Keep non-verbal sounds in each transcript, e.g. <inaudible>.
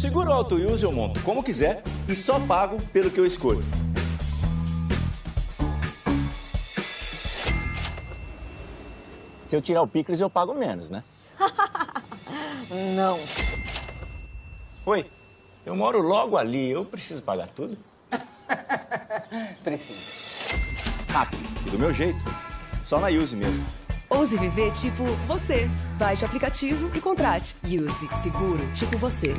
Seguro auto use eu monto como quiser e só pago pelo que eu escolho. Se eu tirar o picles, eu pago menos, né? <laughs> Não. Oi, eu moro logo ali, eu preciso pagar tudo? <laughs> Precisa. Rápido e do meu jeito. Só na Use mesmo. Ouse viver tipo você. Baixe o aplicativo e contrate. Use seguro tipo você.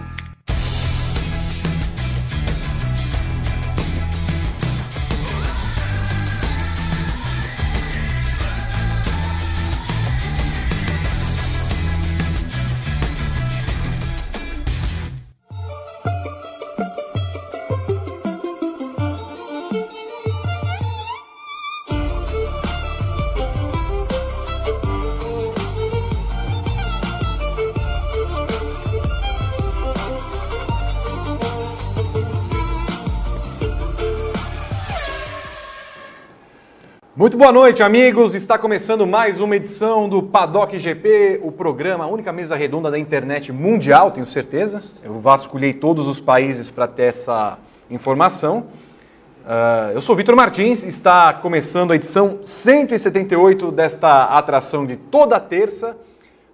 Boa noite, amigos. Está começando mais uma edição do Paddock GP, o programa, a única mesa redonda da internet mundial, tenho certeza. Eu vasculhei todos os países para ter essa informação. Uh, eu sou Vitor Martins, está começando a edição 178 desta atração de toda terça.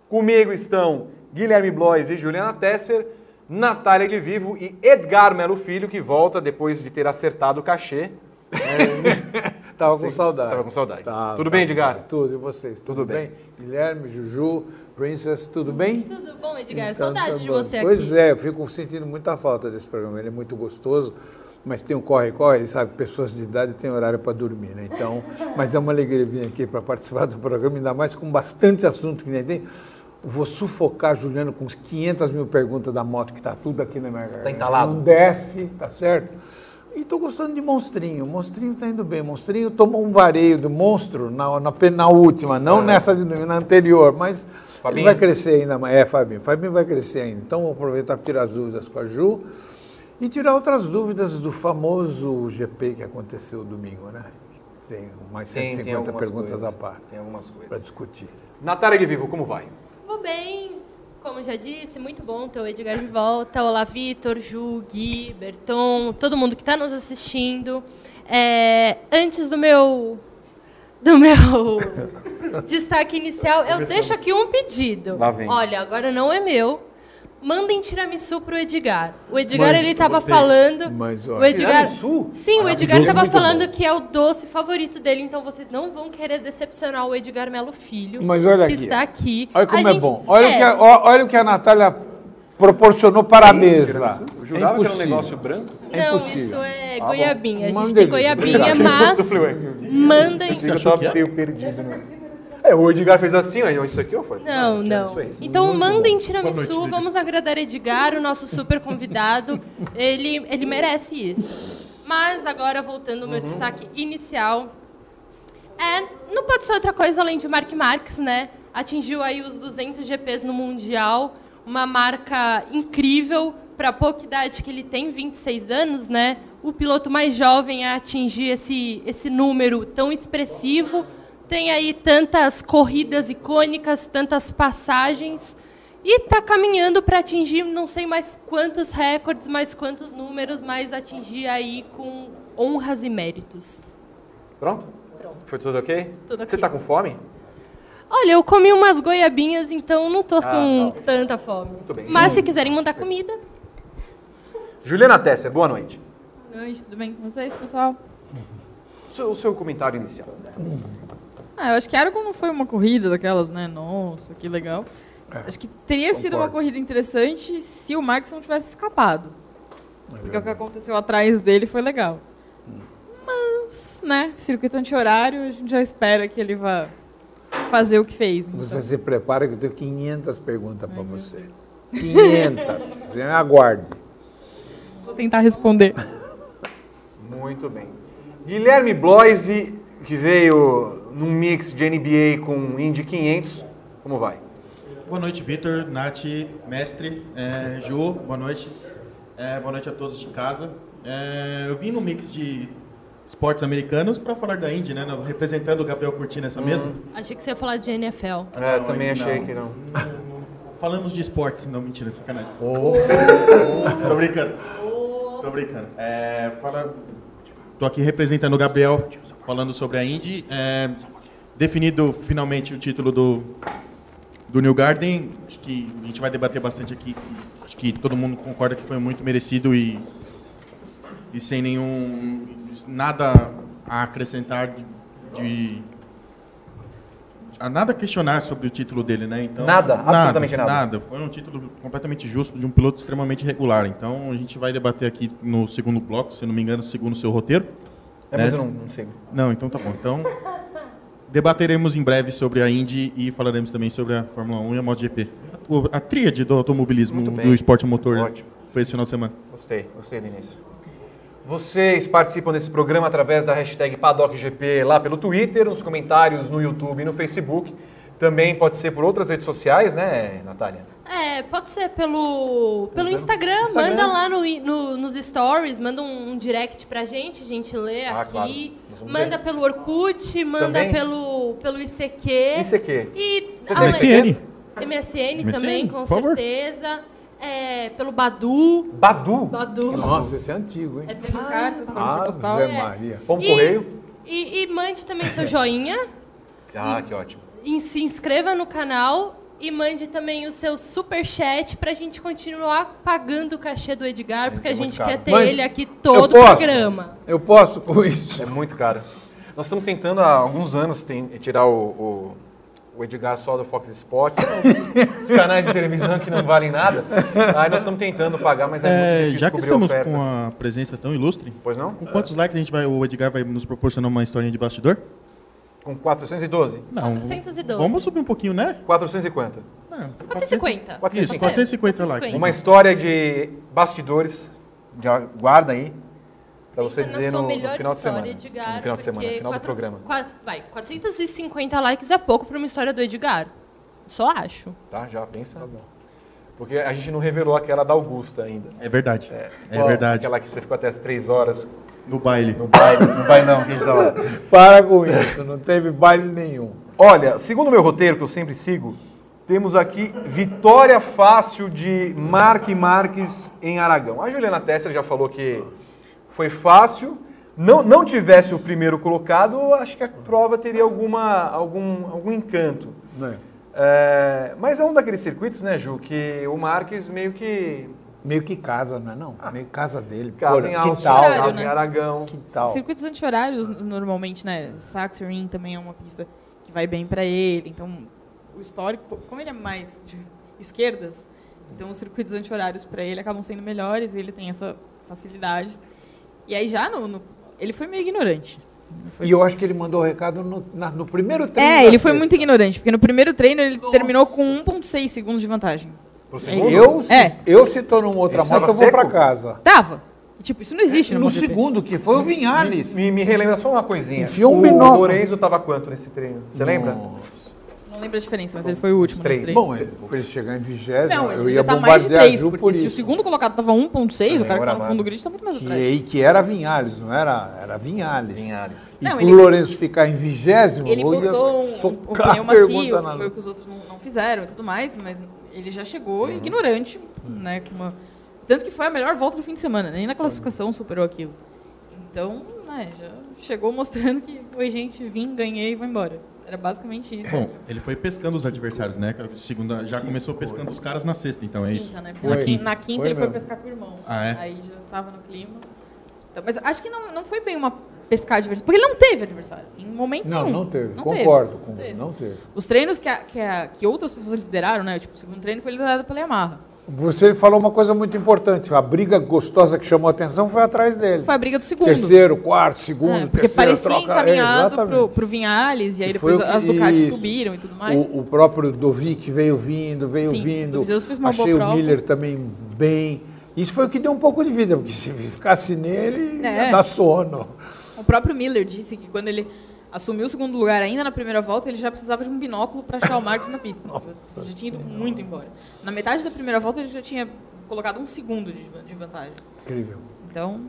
Comigo estão Guilherme Blois e Juliana Tesser, Natália de Vivo e Edgar Melo Filho, que volta depois de ter acertado o cachê. <laughs> É, Tava com saudade. Tava com saudade. Tá, tudo tá bem, Edgar? Tudo, e vocês? Tudo, Tudo bem? bem. Guilherme, Juju, Princess, tudo bem? Tudo bom, Edgar? Então, Saudade tá de você Pois aqui. é, eu fico sentindo muita falta desse programa. Ele é muito gostoso, mas tem um corre-corre, sabe? Pessoas de idade têm horário para dormir, né? Então, <laughs> mas é uma alegria vir aqui para participar do programa, ainda mais com bastante assunto que nem tem. Vou sufocar a Juliana com uns 500 mil perguntas da moto, que está tudo aqui na minha garganta. entalado? Não desce, tá certo? E estou gostando de Monstrinho. Monstrinho está indo bem. Monstrinho tomou um vareio do monstro na, na, na última, não nessa de domingo, na anterior, mas Fabinho? ele vai crescer ainda mais. É, Fabinho. Fabinho vai crescer ainda. Então vou aproveitar para tirar as dúvidas com a Ju e tirar outras dúvidas do famoso GP que aconteceu domingo, né? Tem mais Tem- tem 150 algumas perguntas coisas. a par Tem algumas para coisas. discutir. Natália de Vivo, como vai? Vou bem, como já disse, muito bom ter o Edgar de volta. Olá, Vitor, Ju, Gui, Berton, todo mundo que está nos assistindo. É, antes do meu do meu <laughs> destaque inicial, eu deixo aqui um pedido. Olha, agora não é meu. Mandem tiramisu pro Edgar. O Edgar Mas- ele estava gostei. falando. Mas, o olha, Edgar, Tiramisu? sim, o Edgar Maravilhoso, estava muito falando bom. que é o doce favorito dele, então vocês não vão querer decepcionar o Edgar Melo Filho, Mas olha que aqui. está aqui. Olha como A é gente- bom. Olha, O que é, a, ó- olha o que a Natália proporcionou para a mesa. Eu É jurava que era um impossível. negócio branco. É Não, impossível. isso é bom. goiabinha. A Uma gente tem goiabinha, Obrigado. mas <laughs> Eu mandem. Eu tava meio perdido. Né? É, o Edgar fez assim, ó, isso aqui, ó. Foi. Não, Ah, não. Isso aí. Então mandem tiramisu, noite, vamos agradar Edgar, o nosso super convidado. Ele, ele merece isso. Mas agora, voltando ao meu destaque inicial, é, não pode ser outra coisa além de Mark Marques, né? Atingiu aí os 200 GPs no Mundial, uma marca incrível para a pouca idade que ele tem, 26 anos, né? O piloto mais jovem a atingir esse, esse número tão expressivo. Tem aí tantas corridas icônicas, tantas passagens. E está caminhando para atingir não sei mais quantos recordes, mais quantos números, mas atingir aí com honras e méritos. Pronto? Foi tudo ok? Tudo Você ok. tá com fome? Olha, eu comi umas goiabinhas, então não tô Ah, com tá. tanta fome. Muito bem. Mas se quiserem mandar comida, Juliana Tesser, boa noite. Boa noite, tudo bem com vocês, pessoal? O seu, o seu comentário inicial. Ah, eu acho que Aragon não foi uma corrida daquelas, né? Nossa, que legal. acho que teria sido uma concordo. corrida interessante se o Marcos não tivesse escapado. Porque o que aconteceu atrás dele foi legal. Mas, né, circuito anti-horário, a gente já espera que ele vá fazer o que fez. então. Você se prepara que eu tenho 500 perguntas para você. 500. <laughs> Você aguarde. Vou tentar responder. <laughs> Muito bem. Guilherme Bloise, que veio num mix de NBA com Indy 500. Como vai? Boa noite, Vitor, Nath, mestre, é, Ju, boa noite. É, boa noite a todos de casa. É, eu vim no mix de esportes americanos para falar da Indy, né? Representando o Gabriel Curti nessa mesa. achei que você ia falar de NFL. É, Não, também não. achei que não. falamos de esportes, não, mentira, sacanagem. <laughs> Tô brincando. Tô brincando. É, fala, tô aqui representando o Gabriel, falando sobre a Indy. É, definido finalmente o título do, do New Garden, acho que a gente vai debater bastante aqui. Acho que todo mundo concorda que foi muito merecido e, e sem nenhum nada a acrescentar de, de a nada a questionar sobre o título dele, né? Então, Nada? Absolutamente nada. Nada. Foi um título completamente justo de um piloto extremamente regular. Então a gente vai debater aqui no segundo bloco, se não me engano, segundo o seu roteiro. É, mas né? eu não, não sei. Não, então tá bom. Então debateremos em breve sobre a Indy e falaremos também sobre a Fórmula 1 e a MotoGP. A, a tríade do automobilismo, do esporte motor, Ótimo. foi esse final de semana. Gostei, gostei do início. Vocês participam desse programa através da hashtag PaddockGP lá pelo Twitter, nos comentários no YouTube e no Facebook. Também pode ser por outras redes sociais, né, Natália? É, pode ser pelo, pelo Instagram, Instagram. manda lá no, no- nos stories, manda um, um direct pra gente, a gente lê Ah, aqui. claro. Manda ver. pelo Orkut, manda Também? pelo, pelo ICQ. ICQ. E além- MSN. MSN MSN, também, com por favor. certeza. É, pelo Badu. Badu, Badu. Nossa, esse é antigo, hein? É pelo Cartas, código postal. Ave é. Maria. Pombo E- Correio. E, e mande também seu joinha. <laughs> Ah, que ótimo. E se inscreva no canal e mande também o seu super chat pra gente continuar pagando o cachê do Edgar, porque a é muito gente caro. quer ter Mas ele aqui todo o posso? programa. Eu posso com isso. É muito caro. Nós estamos tentando há alguns anos tem- tirar o, o, o Edgar só do Fox Sports, <laughs> esses canais de televisão que não valem nada. Aí nós estamos tentando pagar, mas é, muito É, difícil já que estamos a com a presença tão ilustre, Pois não? com quantos likes a gente vai, o Edgar vai nos proporcionar uma historinha de bastidor? Com 412? Não. 412. Vamos subir um pouquinho, né? 450. Não, 450. 450. Isso, 450 likes. Uma história de bastidores, já guarda aí, para você Pensa dizer no, no final de semana. Edgar, no final de semana, porque final do quatro- programa. qua- vai, 450 likes é pouco pra uma história do Edgar. Só acho. Tá, já pensa. Porque a gente não revelou aquela da Augusta ainda. É verdade. É, Qual? verdade. Aquela que você ficou até as 3 horas No baile. no baile. no baile não, que a gente tava... Para com isso, não teve baile nenhum. Olha, segundo o meu roteiro, que eu sempre sigo, temos aqui vitória fácil de Mark Marques em Aragão. A Juliana Tesser já falou que foi fácil. Não, não tivesse o primeiro colocado, acho que a prova teria alguma, algum, algum encanto. Né? É, mas é um daqueles circuitos, né, Ju, que o Marques meio que Meio que casa, não é não? Meio casa dele. casa Pô, em quintal, Horário, casa em né? Aragão. quintal. Circuitos anti-horários, n- normalmente, né? Sachsenring também é uma pista que vai bem para ele. Então, o histórico, como ele é mais de esquerdas, então os circuitos anti-horários para ele acabam sendo melhores e ele tem essa facilidade. E aí já no, no- ele foi meio ignorante. E eu acho que ele mandou o recado no, na- no primeiro treino. É, ele foi sexta. muito ignorante, porque no primeiro treino ele terminou com 1.6 segundos de vantagem. Eu, se, É. eu se tô numa outra Ele moto, eu vou pra seco? casa. Tava. Tipo, isso não existe no, No MotoGP. segundo, que foi o Vinhales. Me, me relembra só uma coisinha. Enfiou um o binóculo. Lorenzo tava quanto nesse treino? Você lembra? Não lembro a diferença, mas ele foi o último Três. Bom, ele, ele chegar em vigésimo, Não, eu ia mais de bombardear a 3, Ju porque por se o isso. segundo colocado tava 1.6, o cara que tá no fundo do grid tá muito mais Que, atrás. e que era Vinhales, não era? Era Vinhales. Vinhales. E Não, pro ele- Lourenço ficar em vigésimo, Ele eu ia botou um, um pneu macio, que foi o que os outros não, não fizeram e tudo mais, mas ele já chegou ignorante, né? Com uma... Tanto que foi a melhor volta do fim de semana, nem na classificação superou aquilo. Então, né, já chegou mostrando que, oi gente, vim, ganhei e vou embora. Era basicamente isso. Bom, ele foi pescando os adversários, né? Segunda, já começou pescando os caras na sexta, então é isso. quinta, né? Foi. Na quinta, na quinta Foi ele foi mesmo. pescar com o irmão. Ah, é? Aí já tava no clima. Então, mas acho que não, não foi bem uma pescar adversário, porque ele não teve adversário, em momento Não, nenhum. não teve. Não Concordo com não teve. Não teve. Os treinos que, a- que, a- que outras pessoas lideraram, né? Tipo, o segundo treino foi liderado pela Yamaha. Você falou uma coisa muito importante. A briga gostosa que chamou a atenção foi atrás dele. Foi a briga do segundo. Terceiro, quarto, segundo, É, porque terceiro, parecia troca. encaminhado Exatamente. pro, pro Vinhales, e aí depois o as Ducati isso. subiram e tudo mais. O, o próprio Dovic veio vindo, veio Sim, vindo. o fez uma Achei boa o. Miller também bem. Isso foi o que deu um pouco de vida, porque se ficasse nele, É. ia dar sono. O próprio Miller disse que quando ele assumiu o segundo lugar ainda na primeira volta, ele já precisava de um binóculo para achar o Marques na pista. Ele já tinha ido muito embora. Na metade da primeira volta, ele já tinha colocado um segundo de, de vantagem. Incrível. Então,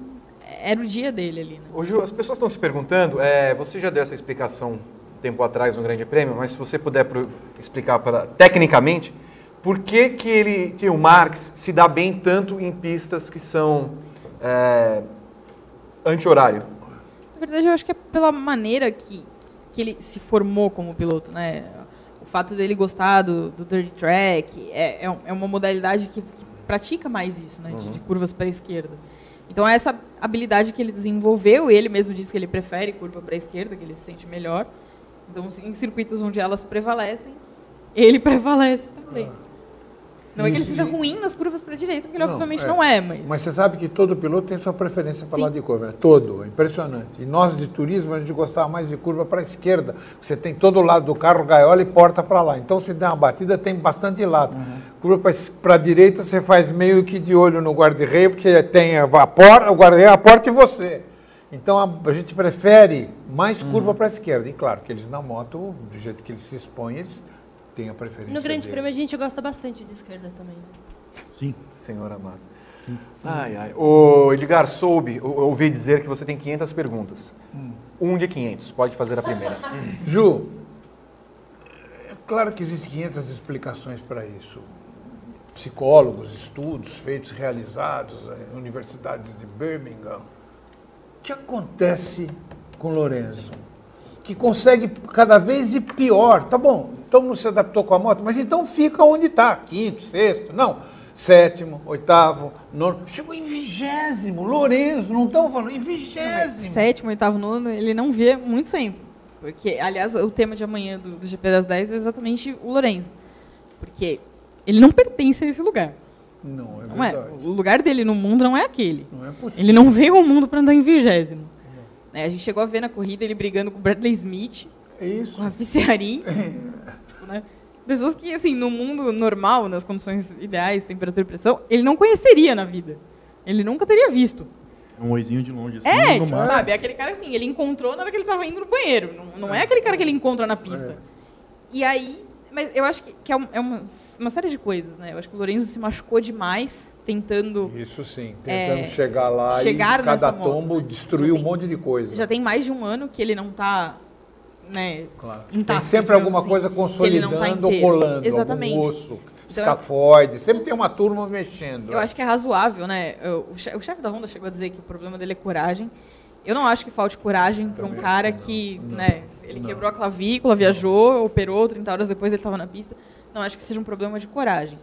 era o dia dele ali, né? Ô, Ju, as pessoas estão se perguntando, é, você já deu essa explicação um tempo atrás no Grande Prêmio, mas se você puder pro- explicar para, tecnicamente, por que, que, ele, que o Marx se dá bem tanto em pistas que são é, anti-horário? Na verdade, eu acho que é pela maneira que, que ele se formou como piloto, né? O fato dele gostar do, do dirty track é, é, é uma modalidade que, que, pratica mais isso, né? De, Uhum. de curvas para a esquerda. Então, é essa habilidade que ele desenvolveu, ele mesmo disse que ele prefere curva para a esquerda, que ele se sente melhor. Então, em circuitos onde elas prevalecem, ele <laughs> prevalece também. Não é que ele seja ruim nas curvas para a direita, porque ele Não, obviamente é. não é, mas... Mas você sabe que todo piloto tem sua preferência para lado de curva, né? todo, é impressionante. E nós de turismo, a gente gostava mais de curva para a esquerda. Você tem todo o lado do carro, gaiola e porta para lá. Então, se der uma batida, tem bastante lado. Curva para a direita, você faz meio que de olho no guarda-reio, porque tem a, porta, o guarda-reio, a porta e você. Então, a, a gente prefere mais curva para a esquerda. E claro que eles na moto, do jeito que eles se expõem, eles têm a preferência No Grande deles. Prêmio a gente gosta bastante de esquerda também. Sim. Senhor amado. Ai, ai. Ô, Edgar, soube, ouvi dizer que você tem 500 perguntas. Um de 500, pode fazer a primeira. <laughs> Ju, é claro que existem 500 explicações para isso. Psicólogos, estudos feitos, realizados em universidades de Birmingham. O que acontece com Lorenzo? Que consegue cada vez ir pior. Tá bom, então não se adaptou com a moto, mas então fica onde está, quinto, sexto, não. Sétimo, oitavo, nono. Chegou em vigésimo. Lorenzo, não estamos falando em vigésimo. sétimo, oitavo, nono, ele não vê muito sempre. Porque, aliás, o tema de amanhã do, do GP das 10 é exatamente o Lorenzo. Porque ele não pertence a esse lugar. Não, é Não é. verdade. O lugar dele no mundo não é aquele. Não é possível. Ele não veio ao mundo para andar em vigésimo. Né, a gente chegou a ver na corrida ele brigando com o Bradley Smith, É isso. com o Rafi tipo, né? Pessoas que, assim, no mundo normal, nas condições ideais, temperatura e pressão, ele não conheceria na vida. Ele nunca teria visto. Um oizinho de longe, assim, É, tipo, máximo. sabe? É aquele cara assim, ele encontrou na hora que ele tava indo no banheiro. Não, não é aquele cara que ele encontra na pista. E aí, mas eu acho que, que é, um- é uma, uma série de coisas, né? Eu acho que o Lorenzo se machucou demais tentando. Isso sim, tentando É, chegar lá chegar e cada moto, tombo né? destruir Já um tem- monte de coisa. Já tem mais de um ano que ele não tá, né? Claro. intacto, tem sempre alguma assim, coisa não tá consolidando ou colando, Exatamente. algum osso, Então, escafoide, sempre tem uma turma mexendo. Eu acho que é razoável, né? O che- o chefe da Honda chegou a dizer que o problema dele é coragem. Eu não acho que falte coragem para um cara que que, não. né, ele Não. quebrou a clavícula, viajou, operou, 30 horas depois ele estava na pista. Não acho que seja um problema de coragem.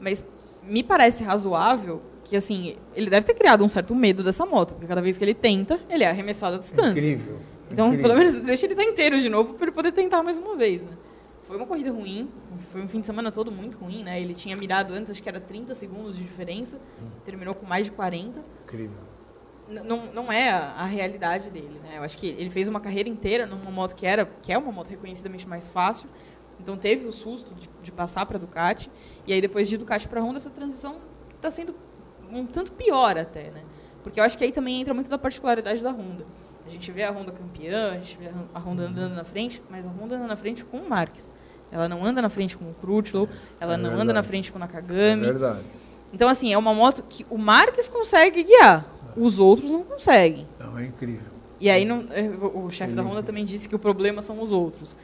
Mas me parece razoável que, assim, ele deve ter criado um certo medo dessa moto, porque cada vez que ele tenta, ele é arremessado à distância. Incrível. Então, incrível. pelo menos, deixa ele estar inteiro de novo para ele poder tentar mais uma vez, né? Foi uma corrida ruim, foi um fim de semana todo muito ruim, né? Ele tinha mirado antes, acho que era 30 segundos de diferença, terminou com mais de 40. Incrível. N- Não, não é a, a realidade dele, né? Eu acho que ele fez uma carreira inteira numa moto que era, que é uma moto reconhecidamente mais fácil. Então teve o susto de, de passar para a Ducati e aí depois de Ducati para Honda essa transição está sendo um tanto pior até, né? Porque eu acho que aí também entra muito da particularidade da Honda. A gente vê a Honda campeã, a gente vê a Honda andando na frente, mas a Honda anda na frente com o Marques. Ela não anda na frente com o Crutchlow, ela É não anda verdade. na frente com o É Nakagami. verdade. Então, assim, é uma moto que o Marques consegue guiar, os outros não conseguem. Não, é incrível. E aí não- eh, o chefe da Honda também disse que o problema são os outros.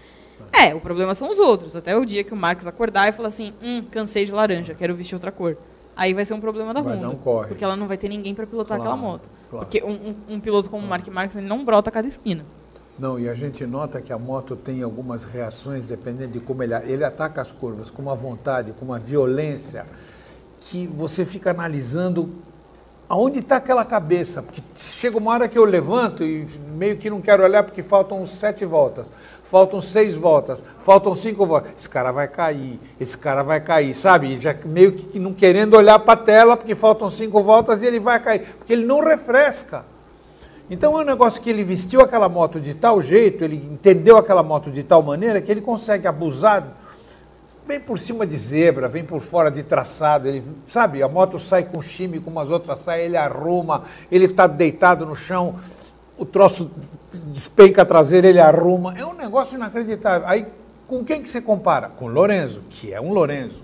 É, o problema são os outros. Até o dia que o Marques acordar e falar assim, hum, cansei de laranja, quero vestir outra cor. Aí vai ser um problema da Vai Honda. dar um corre. Porque ela não vai ter ninguém para pilotar Claro, aquela moto. claro. Porque um, um- um piloto como o Mark Marques, ele não brota a cada esquina. Não, e a gente nota que a moto tem algumas reações dependendo de como ele, ele ataca as curvas, com uma vontade, com uma violência, que você fica analisando aonde está aquela cabeça. Porque chega uma hora que eu levanto e meio que não quero olhar porque faltam sete voltas, faltam seis voltas, faltam cinco voltas. Esse cara vai cair, esse cara vai cair, sabe? Já meio que não querendo olhar para a tela porque faltam cinco voltas e ele vai cair, porque ele não refresca. Então é um negócio que ele vestiu aquela moto de tal jeito, ele entendeu aquela moto de tal maneira que ele consegue abusar. Vem por cima de zebra, vem por fora de traçado, ele sabe, a moto sai com chime, como as outras saem, ele arruma, ele está deitado no chão, o troço despenca a traseira, ele arruma. É um negócio inacreditável. Aí com quem que você compara? Com o Lorenzo, que é um Lorenzo.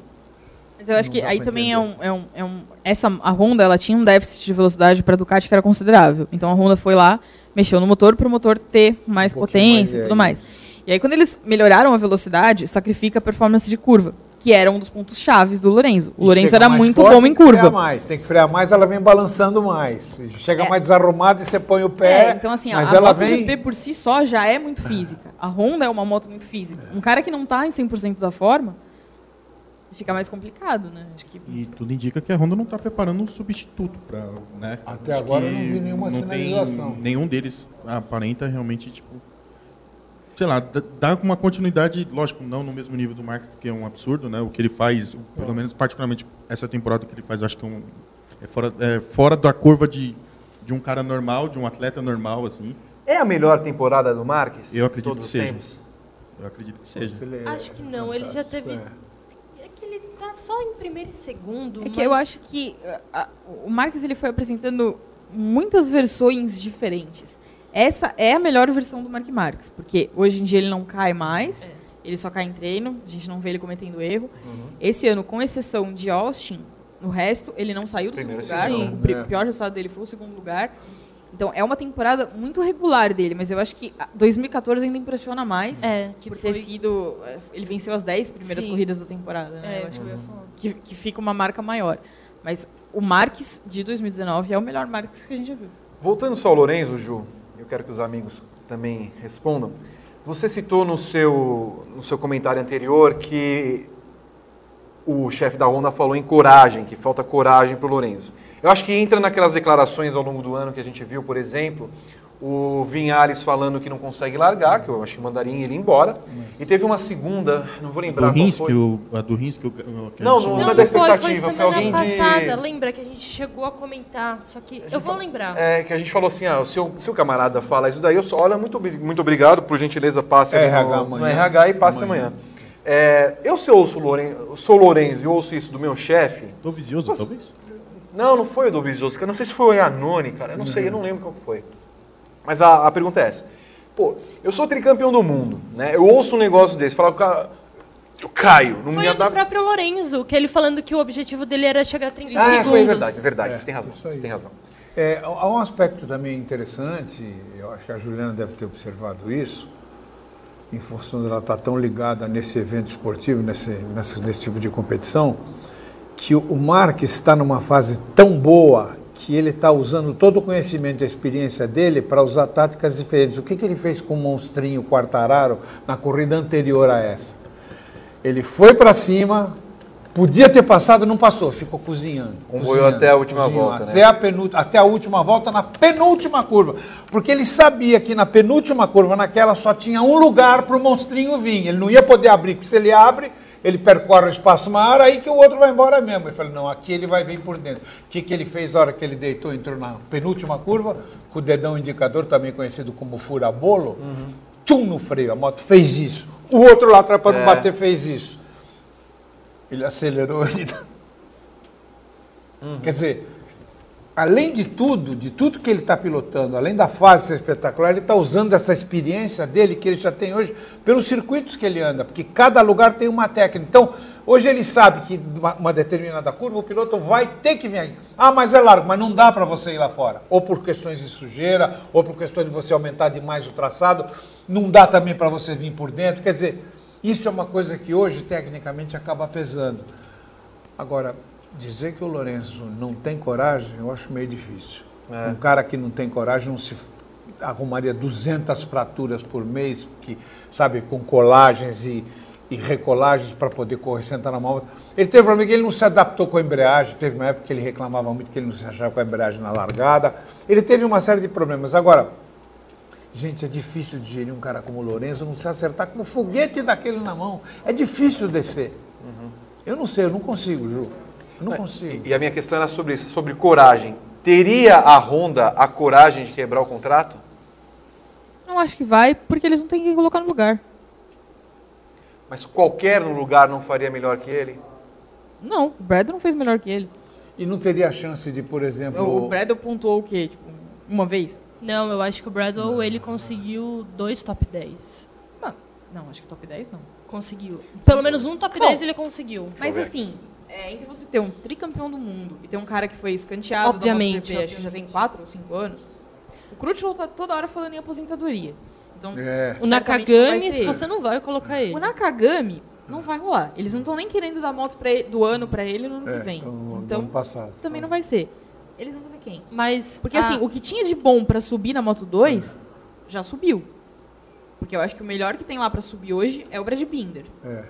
Mas eu acho Não que aí também é um, é, um, é um. Essa, a Honda ela tinha um déficit de velocidade para a Ducati que era considerável. Então a Honda foi lá, mexeu no motor para o motor ter mais Um potência mais, e tudo é, mais. E aí quando eles melhoraram a velocidade, sacrifica a performance de curva. Que era um dos pontos chaves do Lorenzo. O Lorenzo chega era muito forte, bom tem em que frear curva. mais, tem que frear mais, ela vem balançando mais. Chega É. mais desarrumada e você põe o pé. É, então assim, a, mas a ela MotoGP vem. por si só já é muito física. A Honda é uma moto muito física. Um cara que não tá em 100% da forma, fica mais complicado, né? Acho que E tudo indica que a Honda não está preparando um substituto para, né? Até Acho agora eu não vi nenhuma não sinalização. Tem, nenhum deles aparenta realmente tipo, sei lá, dá- uma continuidade, lógico, não no mesmo nível do Marcos, porque é um absurdo, né? O que ele faz, pelo menos particularmente essa temporada que ele faz, eu acho que é, um, é fora, é fora da curva de, de um cara normal, de um atleta normal, assim. É a melhor temporada do Marques? Eu acredito que seja. tempos? Eu acredito que seja. É Acho que não, ele já teve- é. É que ele tá só em primeiro e segundo. É que mas- eu acho que a- o Marques ele foi apresentando muitas versões diferentes. Essa é a melhor versão do Mark Marques, porque hoje em dia ele não cai mais, É. ele só cai em treino, a gente não vê ele cometendo erro. Uhum. Esse ano, com exceção de Austin, no resto, ele não saiu do Primeiro segundo lugar. segundo, O pri- é. pior resultado dele foi o segundo lugar. Então é uma temporada muito regular dele, mas eu acho que a 2014 ainda impressiona mais. É, que por foi... ter sido. Ele venceu as 10 primeiras Sim. corridas da temporada. Né? É, eu acho eu falar. que, que fica uma marca maior. Mas o Marques de 2019 é o melhor Marques que a gente já viu. Voltando só ao Lorenzo, Ju, eu quero que os amigos também respondam. Você citou no seu, no seu comentário anterior que o chefe da Honda falou em coragem, que falta coragem para o Lorenzo. Eu acho que entra naquelas declarações ao longo do ano que a gente viu, por exemplo, o Vinhares falando que não consegue largar, que eu acho que mandaria ele embora. E teve uma segunda, não vou lembrar Do qual foi. o, a do Rins que o, que Não, não, Não, da não foi, foi expectativa, foi alguém de- passada. Lembra que a gente chegou a comentar, só que eu vou lembrar. É, que a gente falou assim, ah, se o, se o camarada fala isso daí, eu só, olha, muito, muito obrigado, por gentileza, passe RH no, amanhã. no RH e passe amanhã. É, eu se eu ouço o Loren, sou o Lorenzo e ouço isso do meu chefe, Do Vizioso, talvez? não, não foi o do Vizioso, eu não sei se foi o Yanoni, cara, eu não sei, eu não lembro qual foi. Mas a, a pergunta é essa, pô, eu sou tricampeão do mundo, né, eu ouço um negócio desse, falar, cara, eu caio, não Foi me o próprio Lorenzo, que ele falando que o objetivo dele era chegar a 30 Ah, segundos. foi verdade, é verdade, É, você tem razão, isso aí. você tem razão. É, há um aspecto também interessante, eu acho que a Juliana deve ter observado isso, em função dela estar tão ligada nesse evento esportivo, nesse, nesse, nesse tipo de competição, que o, o Marques está numa fase tão boa que ele está usando todo o conhecimento e a experiência dele para usar táticas diferentes. O que, que ele fez com o Monstrinho Quartararo na corrida anterior a essa? Ele foi para cima, podia ter passado, não passou, ficou cozinhando. Cozinhando, até a última cozinhou volta, né? Até a, penú- até a última volta, na penúltima curva. Porque ele sabia que na penúltima curva, naquela, só tinha um lugar para o monstrinho vir. Ele não ia poder abrir, porque se ele abre, ele percorre o espaço maior, aí que o outro vai embora mesmo. Ele falou, não, aqui ele vai vir por dentro. O que, que ele fez na hora que ele deitou, entrou na penúltima curva, com o dedão indicador, também conhecido como furabolo, tchum no freio, a moto fez isso. O outro lá atrás, para É. não bater, fez isso. Ele acelerou, <laughs> ele Quer dizer, além de tudo, de tudo que ele está pilotando, além da fase ser espetacular, ele está usando essa experiência dele que ele já tem hoje pelos circuitos que ele anda, porque cada lugar tem uma técnica. Então, hoje ele sabe que uma, uma determinada curva o piloto vai ter que vir aqui. Ah, mas é largo, mas não dá para você ir lá fora. Ou por questões de sujeira, ou por questões de você aumentar demais o traçado, não dá também para você vir por dentro. Quer dizer, isso é uma coisa que hoje tecnicamente acaba pesando. Agora, dizer que o Lourenço não tem coragem, eu acho meio difícil. É. Um cara que não tem coragem não se arrumaria 200 fraturas por mês, que, sabe, com colagens e, e recolagens para poder correr, sentar na moto. Ele teve problema que ele não se adaptou com a embreagem, teve uma época que ele reclamava muito que ele não se achava com a embreagem na largada. Ele teve uma série de problemas. Agora, gente, é difícil digerir um cara como o Lourenço não se acertar com o foguete daquele na mão. É difícil descer. Eu não sei, eu não consigo, Ju. Eu não consigo. E a minha questão era sobre isso, sobre coragem. Teria a Honda a coragem de quebrar o contrato? Não acho que vai, porque eles não têm quem colocar no lugar. Mas qualquer no lugar não faria melhor que ele? Não, o Bradle não fez melhor que ele. E não teria a chance de, por exemplo. O, Bradle pontuou o quê? Tipo, uma vez? Não, eu acho que o Bradle, ele conseguiu dois top 10. Não, não acho que top 10 não. Conseguiu. Pelo menos um top Bom, 10 ele conseguiu. Mas assim, é, entre você ter um tricampeão do mundo e ter um cara que foi escanteado Obviamente, da MotoGP, acho que já tem 4 ou 5 anos, o Crutchlow tá toda hora falando em aposentadoria. Então, É. O não Nakagami, ele. você não vai colocar ele. O Nakagami, Não vai rolar. Eles não estão nem querendo dar moto ele- do ano pra ele no ano É, que vem. então, Então, ano passado. também não vai ser. Eles vão fazer quem? Mas. Porque a- assim, o que tinha de bom pra subir na Moto 2 já subiu. Porque eu acho que o melhor que tem lá pra subir hoje é o Brad Binder. É.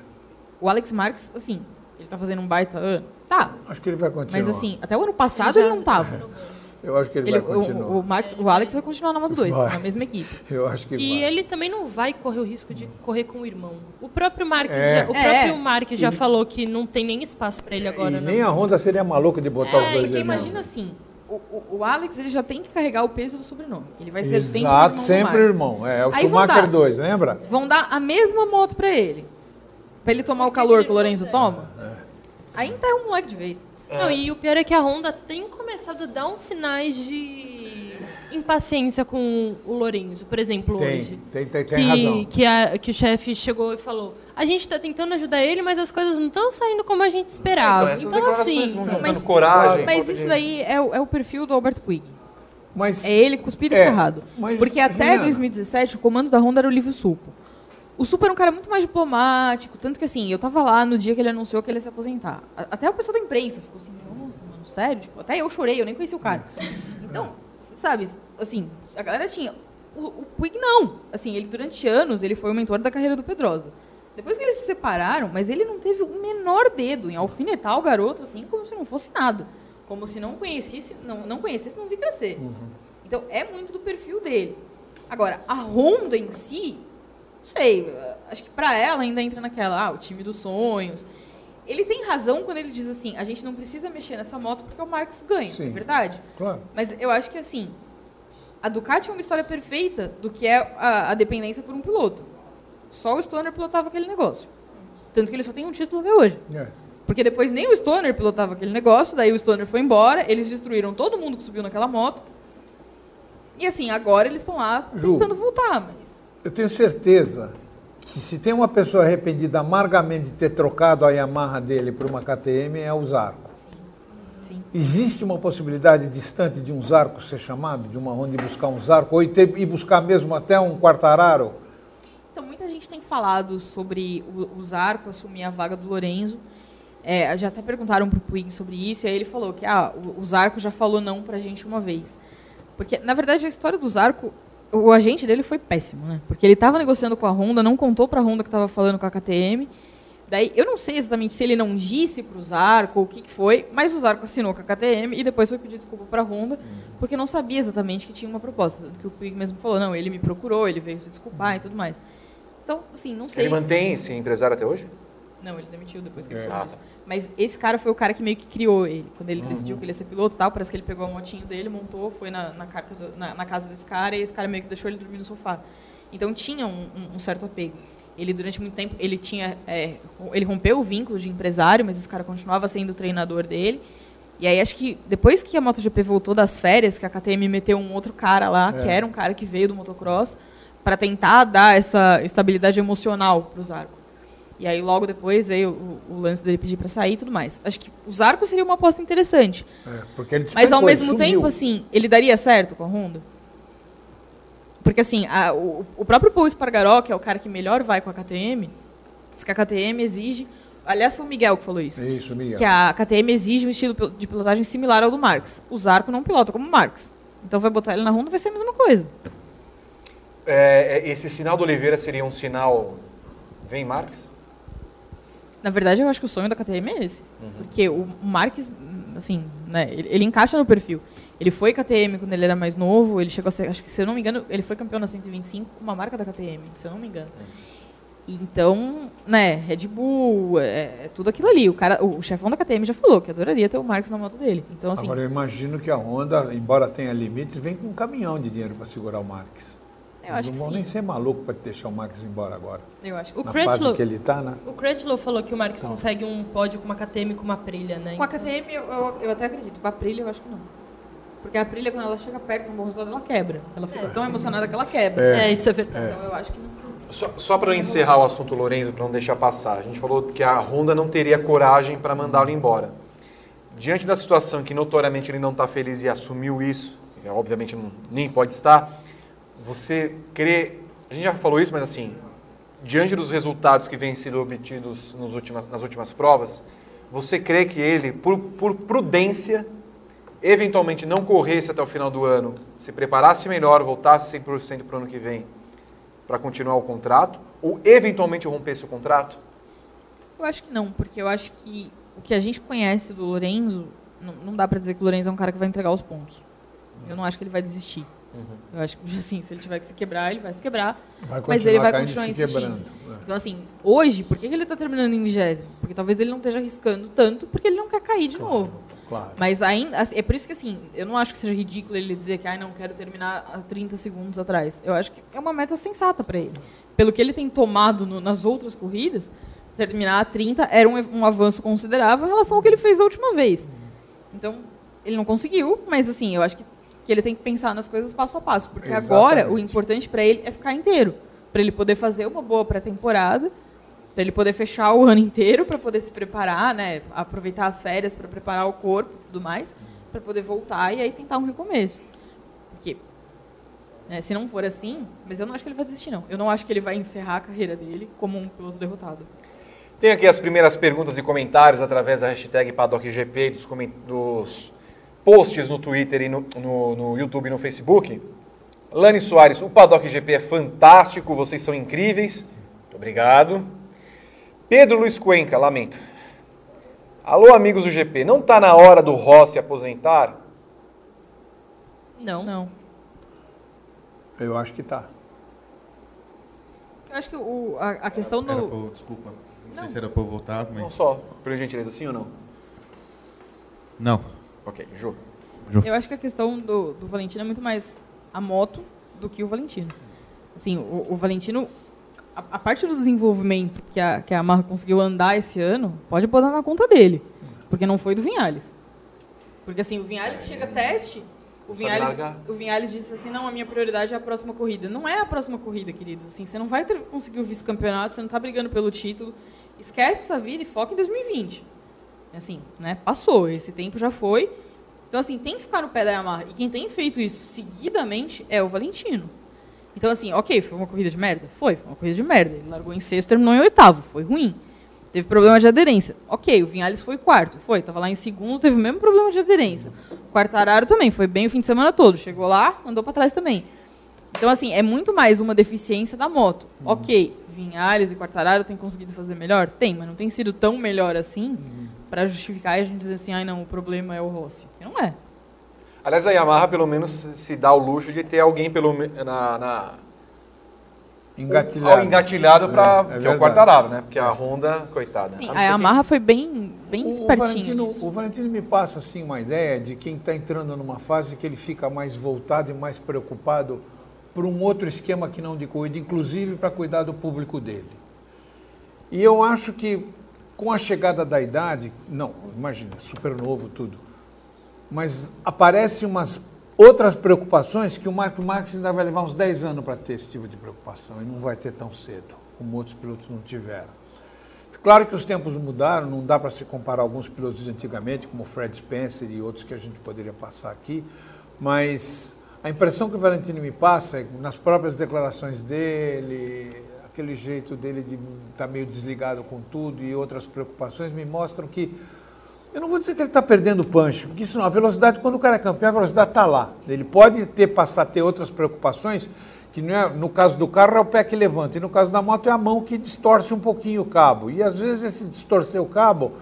O Alex Marques, assim, ele tá fazendo um baita ano. Tá. Acho que ele vai continuar. Mas assim, até o ano passado ele, já- não tava. <laughs> Eu acho que ele, Ele- vai continuar. o, o, Marques- o Alex vai continuar na Moto 2, Vai. na mesma equipe. <laughs> Eu acho que E vai. ele também não vai correr o risco de correr com o irmão. O próprio Mark É. já, o É. próprio Mark já falou que não tem nem espaço pra ele agora. e não. nem a Honda seria maluca de botar os É, dois porque irmãos. imagina assim, o, o, o Alex ele já tem que carregar o peso do sobrenome. Ele vai ser sempre o Exato, irmão do sempre Marques. irmão. É, o Aí Schumacher dar. 2, lembra? Vão dar a mesma moto pra ele. Pra ele tomar o calor que o Lorenzo toma. É. Ainda é um moleque de vez. Não, e o pior é que a Honda tem começado a dar uns sinais de impaciência com o Lorenzo, por exemplo, Tem, hoje. tem, tem, tem que, razão. Que, a- que o chefe chegou e falou: a gente tá tentando ajudar ele, mas as coisas não estão saindo como a gente esperava. essas Então, declarações assim. vão Mas- coragem. Mas isso daí é, o- é o perfil do Albert Puig. Mas É ele cuspido e É, escarrado. Porque até Juliana- 2017 o comando da Honda era o Livio Supo. O Supo era um cara muito mais diplomático, tanto que assim, eu tava lá no dia que ele anunciou que ele ia se aposentar. Até o pessoal da imprensa ficou assim, nossa, mano, sério? Tipo, até eu chorei, eu nem conheci o cara. <laughs> Então, sabe, assim, a galera tinha. O, o Puig não. Assim, ele durante anos ele foi o mentor da carreira do Pedrosa. Depois que eles se separaram, mas ele não teve o menor dedo em alfinetar o garoto, assim, como se não fosse nada. Como se não conhecesse, não, não conhecesse, não vi crescer. Então, é muito do perfil dele. Agora, a Honda em si, não sei, acho que pra ela ainda entra naquela, ah, o time dos sonhos. Ele tem razão quando ele diz assim, a gente não precisa mexer nessa moto porque o Marx ganha, Sim. é verdade? Claro. Mas eu acho que assim, a Ducati é uma história perfeita do que é a, a dependência por um piloto. Só o Stoner pilotava aquele negócio. Tanto que ele só tem um título até hoje. É. Porque depois nem o Stoner pilotava aquele negócio, daí o Stoner foi embora, eles destruíram todo mundo que subiu naquela moto. E assim, agora eles estão lá Ju. tentando voltar, mas. Eu tenho certeza que se tem uma pessoa arrependida amargamente de ter trocado a Yamaha dele por uma KTM, é o Zarco. Sim. Existe uma possibilidade distante de um Zarco ser chamado, de uma Honda ir buscar um Zarco, ou ir, ter- ir buscar mesmo até um Quartararo? Então, muita gente tem falado sobre o, o Zarco assumir a vaga do Lorenzo. É, já até perguntaram pro Puig sobre isso, e aí ele falou que ah, o, o Zarco já falou não pra gente uma vez. Porque, na verdade, a história do Zarco, o agente dele foi péssimo, né? Porque ele estava negociando com a Honda, não contou pra Honda que estava falando com a KTM. Daí, eu não sei exatamente se ele não disse pro Zarco ou o que, que foi, mas o Zarco assinou com a KTM e depois foi pedir desculpa pra Honda, porque não sabia exatamente que tinha uma proposta. Tanto que o Puig mesmo falou, não, ele me procurou, ele veio se desculpar e tudo mais. Então, assim, não sei Ele se- mantém esse empresário até hoje? Não, ele demitiu depois que ele É. soube disso. Mas esse cara foi o cara que meio que criou ele. Quando ele Uhum. decidiu que ele ia ser piloto e tal, parece que ele pegou a motinho dele, montou, foi na, na, carta do- na, na casa desse cara e esse cara meio que deixou ele dormir no sofá. Então tinha um, um- um certo apego. Ele, durante muito tempo, ele tinha... é, ele rompeu o vínculo de empresário, mas esse cara continuava sendo o treinador dele. E aí acho que depois que a MotoGP voltou das férias, que a KTM meteu um outro cara lá, que É. era um cara que veio do motocross, para tentar dar essa estabilidade emocional para o Zarco. E aí logo depois veio o, o lance dele pedir para sair e tudo mais. Acho que o Zarco seria uma aposta interessante. É, porque ele Mas ao mesmo tempo, assim, ele daria certo com a Honda? Porque assim, a- o, o próprio Paul Espargaró, que é o cara que melhor vai com a KTM, diz que a KTM exige. Aliás, foi o Miguel que falou isso. Isso, Miguel. Que a KTM exige um estilo de pilotagem similar ao do Marx. O Zarco não pilota como o Marx. Então vai botar ele na Honda vai ser a mesma coisa. É, é, esse sinal do Oliveira seria um sinal. Vem Marques? Na verdade, eu acho que o sonho da KTM é esse. Porque o Marques, assim, né, ele, ele encaixa no perfil. Ele foi KTM quando ele era mais novo, ele chegou a ser, acho que se eu não me engano, ele foi campeão na 125 com uma marca da KTM, se eu não me engano. Então, né, Red Bull, é, é tudo aquilo ali. O cara, o, chefão da KTM já falou que adoraria ter o Marques na moto dele. Então, assim, Agora eu imagino que a Honda, embora tenha limites, vem com um caminhão de dinheiro para segurar o Marques. Eu acho não vão nem ser maluco para deixar o Marques embora agora. Eu acho que O Na fase Crutchlow, que ele está, né? o Crutchlow falou que o Marques consegue um pódio com uma KTM e com uma Aprilia, né? Com a KTM, eu, eu, eu até acredito. Com a Aprilia, eu acho que não. Porque a Aprilia, quando ela chega perto de um bom resultado, ela quebra. Ela fica tão emocionada que ela quebra. É, isso é verdade. Então, eu acho que não. Só, só para encerrar o assunto Lorenzo, para não deixar passar, a gente falou que a Honda não teria coragem para mandá-lo embora. Diante da situação que notoriamente ele não está feliz e assumiu isso, e obviamente não, nem pode estar, você crê. A gente já falou isso, mas assim, diante dos resultados que vêm sido obtidos nos últimas, nas últimas provas, você crê que ele, por, por prudência, eventualmente não corresse até o final do ano, se preparasse melhor, voltasse 100% para o ano que vem, para continuar o contrato, ou eventualmente rompesse o contrato? Eu acho que não, porque eu acho que o que a gente conhece do Lorenzo, não, não dá para dizer que o Lorenzo é um cara que vai entregar os pontos. Eu não acho que ele vai desistir. Eu acho que, <laughs> assim, se ele tiver que se quebrar, ele vai se quebrar. Vai mas ele vai continuar insistindo. quebrando. É. Então, assim, hoje, por que ele está terminando em vigésimo? Porque talvez ele não esteja arriscando tanto, porque ele não quer cair de novo. Claro. Mas ainda, assim, é por isso que assim, eu não acho que seja ridículo ele dizer que, ai, não quero terminar a 30 segundos atrás. Eu acho que é uma meta sensata para ele. Pelo que ele tem tomado no- nas outras corridas, terminar a 30 era um, um avanço considerável em relação ao que ele fez da última vez. Então, ele não conseguiu, mas assim, eu acho que, que ele tem que pensar nas coisas passo a passo, porque agora o Exatamente. importante para ele é ficar inteiro, para ele poder fazer uma boa pré-temporada, para ele poder fechar o ano inteiro, para poder se preparar, né, aproveitar as férias para preparar o corpo e tudo mais, para poder voltar e aí tentar um recomeço. Porque né, se não for assim, mas eu não acho que ele vai desistir não. Eu não acho que ele vai encerrar a carreira dele como um piloto derrotado. Tem aqui as primeiras perguntas e comentários através da hashtag PaddockGP, dos, dos posts no Twitter e no, no, no YouTube e no Facebook. Lani Soares, o Paddock GP é fantástico, vocês são incríveis. Muito obrigado. Pedro Luiz Cuenca, lamento. Alô, amigos do GP, não está na hora do Rossi aposentar? Não. Não. Eu acho que tá. Eu acho que o, a, a questão Era do... eu- desculpa. Não, sei se era pra eu voltar, Não mas... só, por gentileza, sim ou não? Não. Ok, Ju. Eu acho que a questão do, do Valentino é muito mais a moto do que o Valentino. Assim, o, o Valentino, a, a parte do desenvolvimento que a, que a Yamaha conseguiu andar esse ano, pode botar na conta dele. Porque não foi do Vinhales. Porque assim, o Vinhales chega a teste, o Vinhales, o Vinhales disse assim, não, a minha prioridade é a próxima corrida. Não é a próxima corrida, querido. Assim, você não vai ter, conseguir o vice-campeonato, você não está brigando pelo título. Esquece essa vida e foca em 2020. Assim, né? Passou, esse tempo já foi. Então, assim, tem que ficar no pé da Yamaha. E quem tem feito isso seguidamente é o Valentino. Então, assim, ok, foi uma corrida de merda? Foi, foi uma corrida de merda. Ele largou em sexto, terminou em oitavo. Foi ruim. Teve problema de aderência. Ok, o Vinhales foi quarto. Foi, tava lá em segundo, teve o mesmo problema de aderência. O Quartararo também, foi bem o fim de semana todo. Chegou lá, andou para trás também. Então, assim, é muito mais uma deficiência da moto. Ok, Vinhales e Quartararo têm conseguido fazer melhor? Tem, mas não tem sido tão melhor assim para justificar e a gente dizer assim, ai não, o problema é o Rossi. Não é. Aliás, a Yamaha pelo menos se dá o luxo de ter alguém pelo, na, na, Engatilhado. Engatilhado para É, é que é o. Quartararo, né? Porque a Honda, coitada. Sim, a sei Yamaha foi bem, bem O, o, espertinho. Valentino, o Valentino me passa assim uma ideia de quem está entrando numa fase que ele fica mais voltado e mais preocupado por um outro esquema que não de corrida, inclusive para cuidar do público dele. E eu acho que com a chegada da idade, não, imagina, super novo tudo, mas aparecem umas outras preocupações que o Marco Marques ainda vai levar uns 10 anos para ter esse tipo de preocupação e não vai ter tão cedo, como outros pilotos não tiveram. Claro que os tempos mudaram, não dá para se comparar alguns pilotos de antigamente, como Fred Spencer e outros que a gente poderia passar aqui, mas a impressão que o Valentino me passa, é, nas próprias declarações dele, aquele jeito dele de estar meio desligado com tudo e outras preocupações, me mostram que eu não vou dizer que ele está perdendo o punch, porque isso não, a velocidade, quando o cara é campeão, a velocidade está lá. Ele pode ter, passar ter outras preocupações, que não é, no caso do carro é o pé que levanta, e no caso da moto é a mão que distorce um pouquinho o cabo. E às vezes esse distorcer o cabo,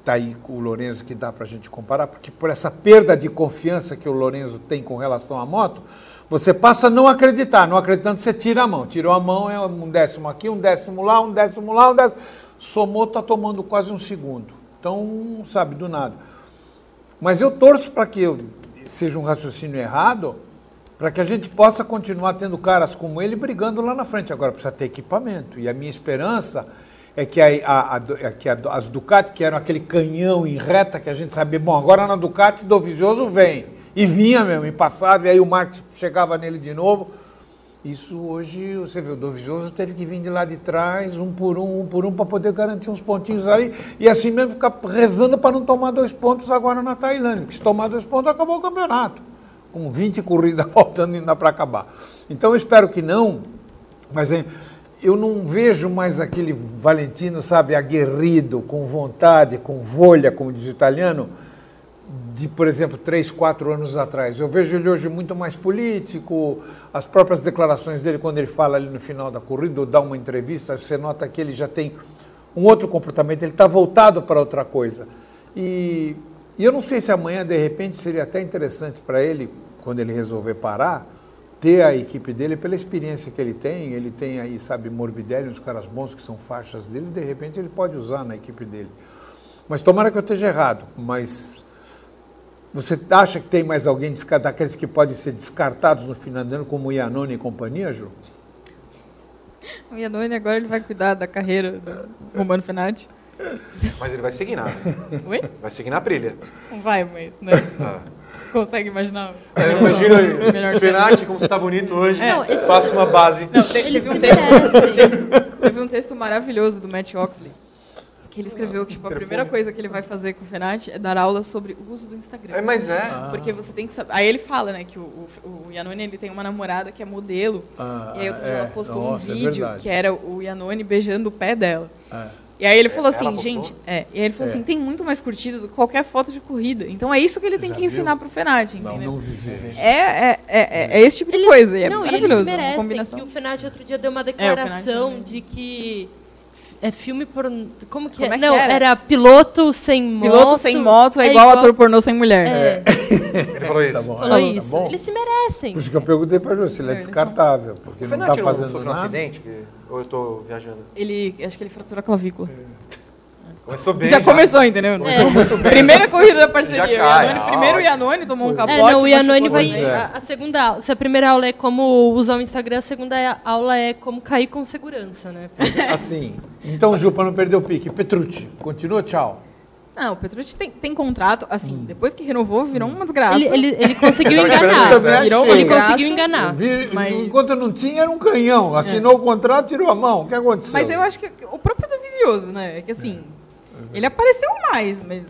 está aí o Lorenzo que dá para a gente comparar, porque por essa perda de confiança que o Lorenzo tem com relação à moto, você passa a não acreditar, não acreditando, você tira a mão. Tirou a mão, é um décimo aqui, um décimo lá, um décimo lá, um décimo. Somou, está tomando quase um segundo. Então, sabe, do nada. Mas eu torço para que eu- seja um raciocínio errado, para que a gente possa continuar tendo caras como ele brigando lá na frente. Agora precisa ter equipamento. E a minha esperança é que, a, a- a- é que as Ducati, que eram aquele canhão em reta, que a gente sabia, bom, agora na Ducati Dovizioso vem. E vinha mesmo, e passava, e aí o Marx chegava nele de novo. Isso hoje, você vê, o Dovizioso teve que vir de lá de trás, um por um, um por um, para poder garantir uns pontinhos ali. E assim mesmo ficar rezando para não tomar dois pontos agora na Tailândia. Porque se tomar dois pontos, acabou o campeonato. Com 20 corridas <laughs> faltando ainda para acabar. Então eu espero que não, mas hein, eu não vejo mais aquele Valentino, sabe, aguerrido, com vontade, com volha, como diz o italiano, de, por exemplo, três, quatro anos atrás. Eu vejo ele hoje muito mais político, as próprias declarações dele, quando ele fala ali no final da corrida, ou dá uma entrevista, você nota que ele já tem um outro comportamento, ele está voltado para outra coisa. E, e eu não sei se amanhã, de repente, seria até interessante para ele, quando ele resolver parar, ter a equipe dele pela experiência que ele tem. Ele tem aí, sabe, Morbidelli, uns caras bons que são faixas dele, de repente ele pode usar na equipe dele. Mas tomara que eu esteja errado, mas você acha que tem mais alguém daqueles que podem ser descartados no final do ano, como o Iannone e companhia, Ju? O Iannone agora ele vai cuidar da carreira do Romano Fenati. Mas ele vai seguir na. Oi? Vai seguir na trilha. Vai, mas né? Ah. consegue imaginar. Eu imagino aí, Fenati, como você está bonito hoje, Não, esse- faça uma base. Não, teve, se um texto, merecem. <laughs> teve um texto maravilhoso do Matt Oxley. Que ele escreveu que tipo, a primeira coisa que ele vai fazer com o Fenati é dar aula sobre o uso do Instagram. É, mas é. Porque você tem que saber. Aí ele fala, né, que o, o, o Iannone ele tem uma namorada que é modelo. Ah, e aí outro dia é. ela postou Nossa, é um vídeo verdade. que era o Iannone beijando o pé dela. É. E aí ele falou Ela assim, gente, é. E aí ele falou É. assim, tem muito mais curtidas do que qualquer foto de corrida. Então é isso que ele tem Já que ensinar viu? pro Fenati, Não, entendeu? não viver. É, é, é, é, é esse tipo de coisa. E é não, e eles maravilhoso. é uma merecem combinação. que o Fenati outro dia deu uma declaração de que é filme por como que Como é? é que não, era? era? piloto sem moto. Piloto sem moto é, igual, ator pornô sem mulher. É, Ele falou isso. Tá bom. falou Ah, tá isso. bom. Eles se merecem. Por isso que eu perguntei para Ju se ele é descartável, porque O não não fazendo sofreu um nada. acidente? Que- Ou eu estou viajando? Ele, acho que ele fratura a clavícula. Começou bem. já, começou, entendeu? É. Primeira corrida da parceria. Já o cai, Iannone, ah, primeiro o ótimo. Iannone tomou um capote. É, não, o machucou vai. é. A, a segunda aula, se a primeira aula é como usar o Instagram, a segunda aula é como cair com segurança, né? Assim, então, Ju, para não perder o pique, Petrucci, continua, tchau. Não, o Petrucci tem, tem contrato, assim, depois que renovou, virou uma desgraça. Ele, ele, ele conseguiu esperando enganar. Virou uma Ele conseguiu enganar. Vi- mas- Enquanto não tinha, era um canhão. Assinou o contrato, tirou a mão. O que aconteceu? Mas eu acho que o próprio do Visioso, né? É que assim, ele apareceu mais, mas.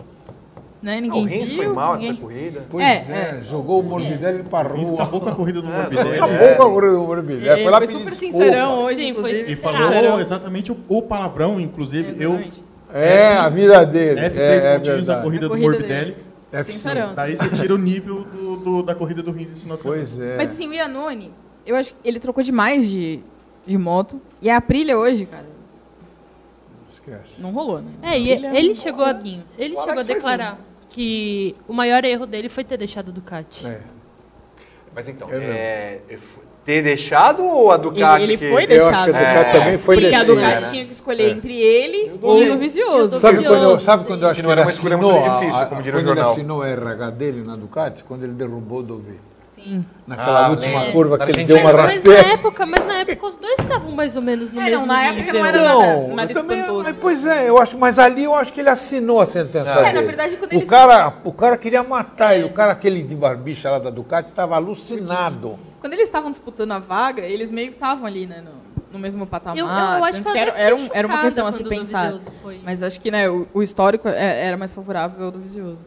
Né, Ah, ninguém o Rins viu. foi mal ninguém... nessa corrida. Pois É, é, jogou o Morbidelli para rua. acabou com a corrida do Morbidelli. Acabou é. com a corrida do Morbidelli. Ele Foi lá foi pedir super desculpa. sincerão hoje, Sim, foi inclusive. E Sincerão. falou exatamente o, o palavrão, inclusive. Eu, Exatamente. É, a vida dele. F3 é, é pontinhos a corrida A do corrida Morbidelli. F5. Sincerão. Daí você tira o nível do, do- da corrida do Rins esse final de semana. Pois é. Mas assim, o Iannone, eu acho que ele trocou demais de, de moto. E a Aprilia hoje, cara, Esquece. não rolou, né? É, e ele um chegou a, ele O chegou a declarar que o maior erro dele foi ter deixado o Ducati. É. Mas então, não. é, ter deixado ou a Ducati Ele, ele que... foi Eu acho deixado. que a Ducati É, também foi Porque a deixada. Ducati tinha que escolher É. entre ele ou no Vizioso. Sabe quando, eu, sabe quando eu acho Que ele assinou, muito a- difícil, a- como diria o quando ele assinou a RH dele na Ducati, quando ele derrubou o Dovi. Sim. Naquela Ah, última lembro. curva que ele deu uma Mas, mas rasteira. na época, mas na época os dois estavam mais ou menos no É, mesmo não, na época não era Não, nada- nada eu também, espantoso, mas, né? pois é, eu acho, mas ali eu acho que ele assinou a sentença É, dele. na verdade, quando o eles- cara, o cara queria matar ele, o cara aquele de barbicha lá da Ducati estava alucinado. Quando eles estavam disputando a vaga, eles meio que estavam ali, né, no, no mesmo patamar. Eu, eu, acho que eu era, era, um- era uma questão a se o pensar. Mas acho que né, o, o histórico é- era mais favorável ao do Vizioso.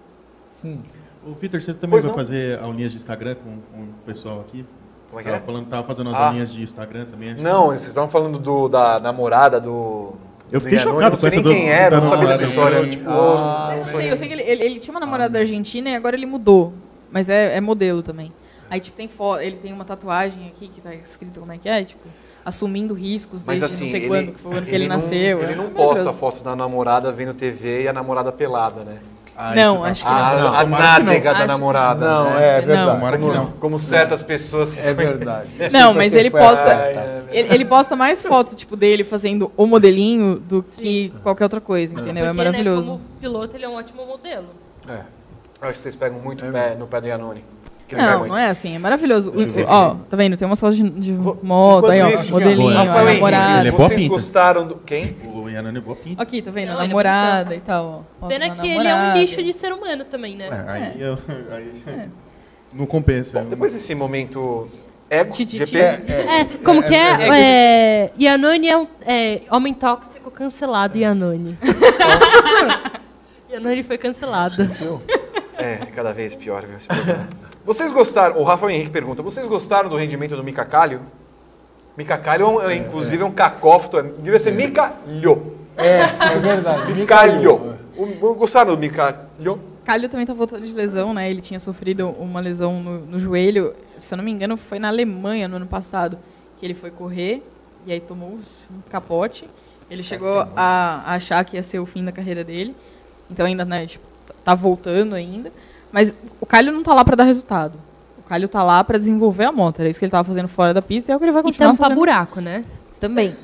O Vitor, você também Pois vai não. fazer aulinhas de Instagram com, com o pessoal aqui? Como é que Tava, é? falando, tava fazendo umas Ah. aulinhas de Instagram também. Não, vocês estavam falando do, da namorada do... Eu fiquei chocado não com sei essa nem do- quem era, da não sabia dessa namorada. história. Eu, tipo, Ah, eu não sei, eu sei que ele, ele, ele tinha uma namorada da Argentina e agora ele mudou. Mas é, é modelo também. Aí, tipo, tem foto, ele tem uma tatuagem aqui que tá escrito como é que é, tipo, assumindo riscos Mas desde assim, não sei ele, quando, que foi o ano que ele, não, nasceu. Ele é não maravilhoso. posta fotos da namorada vendo TV e a namorada pelada, né? Ah, Não, isso- acho que A, não. a que não. nádega da Acho que namorada. Não, né? é Não. verdade. Tomara que Como, não. como certas pessoas... É verdade. <laughs> Não, mas ele posta. acertado. Ele, ele posta mais foto, tipo, dele fazendo o modelinho do que qualquer outra coisa, entendeu? é Porque, maravilhoso. Né, como piloto, ele é um ótimo modelo. É. Acho que vocês pegam muito pé, no pé do Iannone. Não, muito. não é assim, é maravilhoso. O- Dizer o- ó, tá vendo? Tem umas fotos de, de moto aí, ó. isso, modelinho, Henrique, namorada. ele é boa vocês pinta. gostaram do... Quem? O Yanane é boa pinta. Aqui, tá vendo? Não, é namorada e tal. ó. Pena que ele é um namorada. lixo de ser humano também, né? É, aí, eu- <laughs> aí não compensa. Bom, depois desse momento ego. GP, É, como que é? é Iannone é um é, homem tóxico cancelado, Iannone. <laughs> Iannone foi cancelado. É, cada vez pior. viu, esse. Vocês gostaram, o Rafael Henrique pergunta, vocês gostaram do rendimento do Mika Kallio? Micacalho, é, inclusive, é um cacófoto. é- Devia ser Micalho. É, é verdade. Micalho. O- Gostaram do Micalho? Calho também tá voltando de lesão, né? Ele tinha sofrido uma lesão no, no joelho. Se eu não me engano, foi na Alemanha no ano passado que ele foi correr e aí tomou um capote. Ele chegou a, a achar que ia ser o fim da carreira dele. Então ainda, né, tipo, tá voltando ainda. Mas o Calho não tá lá para dar resultado. O Calho tá lá para desenvolver a moto. Era isso que ele tava fazendo fora da pista e é o que ele vai E continuar tampar fazendo. buraco, né? Também.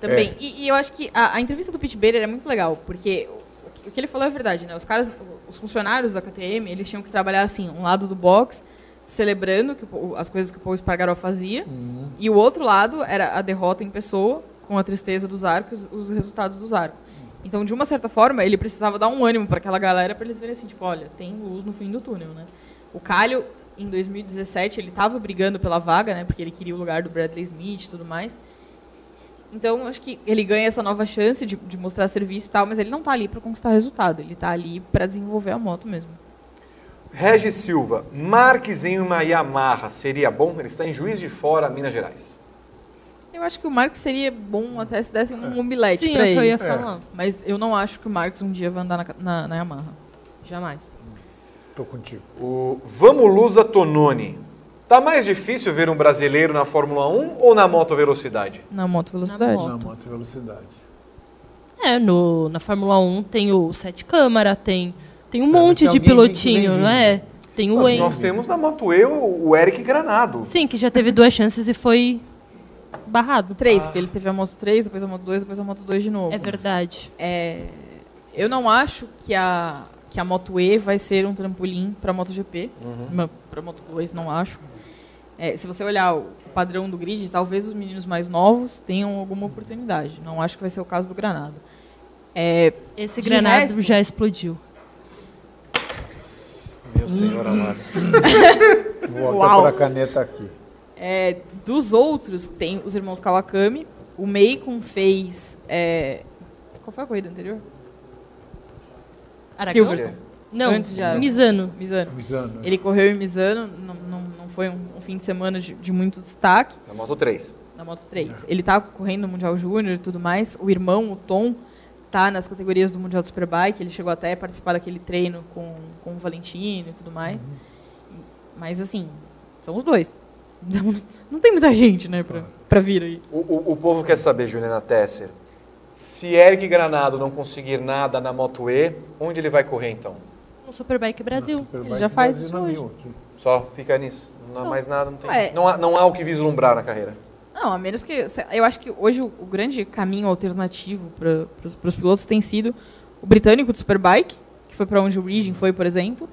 Também. E, e eu acho que a, a entrevista do Pete Bader é muito legal, porque o, que- o que ele falou é verdade, né? Os caras, os funcionários da KTM, eles tinham que trabalhar assim, um lado do box, celebrando que as coisas que o Paul Espargaró fazia, e o outro lado era a derrota em pessoa, com a tristeza dos arcos, os resultados dos arcos. Então, de uma certa forma, ele precisava dar um ânimo para aquela galera para eles verem assim, tipo, olha, tem luz no fim do túnel, né? O Calho, em 2017, ele estava brigando pela vaga, né? Porque ele queria o lugar do Bradley Smith e tudo mais. Então, acho que ele ganha essa nova chance de, de mostrar serviço e tal, mas ele não está ali para conquistar resultado. Ele está ali para desenvolver a moto mesmo. Regis Silva, Marques em uma Yamaha seria bom? Ele está em Juiz de Fora, Minas Gerais. Eu acho que o Marques seria bom até se desse um mobilete Sim, é para o que eu ele. ia falar. Mas eu não acho que o Marques um dia vai andar na, na, na Yamaha. Jamais. Tô contigo. O Vamos Lusa Tononi. Tá mais difícil ver um brasileiro na Fórmula 1 ou na moto velocidade? Na moto velocidade. moto. Na moto velocidade. É, no, na Fórmula 1 tem o sete câmara, tem, tem um É, mas monte tem de alguém pilotinho, bem-vindo. né? Tem o Nós, Wayne. nós temos na moto E o o Eric Granado. Sim, que já teve duas chances e foi barrado. Três, porque ele teve a moto 3, depois a moto 2, depois a moto 2 de novo. É verdade. É, eu não acho que a, que a Moto E vai ser um trampolim para a MotoGP. Para a Moto 2, não acho. É, se você olhar o padrão do grid, talvez os meninos mais novos tenham alguma oportunidade. Não acho que vai ser o caso do Granado. É, Esse granado resto- já explodiu. Meu senhor amado. <laughs> Volta Uau. para a caneta aqui. É, dos outros, tem os irmãos Kawakami. O Meikon fez. é, qual foi a corrida anterior? Aragão? Silverson. Não, Antes de Aragão. Misano. Misano. Avisando. Ele correu em Misano, não, não, não foi um, um fim de semana de, de muito destaque. Na moto 3. na Moto 3. Ele tá correndo no Mundial Júnior e tudo mais. O irmão, o Tom, tá nas categorias do Mundial do Superbike. Ele chegou até a participar daquele treino com, com o Valentino e tudo mais. Mas, assim, são os dois. <laughs> Não tem muita gente, né, pra, pra vir aí. O, o- o povo quer saber, Juliana Tesser, se Eric Granado não conseguir nada na moto E, onde ele vai correr então? No Superbike Brasil. Superbike já faz Brasil isso hoje. mil. Só fica nisso. Não há Só. mais nada, não tem. Ué. Não, há, não há o que vislumbrar na carreira. Não, a menos que. Eu acho que hoje o, o grande caminho alternativo para os pilotos tem sido o britânico do Superbike, que foi para onde o Regan foi, por exemplo.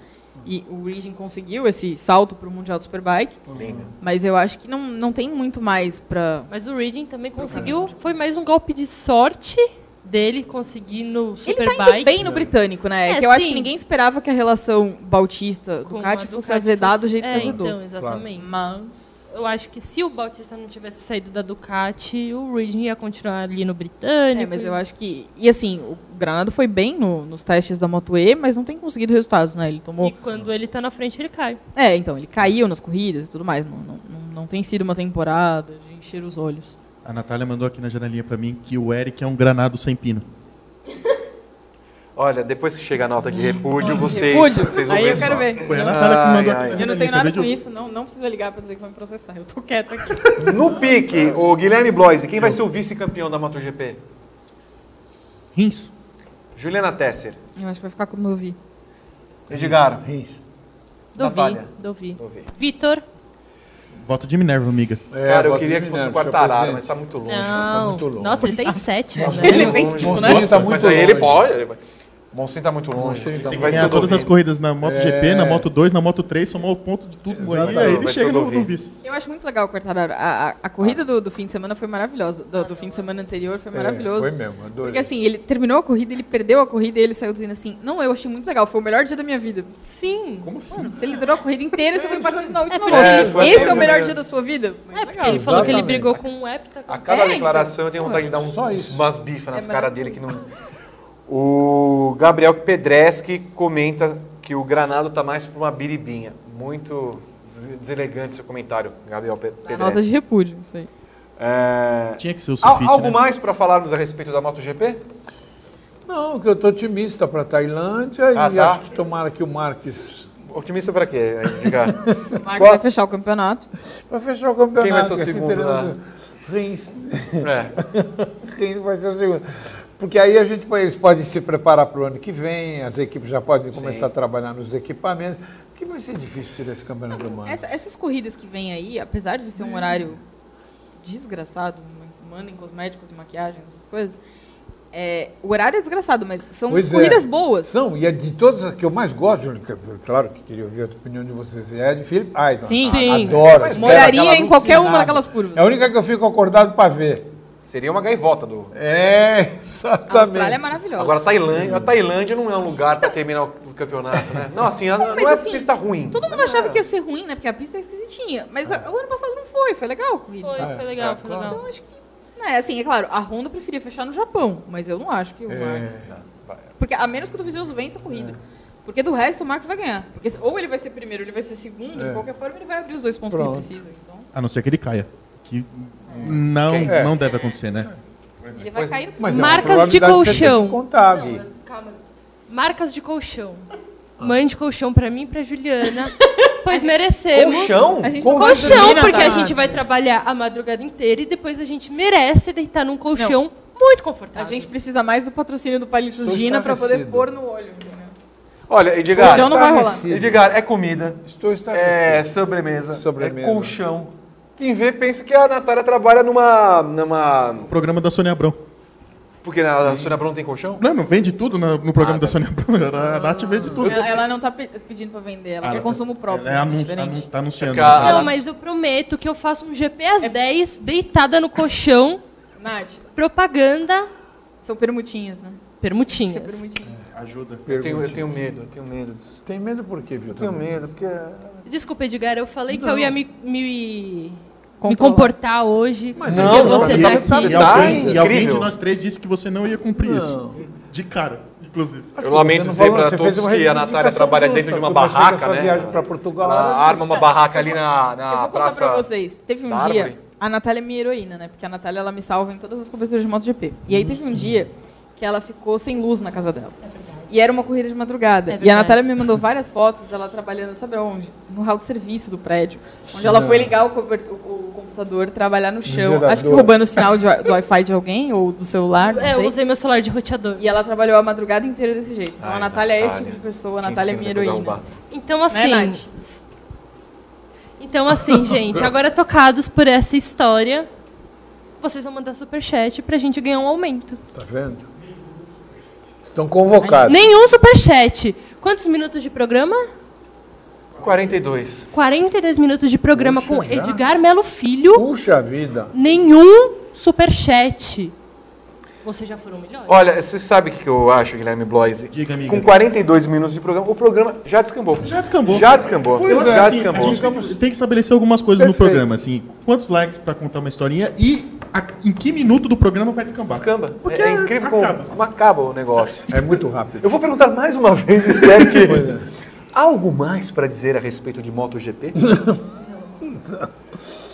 E o Regan conseguiu esse salto para o Mundial do Superbike. Linda. Mas eu acho que não, não tem muito mais para. Mas o Reading também conseguiu. Foi mais um golpe de sorte dele conseguir no Ele Superbike. tá indo bem no britânico, né? É, que eu acho sim. que ninguém esperava que a relação Bautista com a Ducati fosse azedar do fosse- jeito é, que azedou. Então, exatamente. Mas. Eu acho que se o Bautista não tivesse saído da Ducati, o Reading ia continuar ali no britânico. É, mas eu acho que. E assim, o Granado foi bem no- nos testes da Moto E, mas não tem conseguido resultados, né? Ele tomou. E quando ele tá na frente, ele cai. É, então, ele caiu nas corridas e tudo mais. Não, não, não, não tem sido uma temporada de encher os olhos. A Natália mandou aqui na janelinha pra mim que o Eric é um granado sem pino. Olha, depois que chega a nota de repúdio, vocês, Repúdio. vocês vão Aí ver eu quero só. ver. Foi a Eu- Natália que Ai, mandou ai. na Eu não tenho nada com isso, não, não precisa ligar pra dizer que vai me processar. Eu tô quieta aqui. No pique, o Guilherme Bloise, quem vai ser o vice-campeão da MotoGP? Rins. Juliana Tesser. Eu acho que vai ficar como eu vi. Edgar. Rins. Dovi. Dovi. Dovi. Vitor. Voto de Minerva, amiga. É, Cara, eu queria que fosse o Quartararo, mas tá muito longe. Não. muito longe. Nossa, ele tá em sétimo, Nossa, né? ele tem longe. tipo, né? Monstrinho tá Nossa, muito mas aí ele longe. pode. ele vai- Monstrinho tá muito longe. Monstrinho tá Tem que Vai ganhar todas as corridas na MotoGP, É. na Moto 2, na Moto 3, somar o ponto de tudo aí, Exatamente. aí ele Vai ser chega no, no vice. Eu acho muito legal o Quartararo. A, a, a corrida do, do fim de semana foi maravilhosa. Do, do fim de semana anterior foi É, maravilhoso. foi mesmo, adorei. Porque assim, ele terminou a corrida, ele perdeu a corrida e ele saiu dizendo assim: Não, eu achei muito legal, foi o melhor dia da minha vida. Sim. Como assim? Mano, você liderou a corrida inteira e você foi <laughs> batido na última volta. ele- Esse é o melhor dia da sua vida? É, porque legal. ele falou que ele brigou com o Hepta. A cada É, declaração eu tenho vontade de dar um, Só isso. umas bifas nas É caras dele que não. <laughs> O Gabriel Pedreschi comenta que o Granado tá mais pra uma biribinha. Muito des- deselegante seu comentário, Gabriel Pe- Dá nota de Pedreschi. repúdio, isso aí. É, Tinha que ser o sulfite, algo né? mais para falarmos a respeito da MotoGP? Não, que eu estou otimista para a Tailândia Ah, e tá. acho que tomara que o Marques. Otimista para quê? O Marcos Qual- vai fechar o campeonato. Para fechar o campeonato. Quem vai ser o assim segundo? Rins. é. <laughs> Quem vai ser o segundo? Porque aí a gente, eles podem se preparar para o ano que vem, as equipes já podem começar a trabalhar nos equipamentos, porque vai ser difícil tirar esse campeonato do Marques. Essa- essas corridas que vêm aí, apesar de ser um horário desgraçado, mano em cosméticos e maquiagens, essas coisas, é, o horário é desgraçado, mas são Pois é. corridas boas. São, e é de todas as que eu mais gosto, Júlio, claro que queria ouvir a opinião de vocês, é de Philip Island. Sim. A- Sim. Adoro. Moraria em qualquer uma daquelas curvas. É a única que eu fico acordado para ver. Seria uma gaivota do. É, A exatamente. Austrália é maravilhosa. Agora, a Tailândia, a Tailândia não é um lugar para terminar o campeonato, né? Não, assim, ela não mas é assim, pista ruim. Todo mundo achava que ia ser ruim, né? Porque a pista é esquisitinha. Mas a- o ano passado não foi, foi legal a corrida. Foi, foi legal, é, foi legal. Então acho que. Né, assim, é claro, a Honda preferia fechar no Japão, mas eu não acho que o É. Max. Porque a menos que o Dovizioso vença a corrida. Porque do resto o Max vai ganhar. Porque ou ele vai ser primeiro ou ele vai ser segundo, de É. qualquer forma ele vai abrir os dois pontos Pronto. que ele precisa. Então, A não ser que ele caia. Que não, É. não deve acontecer, né? ele vai cair no Mas é Marcas de colchão. contar, Gui. Calma. Marcas de colchão. Mande colchão pra mim e pra Juliana, pois <laughs> merecemos. Colchão? A gente não Colchão, porque a gente vai trabalhar a madrugada inteira e depois a gente merece deitar num colchão muito A confortável. gente precisa mais do patrocínio do Palitos Estou Gina pra poder pôr no olho. Olha, Edgar, Colchão não vai rolar. Edgar, é comida, Estou é sobremesa, Sobremesa. é colchão. Quem vê pensa que a Natália trabalha numa. numa... Programa da Sônia Abrão. Porque a Sônia Abrão não tem colchão? Não, não vende tudo no, no programa Ah, da tá. Sônia Abrão. A Nath vende tudo. Ela, ela não tá pe- pedindo pra vender, ela Ah, quer consumo próprio. Ela é anun- diferente. anun- tá anunciando. É. Não, mas eu prometo que eu faço um GP às 10, deitada no colchão, Nath, propaganda, são permutinhas, né? Que é permutinhas. permutinha. Ajuda. Eu tenho, eu tenho medo, eu tenho medo disso. Tem medo por quê, Eu Vitor? tenho medo, porque. Desculpa, Edgar, eu falei que eu ia me, me, me comportar hoje. Mas porque não, você não, tá aqui. tá- E Tá alguém, e alguém incrível. de nós três disse que você não ia cumprir Não. isso. De cara, inclusive. Acho Eu que lamento dizer você todos que a Natália trabalha justa. dentro de uma barraca, né? viagem para Portugal, Ela arma justa. uma barraca ali na, Eu na vou contar praça. pra vocês. Teve um dia. Árvore. A Natália é minha heroína, né? Porque a Natália ela me salva em todas as coberturas de MotoGP. E aí teve um dia que ela ficou sem luz na casa dela. E era uma corrida de madrugada. É e a. Natália me mandou várias fotos dela trabalhando, sabe onde? No hall de serviço do prédio. Onde ela foi ligar o computador, trabalhar no chão. gerador. Acho que roubando o sinal de, do Wi-Fi de alguém ou do celular. Não É, eu sei. usei meu celular de roteador. E ela trabalhou a madrugada inteira desse jeito. Então Ai, a Natália, é esse Natália. tipo de pessoa. A Natália é minha heroína. Então, assim. Né, Nath? Então, assim, <laughs> gente, agora tocados por essa história, vocês vão mandar superchat pra gente ganhar um aumento. Tá vendo? Estão convocados. Nenhum superchat. Quantos minutos de programa? 42. 42 minutos de programa Puxa, com já? Edgar Melo Filho. Puxa vida. Nenhum superchat. Vocês já foram melhores? Olha, você sabe o que eu acho, Guilherme Bloise? Diga, amiga. Com 42 minutos de programa, o programa já descambou. Já descambou. Já descambou. Acho que já assim, descambou. a gente tem que- tem que estabelecer algumas coisas no Perfeito. programa, assim, quantos likes pra contar uma historinha e a- em que minuto do programa vai descambar. Descamba. Porque é, é incrível como acaba. como acaba o negócio. É muito rápido. Eu vou perguntar mais uma vez, espero que. Há algo mais para dizer a respeito de MotoGP? <laughs>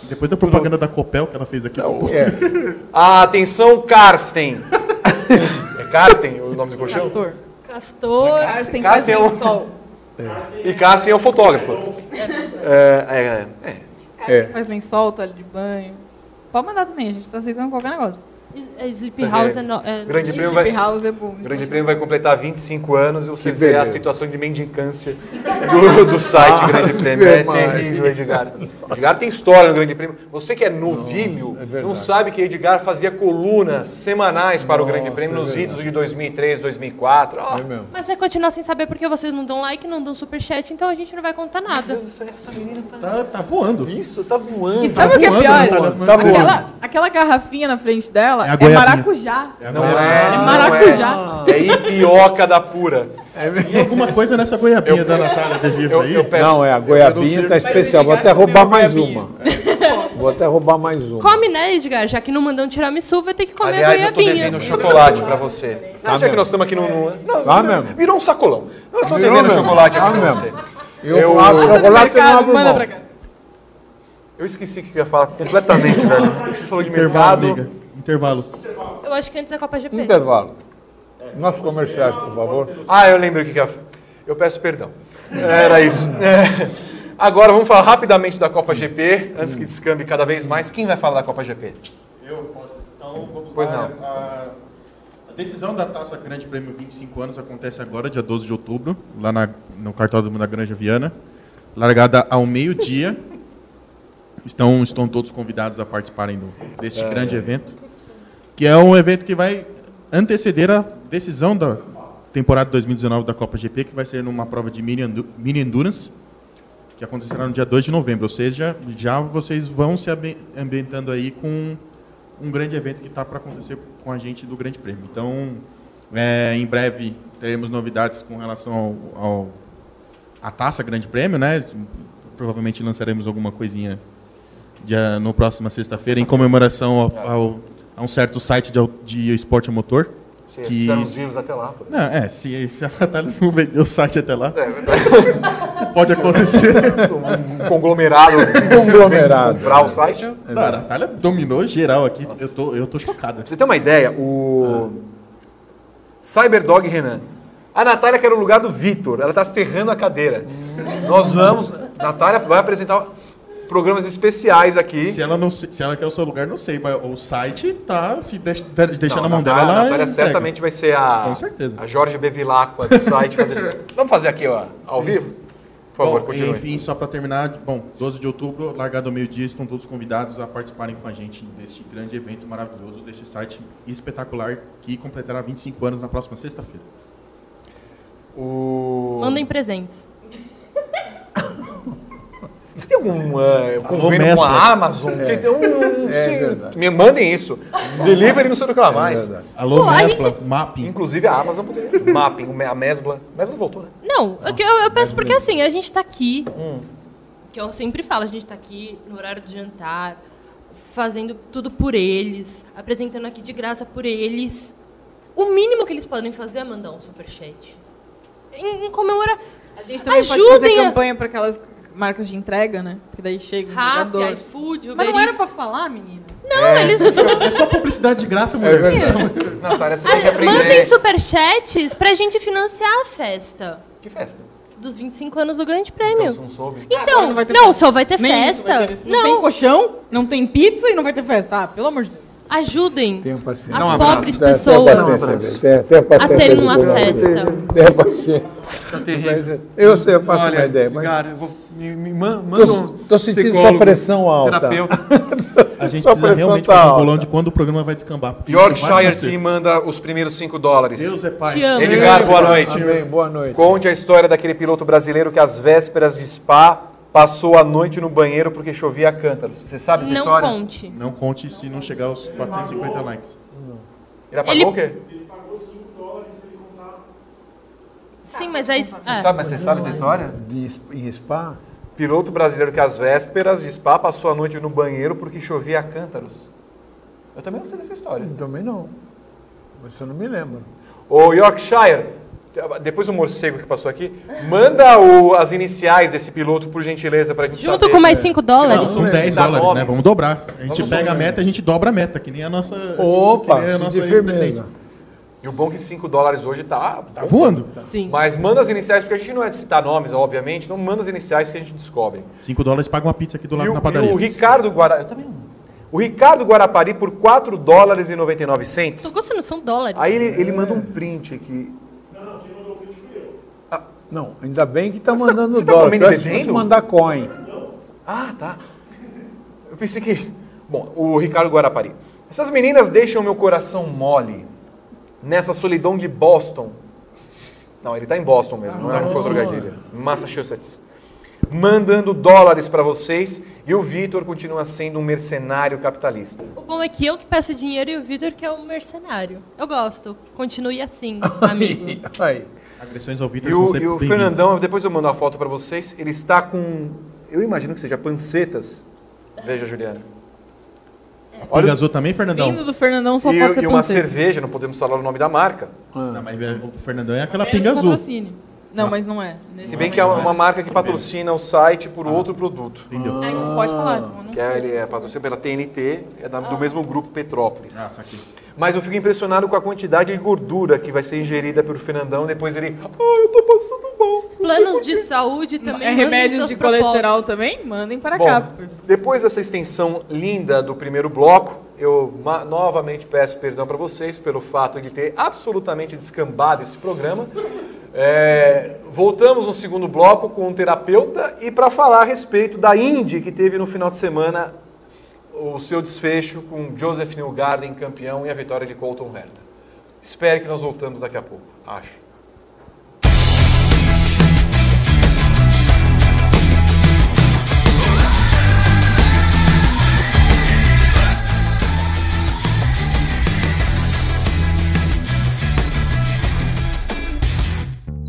Depois da propaganda da Copel que ela fez aqui. É. Ah, atenção, Karsten. é Karsten o nome do colchão? Castor. Castor. Carsten faz Castor é um- lençol. E Karsten é o fotógrafo. É, é, é. É. Faz lençol, toalha de banho. Pode mandar também, a gente tá aceitando qualquer negócio. É, Você House é, no, é Grande prêmio vai, House é bom. Grande Prêmio vai completar 25 anos e você Que vê a beleza. situação de mendicância do, do site Ah, Grande Prêmio. É terrível, Edgar. Edgar tem história no Grande Prêmio. Você que é novilho, é não sabe que Edgar fazia colunas semanais para o Grande Nossa, Prêmio é nos idos de 2003, 2004. Ó, É mesmo. Mas vai continuar sem saber porque vocês não dão like, não dão superchat, então a gente não vai contar nada. essa menina tá... Tá, tá voando. Isso, tá voando. E sabe o que é pior? Natália. Tá voando. Aquela, aquela garrafinha na frente dela É a é, goiabinha. maracujá. É Não goiabinha. é, não maracujá. É, é ipioca da pura. E alguma coisa nessa goiabinha da Natália De Vivo Eu, aí? eu peço. Não, é a goiabinha tá especial. Vou até roubar mais goiabinha. uma. Vou até roubar mais uma. Come, né, Edgar? Já que não mandam tiramisu, vai ter que comer Aliás, a eu tô goiabinha. devendo chocolate pra você. Tá Ah, já que mesmo. nós estamos aqui no... no- Não, Tá virou- mesmo. Virou um sacolão. Eu tô Virou devendo mesmo. chocolate Tá aqui pra mesmo. você. Eu, Eu- abro chocolate e não abro manda mão. pra cá. Eu esqueci o que eu ia falar completamente, velho. Você falou de Intervalo, mercado. Intervalo. Eu acho que antes da Copa GP. Intervalo. Nossos comerciais, por favor. Ah, eu lembro o que que eu... Eu peço perdão. Era isso. É. <laughs> Agora vamos falar rapidamente da Copa GP, antes que descambe cada vez mais. Quem vai falar da Copa GP? Eu posso. Então, vamos Pois lá. não. A, a decisão da Taça Grande Prêmio 25 anos acontece agora, dia 12 de outubro, lá na, no cartódromo da Granja Viana. Largada ao meio-dia. Estão, estão todos convidados a participarem do, deste grande evento, que é um evento que vai anteceder a decisão da temporada 2019 da Copa GP, que vai ser numa prova de mini, mini endurance, que acontecerá no dia 2 de novembro. Ou seja, já vocês vão se ambi- ambientando aí com um grande evento que está para acontecer com a gente do Grande Prêmio. Então, é, em breve teremos novidades com relação ao, ao à taça Grande Prêmio, né? Provavelmente lançaremos alguma coisinha no próxima sexta-feira em comemoração ao, ao- a um certo site de, de esporte a motor. Se Que- fizeram os vivos até lá. Não, é, se, se a Natália não vendeu o site até lá, É verdade. <laughs> pode acontecer. Um conglomerado. Conglomerado. Comprar o site. Não, a Natália dominou geral aqui. Eu tô, eu tô chocada. Pra você ter uma ideia, o Cyberdog Renan. A Natália quer o lugar do Vitor. Ela está serrando a cadeira. Nós vamos. Natália vai apresentar programas especiais aqui. Se ela, não, se ela quer o seu lugar, não sei, mas o site tá. Se deixa, deixa Não, na mão dela, ela. Natália certamente vai ser a, Com certeza. a Jorge Bevilacqua do site. fazer- <laughs> Vamos fazer aqui, ó, ao vivo? Por favor, Bom, continue. enfim, só para terminar, bom, 12 de outubro, largado ao meio-dia, estão todos convidados a participarem com a gente deste grande evento maravilhoso, deste site espetacular que completará 25 anos na próxima sexta-feira. O... Mandem presentes. <laughs> Você tem algum uh, convênio com a Amazon? Que tem um, É sim, verdade. me mandem isso. Delivery não sei do que lá É mais. Alô, Pô, Mesbla, Mapping. Inclusive a Amazon poderia. Mapping, a Mesbla. Mesbla voltou, né? Não, eu, eu, eu peço porque assim, a gente tá aqui, que eu sempre falo, a gente tá aqui no horário do jantar, fazendo tudo por eles, apresentando aqui de graça por eles. O mínimo que eles podem fazer é mandar um superchat. Em, em comemorar. A gente também pode fazer Ajudem a- campanha para aquelas marcas de entrega, né? Porque daí chega um Rap, jogador. iFood, Uber Mas não era pra falar, menina? Não, eles É só publicidade de graça, mulher. <laughs> Natália, você tem que Ah, aprender. mandem superchats pra gente financiar a festa Que festa? dos 25 anos do Grande Então, Prêmio. você não soube? Então, Agora não, vai ter festa. só vai ter Nem isso festa. vai ter. Não, Não tem colchão, não tem pizza e não vai ter festa. Ah, pelo amor de Deus. Ajudem as um pobres Tenha- pessoas Tenha tenha- tenha a terem uma festa. Tenha paciência. Tá eu sei, eu faço Olha, uma ideia, mas cara, eu vou, me, me man- manda Tô- um tô sentindo sua pressão alta. Terapeuta. <laughs> A gente Sua precisa realmente tá fazer um bolão de quando o programa vai descambar. Yorkshire. Team manda os primeiros 5 dólares. Deus é pai. Te amo. Edgar, boa noite. Amém, boa noite. Conte a história daquele piloto brasileiro que às vésperas de Spa passou a noite no banheiro porque chovia a cântaros. Você sabe essa Não história? conte. Não conte se não chegar aos 450 likes. Ele apagou Ele- o quê? Sim, mas aí. Você é. sabe, mas você sabe essa história? De, em Spa? Piloto brasileiro que às vésperas de Spa passou a noite no banheiro porque chovia a cântaros. Eu também não sei dessa história. Também não. Mas eu não me lembro. Ô Yorkshire, depois do morcego que passou aqui, manda o- as iniciais desse piloto, por gentileza, pra gente Junto saber. com mais 5 Não, dólares. são é, 10 dá dólares, nomes. né? Vamos dobrar. A gente Vamos pega a meta, a gente dobra a meta, que nem a nossa. Opa, que nem a nossa firmeza. E o bom é que 5 dólares hoje tá... Tá voando. Sim. Mas manda as iniciais, porque a gente não é de citar nomes, obviamente, então manda as iniciais que a gente descobre. 5 dólares paga uma pizza aqui do E lado o, na e padaria. o Ricardo Guarapari... Eu também não. O Ricardo Guarapari por 4 dólares e 99 cents. Tô gostando, são dólares. Aí ele, ele manda um print aqui. Não, ainda bem que está Você tá- mandando você tá dólar. comendo e mandar coin. Ah, tá. Eu pensei que. Bom, o Ricardo Guarapari. Essas meninas deixam meu coração mole nessa solidão de Boston. Não, ele tá em Boston mesmo, não é foi trocadilho. Massachusetts. Mandando dólares para vocês e o Vitor continua sendo um mercenário capitalista. O bom é que eu que peço dinheiro e o Vitor que é o mercenário. Eu gosto. Continue assim, <laughs> amigo. Aí. Agressões ao Vitor E são o, sempre e o. Fernandão, depois eu mando a foto para vocês, ele está com. Eu imagino que seja pancetas. Veja, Juliana. Pinga azul também, Fernandão? Vindo do Fernandão só E, pode ser e uma panceta. cerveja, não podemos falar o nome da marca. Não, mas é, o Fernandão é aquela Menos pinga azul. patrocínio. Não, mas não é. Nesse Se bem que é momento uma marca que patrocina o site por outro produto. Entendeu? É, não pode falar, então eu não Que é, sei. ele é patrocinado pela TNT, é da- do mesmo grupo Petrópolis. Ah, saquei. Mas eu fico impressionado com a quantidade de gordura que vai ser ingerida pelo Fernandão. Depois ele, ah, eu tô passando mal. Planos de saúde também. É remédios de propósitos. colesterol também? Mandem para Bom, cá. depois dessa extensão linda do primeiro bloco, eu novamente peço perdão para vocês pelo fato de ter absolutamente descambado esse programa. É, voltamos no segundo bloco com um terapeuta e para falar a respeito da Indy que teve no final de semana o seu desfecho com Joseph Newgarden campeão e a vitória de Colton Herta. Espere que nós voltamos daqui a pouco, acho.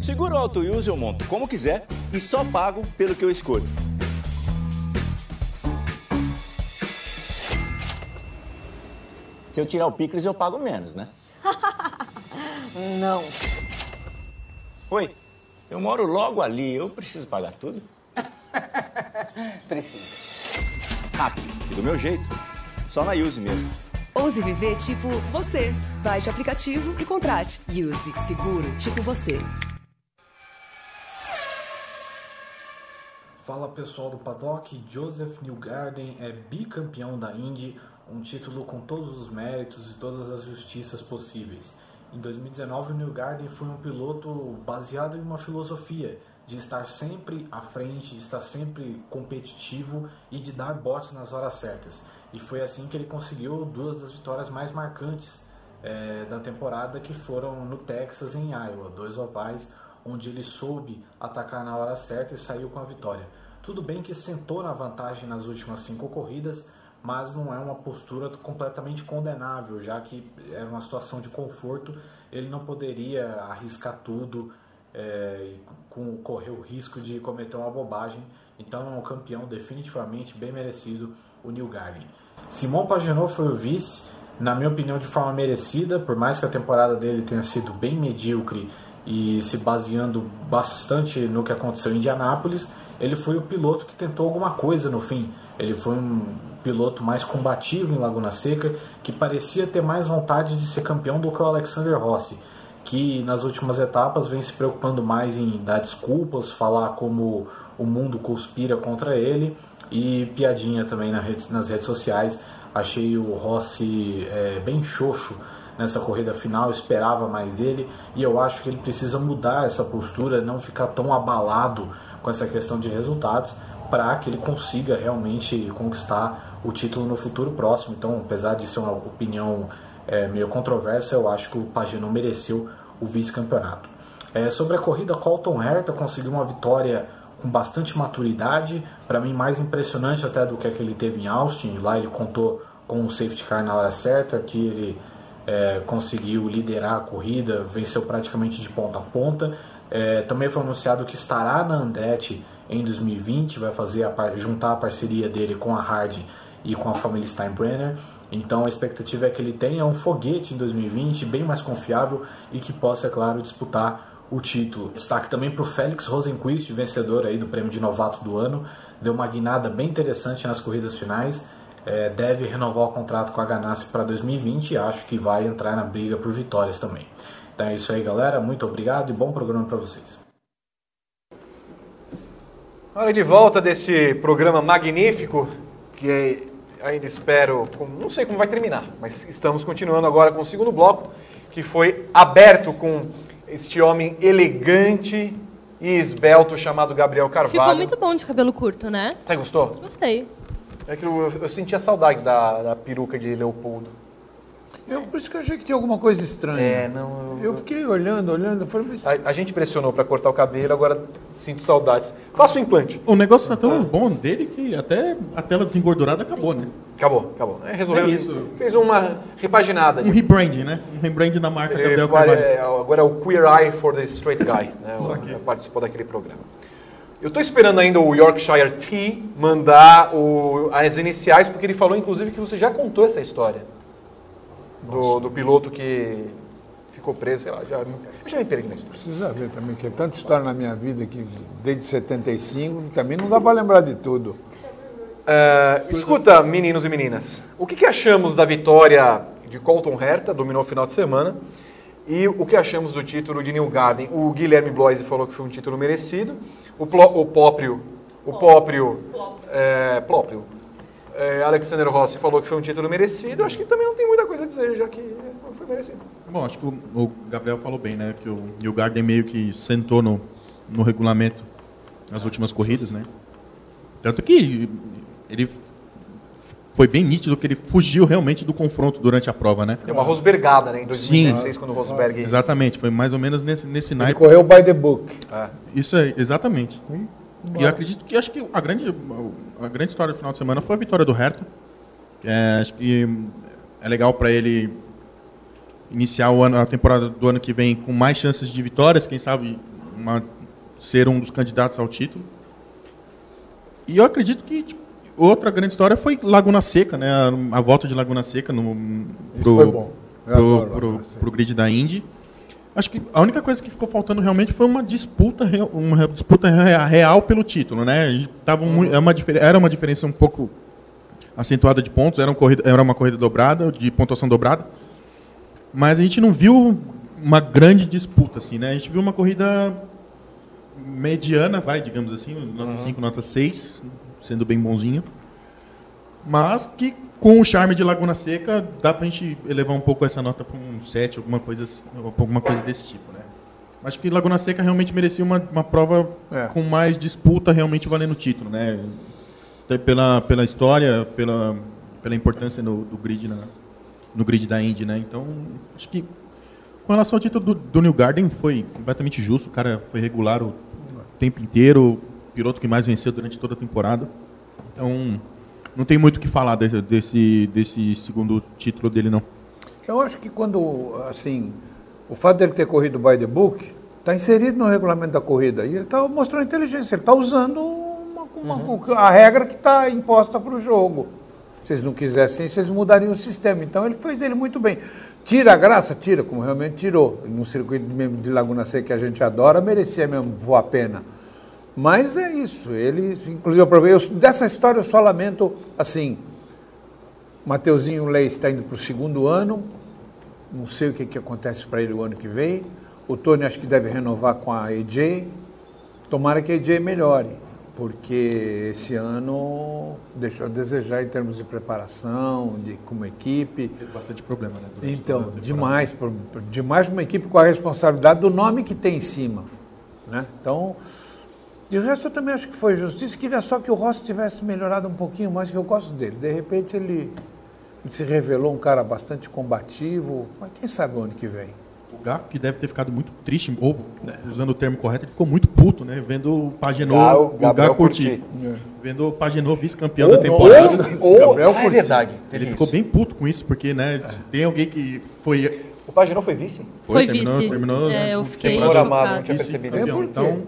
Seguro auto use eu monto como quiser e só pago pelo que eu escolho. Se eu tirar o picles, eu pago menos, né? <laughs> Não. Oi, eu moro logo ali, eu preciso pagar tudo? <laughs> Precisa. Rápido e do meu jeito. Só na Use mesmo. Ouse viver tipo você. Baixe o aplicativo e contrate. Use Seguro tipo você. Fala pessoal do Paddock, Joseph Newgarden é bicampeão da Indy, um título com todos os méritos e todas as justiças possíveis. Em 2019, o Newgarden foi um piloto baseado em uma filosofia de estar sempre à frente, de estar sempre competitivo e de dar botes nas horas certas. E foi assim que ele conseguiu duas das vitórias mais marcantes eh, da temporada, que foram no Texas e em Iowa, dois ovais onde ele soube atacar na hora certa e saiu com a vitória. Tudo bem que sentou na vantagem nas últimas cinco corridas, mas não é uma postura completamente condenável, já que era uma situação de conforto, ele não poderia arriscar tudo é, com, correr o risco de cometer uma bobagem. Então é um campeão definitivamente bem merecido, o Neil Garden. Simon Pagenaud foi o vice, na minha opinião de forma merecida, por mais que a temporada dele tenha sido bem medíocre e se baseando bastante no que aconteceu em Indianápolis, ele foi o piloto que tentou alguma coisa no fim. Ele foi um piloto mais combativo em Laguna Seca, que parecia ter mais vontade de ser campeão do que o Alexander Rossi, que nas últimas etapas vem se preocupando mais em dar desculpas, falar como o mundo conspira contra ele e piadinha também nas redes sociais. Achei o Rossi é, bem xoxo nessa corrida final, esperava mais dele e eu acho que ele precisa mudar essa postura, não ficar tão abalado com essa questão de resultados para que ele consiga realmente conquistar o título no futuro próximo. Então, apesar de ser uma opinião é, meio controversa, eu acho que o Pagano mereceu o vice-campeonato. É, sobre a corrida, Colton Herta conseguiu uma vitória com bastante maturidade, para mim mais impressionante até do que a que ele teve em Austin. Lá ele contou com o safety car na hora certa, que ele é, conseguiu liderar a corrida, venceu praticamente de ponta a ponta. É, também foi anunciado que estará na Andretti em 2020, vai fazer a juntar a parceria dele com a Hardy e com a família Steinbrenner. Então a expectativa é que ele tenha um foguete em 2020 bem mais confiável e que possa, é claro, disputar o título. Destaque também para o Félix Rosenquist, vencedor aí do prêmio de novato do ano. Deu uma guinada bem interessante nas corridas finais. É, deve renovar o contrato com a Ganassi para 2020 e acho que vai entrar na briga por vitórias também. Então é isso aí, galera. Muito obrigado e bom programa para vocês. Hora de volta desse programa magnífico, que ainda espero, não sei como vai terminar, mas estamos continuando agora com o segundo bloco, que foi aberto com este homem elegante e esbelto chamado Gabriel Carvalho. Ficou muito bom de cabelo curto, né? Você gostou? Gostei. É que eu, eu sentia saudade da, da peruca de Leopoldo. Eu, por isso que eu achei que tinha alguma coisa estranha. É, não. Eu fiquei olhando, olhando, falei, mas A, a gente pressionou para cortar o cabelo, agora sinto saudades. Faça o implante. O negócio tá tão bom dele que até a tela desengordurada acabou, né? Acabou, acabou. É, resolveu. É isso. Fez uma repaginada. Um rebrand, né? Um rebrand da marca Ele Gabriel agora, Carvalho. é, agora é o Queer Eye for the Straight Guy. Né? Participou daquele programa. Eu estou esperando ainda o Yorkshire T mandar o- as iniciais, porque ele falou, inclusive, que você já contou essa história. Do, do piloto que ficou preso, sei lá, já, eu já me perdi na história. Precisa ver também, que é tanta história na minha vida que desde 75, que também não dá para lembrar de tudo. É, escuta, meninos e meninas, o que, que achamos da vitória de Colton Herta, dominou o final de semana, e o que achamos do título de New Garden? O Guilherme Bloise falou que foi um título merecido, o, Plo, o Póprio, o Póprio, é, Plóprio, é, Alexander Rossi falou que foi um título merecido, eu acho que também não tem muita coisa a dizer, já que foi merecido. Bom, acho que o, o Gabriel falou bem, né? Que o New Garden meio que sentou no, no regulamento nas últimas corridas, né? Tanto que ele foi bem nítido que ele fugiu realmente do confronto durante a prova, né? Deu uma Rosbergada, né, em 2016, quando o Rosberg... Exatamente, foi mais ou menos nesse, nesse Ele naipe. correu by the book. Isso é, exatamente. E eu acredito que acho que a grande, a grande história do final de semana foi a vitória do Hertha. É, acho que é legal para ele iniciar o ano, a temporada do ano que vem com mais chances de vitórias, quem sabe uma- ser um dos candidatos ao título. E eu acredito que tipo, outra grande história foi Laguna Seca, né? A, a volta de Laguna Seca no pro, foi bom. Eu pro, pro, Seca. pro grid da Indy. Acho que a única coisa que ficou faltando realmente foi uma disputa, uma disputa rea- real pelo título, né? Tava Uhum. mui- é uma era uma diferença um pouco acentuada de pontos, era, um corrida, era uma corrida dobrada, de pontuação dobrada, mas a gente não viu uma grande disputa, assim, né? A gente viu uma corrida mediana, vai, digamos assim, nota 5, nota 6, sendo bem bonzinho, mas que com o charme de Laguna Seca dá pra gente elevar um pouco essa nota para um 7, alguma coisa, alguma coisa desse tipo, né? Acho que Laguna Seca realmente merecia uma, uma prova É. com mais disputa, realmente valendo o título, né? Pela, pela história, pela, pela importância no, do grid na, no grid da Indy, né? Então, acho que com relação ao título do, do New Garden foi completamente justo, o cara foi regular o tempo inteiro, piloto que mais venceu durante toda a temporada. Então, não tem muito o que falar desse, desse, desse segundo título dele, não. Eu acho que quando, assim, o fato dele ter corrido by the book está inserido no regulamento da corrida e ele está mostrando inteligência, ele está usando uma- uma- a regra que está imposta para o jogo. Se eles não quisessem, vocês mudariam o sistema. Então ele fez ele muito bem. Tira a graça? Tira, como realmente tirou. Num circuito de Laguna Seca que a gente adora, merecia mesmo voar a pena. Mas é isso. Ele, inclusive, eu dessa história eu só lamento, assim, Mateuzinho Leis está indo para o segundo ano, não sei o que, que acontece para ele o ano que vem. O Tony acho que deve renovar com a AJ. Tomara que a AJ melhore, porque esse ano deixou a desejar em termos de preparação, de como equipe. Teve bastante problema, né? Então, demais, demais uma equipe com a responsabilidade do nome que tem em cima. Né? Então, de resto eu também acho que foi justiça. Queria só que o Rossi tivesse melhorado um pouquinho mais, que eu gosto dele. De repente ele, ele se revelou um cara bastante combativo, mas quem sabe o ano que vem. O Gaco, que deve ter ficado muito triste, ou usando o termo correto, ele ficou muito puto, né? Vendo o Pagenot, Ah, o o Gabriel Gaco curtir. curtir. Vendo o Pagenot vice-campeão da temporada. Ou, Gabriel ah, é verdade. Ele teve ficou isso. bem puto com isso, porque, né, se tem alguém que foi... O Paginot foi vice? Foi terminou, vice. Terminou, É, eu fiquei chocada. Não tinha percebido isso. Então,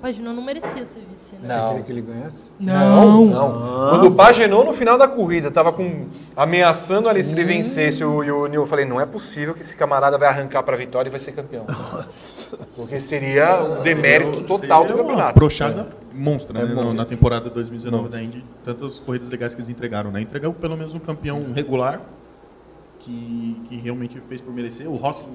Paginot não merecia ser vice, né? Você Não. queria que ele ganhasse? Não, não. Quando o Pagenot no final da corrida tava com ameaçando ali se ele vencesse o, e o Nil, eu falei, não é possível que esse camarada vai arrancar para a vitória e vai ser campeão. Porque seria um demérito total do seria uma campeonato. brochada monstra, É né, no- monstro. na temporada 2019 da Indy. Tantas corridas legais que eles entregaram, né? Entregou pelo menos um campeão regular, que, que realmente fez por merecer. O Rossi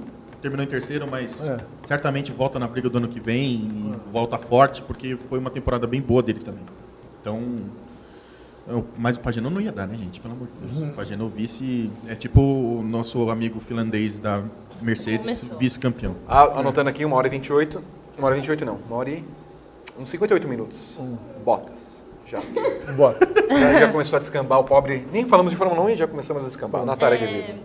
terminou em terceiro, mas É. certamente volta na briga do ano que vem, e volta forte, porque foi uma temporada bem boa dele também. Então, eu- mas o Pagenot não ia dar, né, gente? Pelo amor de Deus. Uhum. O Pagenot vice é tipo o nosso amigo finlandês da Mercedes, vice-campeão. Ah, anotando aqui, uma hora e 28. Uma hora e 28 não, uma hora e... Uns 58 minutos. Bottas. Já. Bora. já. já começou a descambar o pobre... Nem falamos de Fórmula 1 e já começamos a descambar. Natália, É, querida.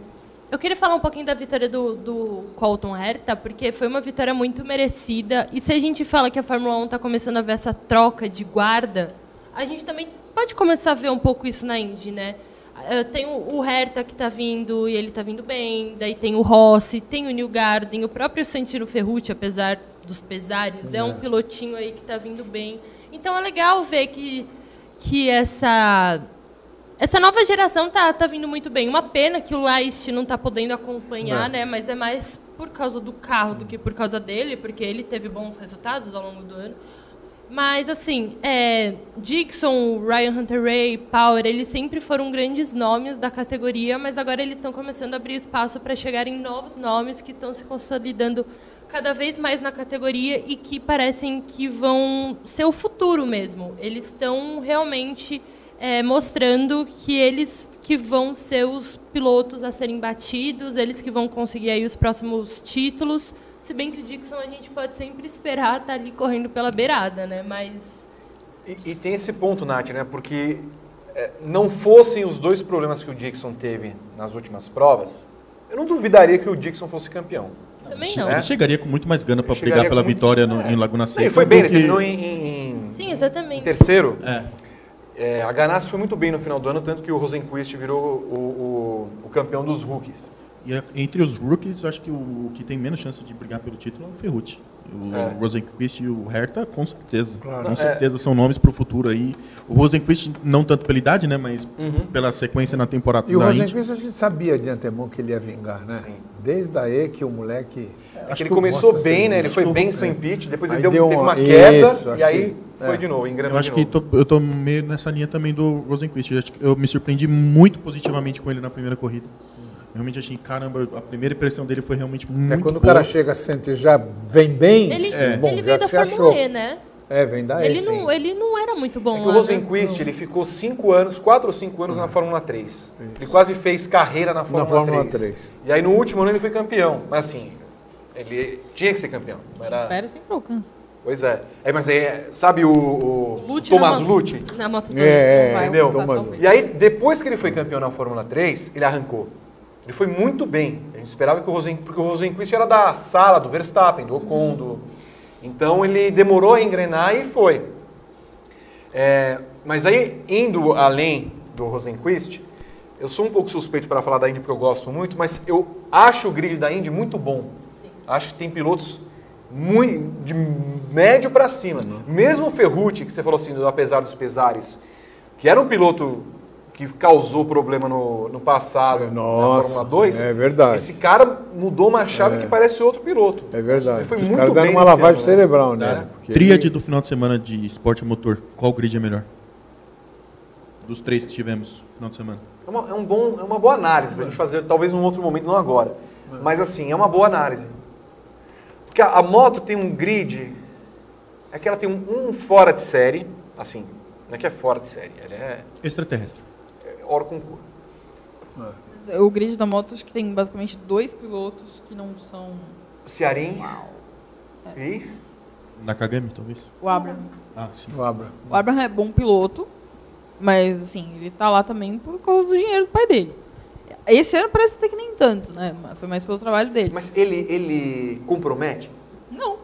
Eu queria falar um pouquinho da vitória do, do Colton Herta, porque foi uma vitória muito merecida. E se a gente fala que a Fórmula 1 está começando a ver essa troca de guarda, a gente também pode começar a ver um pouco isso na Indy, né? Eh, Tem o Herta que está vindo e ele está vindo bem, daí tem o Rossi, tem o New Garden, o próprio Santino Ferrucci, apesar dos pesares, é um pilotinho aí que está vindo bem. Então é legal ver que, que essa essa nova geração tá, tá vindo muito bem. Uma pena que o Leist não tá podendo acompanhar, É. né? Mas é mais por causa do carro do que por causa dele, porque ele teve bons resultados ao longo do ano. Mas, assim, é, Dixon, Ryan Hunter Ray, Power, eles sempre foram grandes nomes da categoria, mas agora eles estão começando a abrir espaço para chegarem novos nomes que estão se consolidando cada vez mais na categoria e que parecem que vão ser o futuro mesmo. Eles estão realmente é, mostrando que eles que vão ser os pilotos a serem batidos, eles que vão conseguir aí os próximos títulos. Se bem que o Dixon a gente pode sempre esperar estar ali correndo pela beirada, né? Mas E, e tem esse ponto, Nath, né? Porque é, não fossem os dois problemas que o Dixon teve nas últimas provas, eu não duvidaria que o Dixon fosse campeão. Também Ele não. É? chegaria com muito mais gana para Ele brigar pela vitória no- em Laguna Seca. ele foi bem, ele que- terminou em, em- em Sim, exatamente. terceiro. É. É, a Ganassi foi muito bem no final do ano, tanto que o Rosenquist virou o, o- o campeão dos rookies. E é- entre os rookies, eu acho que o que tem menos chance de brigar pelo título é o Ferrucci. O É. Rosenquist e o Hertha, com certeza. Claro. Com É. certeza são nomes para o futuro aí. O Rosenquist, não tanto pela idade, né? Mas Uhum. pela sequência na temporada E o. Rosenquist a gente sabia de antemão que ele ia vingar, né? Sim. Desde aí que o moleque. Acho que ele começou bem, né? Ele foi bem sem é. pitch, depois Aí ele deu, deu teve uma- uma queda Isso, e aí que- foi é. de novo, engrenou Eu acho de que tô- eu tô meio nessa linha também do Rosenquist. Eu, acho que eu me surpreendi muito positivamente com ele na primeira corrida. Realmente achei, caramba, a primeira impressão dele foi realmente muito É quando o boa. cara chega, sente já vem bem, Ele, é. bom, ele já veio da se Fórmula achou. E, né? É, vem daí. Ele sim. não, ele não era muito bom É o né? Rosenquist, ele ficou cinco anos, quatro ou cinco anos na Fórmula 3. Ele quase fez carreira na Fórmula, Fórmula 3. 3. E aí no último ano ele foi campeão. Mas assim, ele tinha que ser campeão. Não Era... Espera sempre alcança. Pois é. é. Mas aí, sabe o, o Lute Thomas na Lute? Na moto É, vai entendeu? Thomas. E aí, depois que ele foi campeão na Fórmula 3, ele arrancou. Ele foi muito bem. A gente esperava que o Rosen... Porque o Rosenquist era da sala do Verstappen, do Ocon, do... Então ele demorou a engrenar e foi. É, mas aí, indo além do Rosenquist, eu sou um pouco suspeito para falar da Indy porque eu gosto muito, mas eu acho o grid da Indy muito bom. Acho que tem pilotos muito, de médio para cima. Mesmo o Ferrucci, que você falou assim, apesar dos pesares, que era um piloto que causou problema no, no passado É, nossa, na Fórmula 2, é verdade. esse cara mudou uma chave que parece outro piloto. É verdade. Ele foi Os muito caras bem deram uma lavagem ano, né? cerebral nele. porque tríade ele- do final de semana de esporte a motor, qual grid é melhor? Dos três que tivemos no final de semana. É uma, é um bom, é uma boa análise pra gente fazer, talvez num outro momento, não agora. Mas assim, é uma boa análise. Porque a, a moto tem um grid, é que ela tem um, um fora de série, assim, não é que é fora de série, ela é, Extraterrestre. É hora concurso. O grid da moto acho que tem basicamente dois pilotos que não são Cearim e... Nakagami, talvez? o Abraham. Ah, sim. O Abra. O Abraham é bom piloto, mas assim, ele tá lá também por causa do dinheiro do pai dele. Esse ano parece até que nem tanto, né? Foi mais pelo trabalho dele. Mas ele, ele compromete? Não.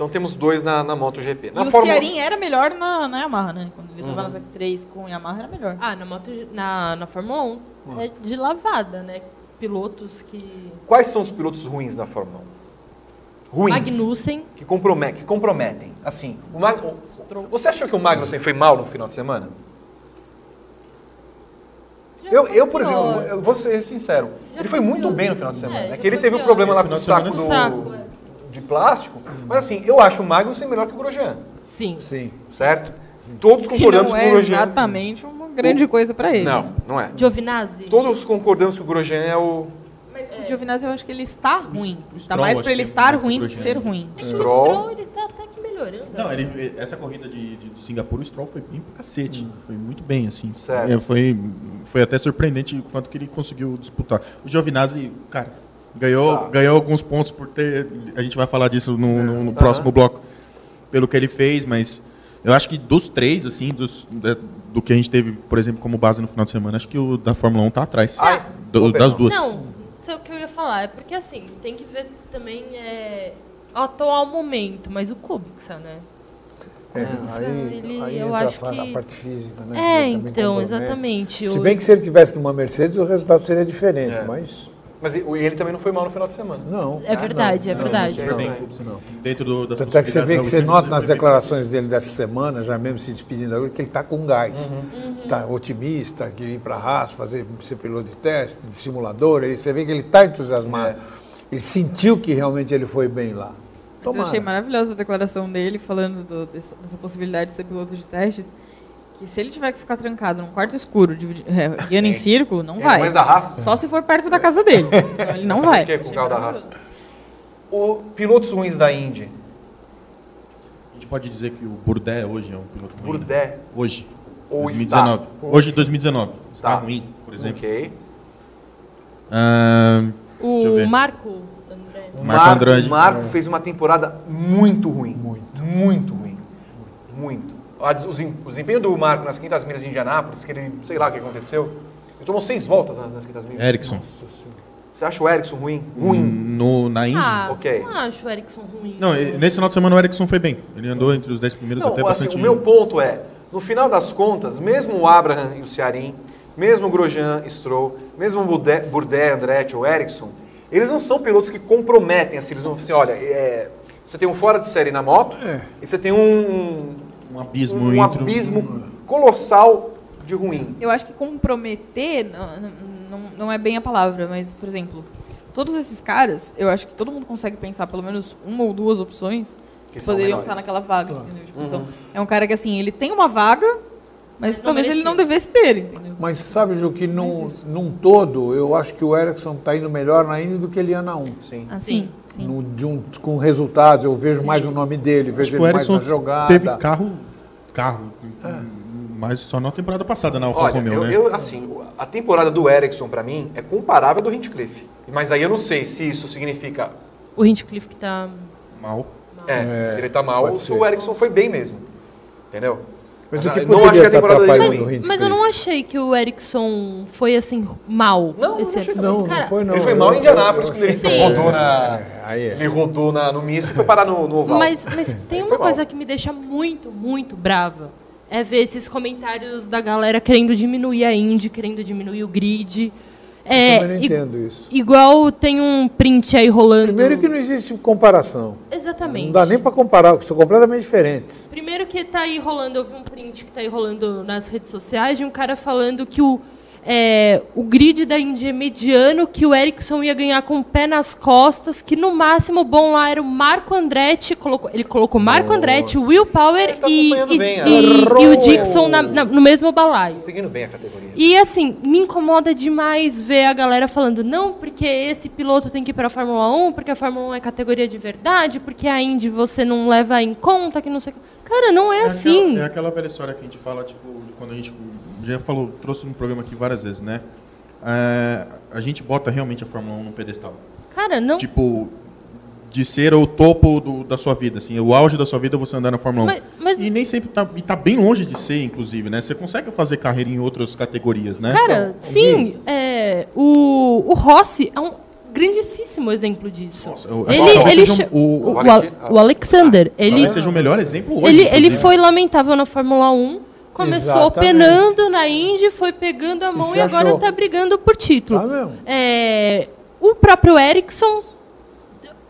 Então temos dois na, na MotoGP. E Na o Fórmula- Cearim era melhor na, na Yamaha, né? Quando ele tava Uhum. na Tech 3 com Yamaha era melhor. Ah, na, moto, na, na Fórmula 1 é de lavada, né? Pilotos que... Quais são os pilotos ruins da Fórmula 1? Ruins. Magnussen, Que, comprome- que comprometem. Assim, o Mag- o- você achou que o Magnussen foi mal no final de semana? Eu, eu, por exemplo, eu vou ser sincero. Já ele foi muito bem no final de semana. É, É, já que ele teve um problema lá com o saco de do, Saco, de plástico. Mas assim, eu acho o Magnussen melhor que o Grosjean. Sim. Sim. Certo? Todos Que concordamos não que o é Grosjean... exatamente uma grande coisa pra ele. Não, não é. Giovinazzi? Todos concordamos que o Grosjean é o... Mas o Giovinazzi eu acho que ele está ruim. o Tá Stroll mais pra ele que é estar que o ruim do que ser ruim. É que o Stroll. Ele tá até que melhorando. Não, ele, essa corrida de, de, de Singapura, o Stroll foi bem pra cacete. Foi muito bem, assim. Certo. É, foi, foi até surpreendente o quanto que ele conseguiu disputar. O Giovinazzi, cara, ganhou, Tá. ganhou alguns pontos por ter... A gente vai falar disso no, no- no próximo bloco, pelo que ele fez, mas eu acho que dos três, assim, dos, da- do que a gente teve, por exemplo, como base no final de semana, acho que o da Fórmula 1 tá atrás. Ai, Do- das duas. Não, isso é o que eu ia falar. É porque, assim, tem que ver também é, o atual momento. Mas o Kubica, né? É, Kubica, aí, ele- aí eu entra acho a, que- a parte física, né? É, então, exatamente. Se bem que se ele tivesse numa Mercedes, o resultado seria diferente, É. mas Mas ele também não foi mal no final de semana. Não. É verdade, é não, verdade. não, não. clube, sim. Dentro do, das Tanto é que você vê que você nota nas declarações dele dessa semana, já mesmo se despedindo agora, que ele está com gás. Uhum. Está otimista, que ir para a Haas, fazer, ser piloto de teste, de simulador. Ele, você vê que ele está entusiasmado. Ele sentiu que realmente ele foi bem lá. Mas eu achei maravilhosa a declaração dele falando do- dessa, dessa possibilidade de ser piloto de testes. Que se ele tiver que ficar trancado num quarto escuro, dividi- é, guiando em círculo, não É, vai. mas da raça. Só se for perto da casa dele. <laughs> Ele não vai. Que é com o carro da raça. O pilotos ruins da Indy. A gente pode dizer que o Burdé hoje é um piloto ruim. né? Burdé. Hoje. Ou 2019. Hoje, 2019. Está Tá. ruim, por exemplo. Ok. Eu O. Marco André. O Marco Andrade. o Marco fez uma temporada muito ruim. Muito. Muito ruim. Muito. Des- O desem- o desempenho do Marco nas 500 milhas de Indianápolis, que ele, sei lá o que aconteceu, ele tomou seis voltas nas, nas 500 milhas. Ericsson. Você acha o Ericsson ruim? Ruim. No, na Indy? Ah, Ok. não acho o Erickson ruim. Não, nesse final de semana o Ericsson foi bem. Ele andou entre os 10 primeiros Não, até assim, bastante. o meu ponto é, no final das contas, mesmo o Abraham e o Cearim, mesmo o Grosjean, Stroll, mesmo o Burdé, Burdé, Andretti ou Ericsson, eles não são pilotos que comprometem, assim, eles vão assim, olha, é, você tem um fora de série na moto e você tem um, Um abismo um, um entre. abismo colossal de ruim. Eu acho que comprometer não, não, não é bem a palavra, mas, por exemplo, todos esses caras, eu acho que todo mundo consegue pensar pelo menos uma ou duas opções Que que poderiam melhores. estar naquela vaga. entendeu? Tipo, Então, é um cara que, assim, ele tem uma vaga, mas Não talvez ele merecia. não devesse ter, entendeu? Mas sabe, Ju, que num, num todo, eu acho que o Ericsson está indo melhor na Indy do que ele ia na 1. Sim. Assim, sim. No, de um- com resultados, eu vejo mais o nome dele, vejo ele o mais na jogada. teve carro. Carro. Mas só na temporada passada na Alfa Olha, Romeo, eu, né? eu, assim, a temporada do Ericsson, pra mim, é comparável à do Hinchcliffe. Mas aí eu não sei se isso significa O Hinchcliffe que tá... Mal. É, É, se ele tá mal ou se o Erickson foi bem mesmo. Entendeu? Mas Mas o que eu não achei a temporada dele ruim. Mas eu não achei que o Erickson foi assim mal. Não, não esse achei ano. também. Não, Cara, não foi não. ele foi Eu- mal em eu- Indianápolis eu quando ele achei- Sim. rodou na. É, é. Ele rodou na, no misto e foi parar no, no oval. Mas, mas tem uma foi mal. coisa que me deixa muito, muito brava. É ver esses comentários da galera querendo diminuir a Indy, querendo diminuir o grid. É, também não i- entendo isso. Igual tem um print aí rolando. Primeiro que não existe comparação. Exatamente. Não dá nem para comparar, são completamente diferentes. Primeiro que tá aí rolando, eu vi um print que tá aí rolando nas redes sociais de um cara falando que o, é, o grid da Indy é mediano, que o Ericsson ia ganhar com o pé nas costas, que no máximo o bom lá era o Marco Andretti, colocou, ele colocou Marco Andretti, o Will Power tá e, e- bem e- e o! Dixon na- na- no mesmo balaio. Seguindo bem a categoria. E assim, me incomoda demais ver a galera falando, não, porque esse piloto tem que ir para a Fórmula 1, porque a Fórmula 1 é categoria de verdade, porque a Indy você não leva em conta, que não sei o que. Cara, não é, É assim. Aquela, é aquela velha história que a gente fala, tipo, quando a gente já falou, trouxe no programa aqui várias vezes, né? É, a gente bota realmente a Fórmula 1 no pedestal. Cara, não. Tipo, de ser o topo do- da sua vida, assim, o auge da sua vida é você andar na Fórmula 1. Mas- mas- E nem sempre tá, e tá bem longe de ser, inclusive, né? Você consegue fazer carreira em outras categorias, né? Cara, sim, é, o, o Rossi é um grandíssimo exemplo disso. Nossa, eu- ele, ele um- o- o, o o o Alexander, ele, Talvez seja o melhor exemplo hoje. ele, ele foi lamentável na Fórmula 1, começou Exatamente. penando na Indy, foi pegando a mão se e agora está brigando por título. Tá. É, o próprio Ericsson,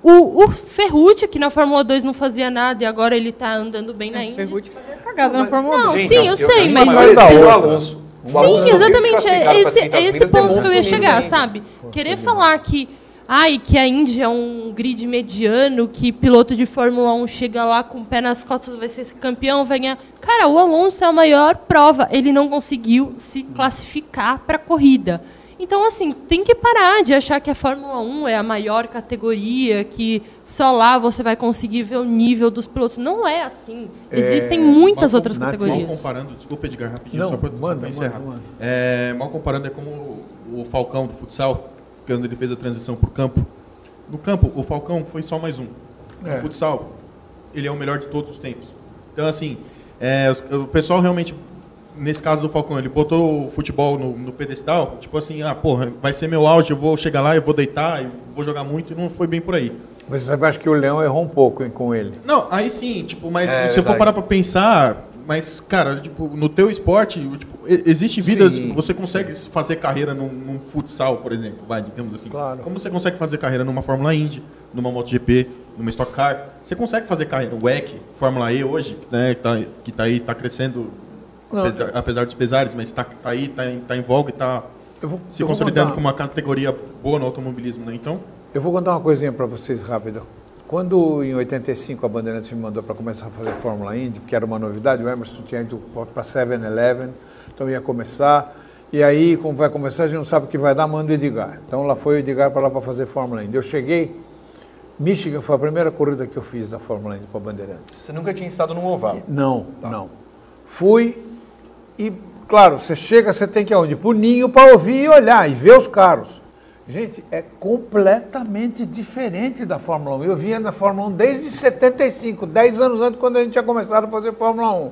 o, o Ferrucci, que na Fórmula 2 não fazia nada e agora ele está andando bem na O Indy. Ferrucci fazia cagada na Fórmula 1. Não, Gente, sim, eu sei, acho mas- o. O Sim, exatamente. É esse, 500 é esse ponto que eu ia chegar, sabe? Querer falar que, ai, que a Indy é um grid mediano, que piloto de Fórmula 1 chega lá com o pé nas costas, vai ser campeão, vai ganhar. Cara, o Alonso é a maior prova. Ele não conseguiu se classificar para a corrida. Então, assim, tem que parar de achar que a Fórmula 1 é a maior categoria, que só lá você vai conseguir ver o nível dos pilotos. Não é assim. Existem muitas Mal outras Mal categorias. comparando, desculpa Edgar, rapidinho, Não, só para encerrar. É, mal comparando é como o Falcão do futsal, quando ele fez a transição para o campo. No campo, o Falcão foi só mais um. É. No futsal, ele é o melhor de todos os tempos. Então, assim, é, o pessoal realmente, nesse caso do Falcão, ele botou o futebol no, no pedestal, tipo assim, ah, porra, vai ser meu auge, eu vou chegar lá, eu vou deitar, eu vou jogar muito, e não foi bem por aí. Mas você acha que o Leão errou um pouco hein, com ele. Não, aí sim, tipo, mas É, se eu for parar pra pensar, Mas, cara, tipo, no teu esporte, tipo, existe vida, Sim, você consegue fazer carreira num, num futsal, por exemplo, vai, digamos assim. Claro. Como você consegue fazer carreira numa Fórmula Indy, numa MotoGP, numa Stock Car? Você consegue fazer carreira no WEC, Fórmula E hoje, né, que tá, que tá aí, tá crescendo, apesar, apesar dos pesares, mas tá, tá aí, tá, em- tá em voga e tá vou, se consolidando como uma categoria boa no automobilismo, né? Então, Eu vou contar uma coisinha para vocês rápido. Quando em 85 a Bandeirantes me mandou para começar a fazer Fórmula Indy, que era uma novidade, o Emerson tinha ido para 7-Eleven, então ia começar. E aí, como vai começar, a gente não sabe o que vai dar, manda o Edgar. Então lá foi o Edgar para lá para fazer Fórmula Indy. Eu cheguei, Michigan foi a primeira corrida que eu fiz da Fórmula Indy para Bandeirantes. Você nunca tinha estado num oval. Não, não. Fui e, claro, você chega, você tem que ir aonde? Pro ninho para ouvir e olhar e ver os carros. Gente, é completamente diferente da Fórmula 1. Eu vinha da Fórmula 1 desde 75, 10 anos antes, quando a gente tinha começado a fazer Fórmula 1.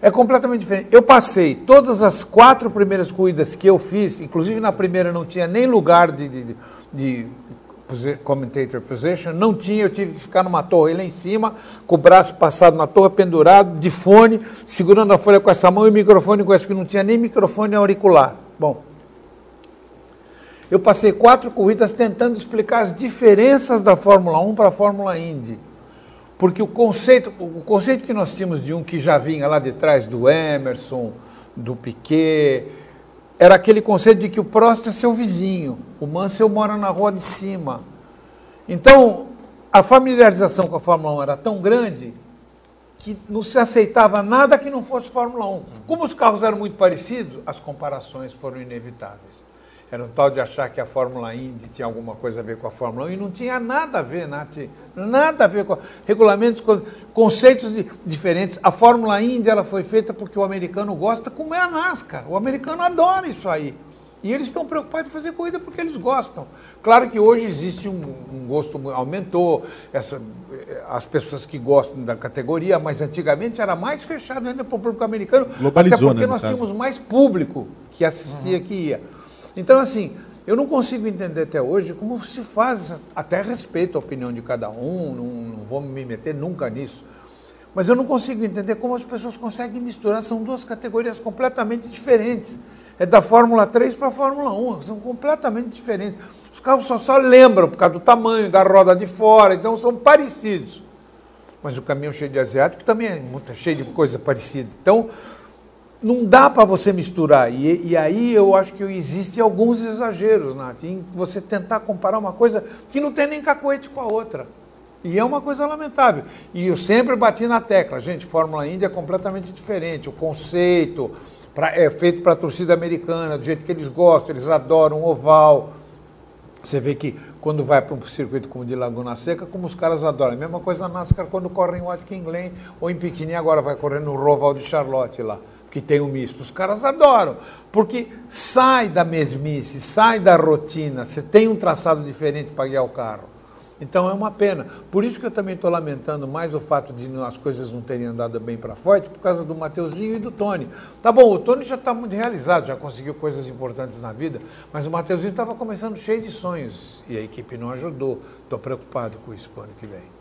É completamente diferente. Eu passei todas as quatro primeiras corridas que eu fiz, inclusive na primeira não tinha nem lugar de, de, de commentator position, não tinha, eu tive que ficar numa torre lá em cima, com o braço passado na torre, pendurado, de fone, segurando a folha com essa mão e o microfone com essa, porque não tinha nem microfone auricular. Bom, eu passei quatro corridas tentando explicar as diferenças da Fórmula 1 para a Fórmula Indy. Porque o conceito, o conceito que nós tínhamos de um que já vinha lá de trás do Emerson, do Piquet, era aquele conceito de que o Prost é seu vizinho, o Mansell mora na rua de cima. Então, a familiarização com a Fórmula 1 era tão grande que não se aceitava nada que não fosse Fórmula 1. Como os carros eram muito parecidos, as comparações foram inevitáveis. Era um tal de achar que a Fórmula Indy tinha alguma coisa a ver com a Fórmula 1 e não tinha nada a ver, Nath. Nada a ver com regulamentos, con- conceitos de- diferentes. A Fórmula Indy ela foi feita porque o americano gosta, como é a NASCAR. O americano adora isso aí. E eles estão preocupados em fazer corrida porque eles gostam. Claro que hoje existe um, um gosto, aumentou essa, eh, as pessoas que gostam da categoria, mas antigamente era mais fechado ainda para o público americano, Globalizou, até porque né, nós caso. tínhamos mais público que assistia, que ia. Então, assim, eu não consigo entender até hoje como se faz, até respeito a opinião de cada um, não, não vou me meter nunca nisso, mas eu não consigo entender como as pessoas conseguem misturar, são duas categorias completamente diferentes. É da Fórmula 3 para a Fórmula 1, são completamente diferentes. Os carros só, só lembram por causa do tamanho, da roda de fora, então são parecidos. Mas o caminhão cheio de asiático também é muito cheio de coisa parecida. Então, não dá para você misturar. E, e aí eu acho que existem alguns exageros, Nath, em você tentar comparar uma coisa que não tem nem cacoete com a outra. E é uma coisa lamentável. E eu sempre bati na tecla, gente, Fórmula Indy é completamente diferente. O conceito pra- é feito para a torcida americana, do jeito que eles gostam, eles adoram oval. Você vê que quando vai para um circuito como de Laguna Seca, como os caras adoram. A mesma coisa na NASCAR quando corre em Watkins Glen ou em Pequim, agora vai correr no Roval de Charlotte lá, que tem o misto. Os caras adoram, porque sai da mesmice, sai da rotina, você tem um traçado diferente para guiar o carro. Então é uma pena. Por isso que eu também estou lamentando mais o fato de as coisas não terem andado bem para Ford, por causa do Mateuzinho e do Tony. Tá bom, o Tony já está muito realizado, já conseguiu coisas importantes na vida, mas o Mateuzinho estava começando cheio de sonhos e a equipe não ajudou. Estou preocupado com isso para o ano que vem.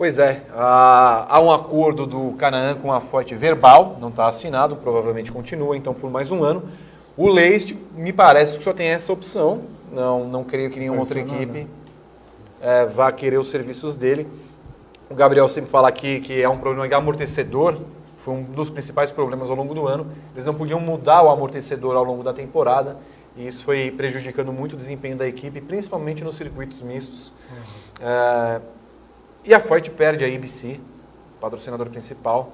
Pois é, há, um acordo do Canaã com a Forte verbal, não está assinado, provavelmente continua, então por mais um ano. O Leist, me parece que só tem essa opção, não, não creio que nenhuma outra equipe é, vá querer os serviços dele. O Gabriel sempre fala aqui que é um problema de amortecedor, foi um dos principais problemas ao longo do ano. Eles não podiam mudar o amortecedor ao longo da temporada, e isso foi prejudicando muito o desempenho da equipe, principalmente nos circuitos mistos. É, e a Ford perde a IBC, patrocinador principal.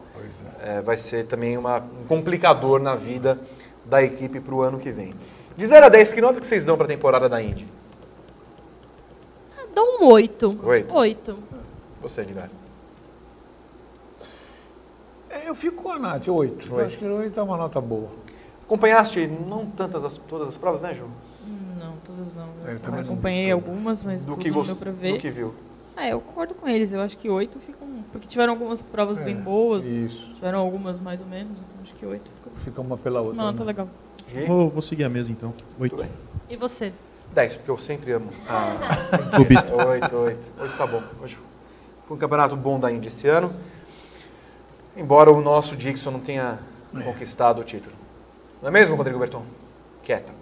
É, vai ser também uma, um complicador na vida da equipe para o ano que vem. De 0 a 10, que nota que vocês dão para a temporada da Indy? Ah, Dou um oito. Oito. Oito. Você, Edgar. É, Eu fico com a Nath, oito. Eu Oito. acho que oito é uma nota boa. Acompanhaste não tantas as, todas as provas, né, Ju? Não, todas não. Eu Eu também não acompanhei algumas, mas Do tudo que, não gost... deu do ver. que viu. Ah, eu concordo com eles. Eu acho que oito ficam... Porque tiveram algumas provas bem É, boas. Isso. Tiveram algumas mais ou menos. então Acho que oito ficou Fica uma pela outra. nota né? legal. Gi? vou, vou seguir a mesa então. Oito. Bem. E você? 10, porque eu sempre amo. Ah, Clubista. 8, 8. Hoje tá bom. Hoje foi um campeonato bom da Indy esse ano. Embora o nosso Dixon não tenha conquistado o título. Não é mesmo, Rodrigo Berton? Quieta.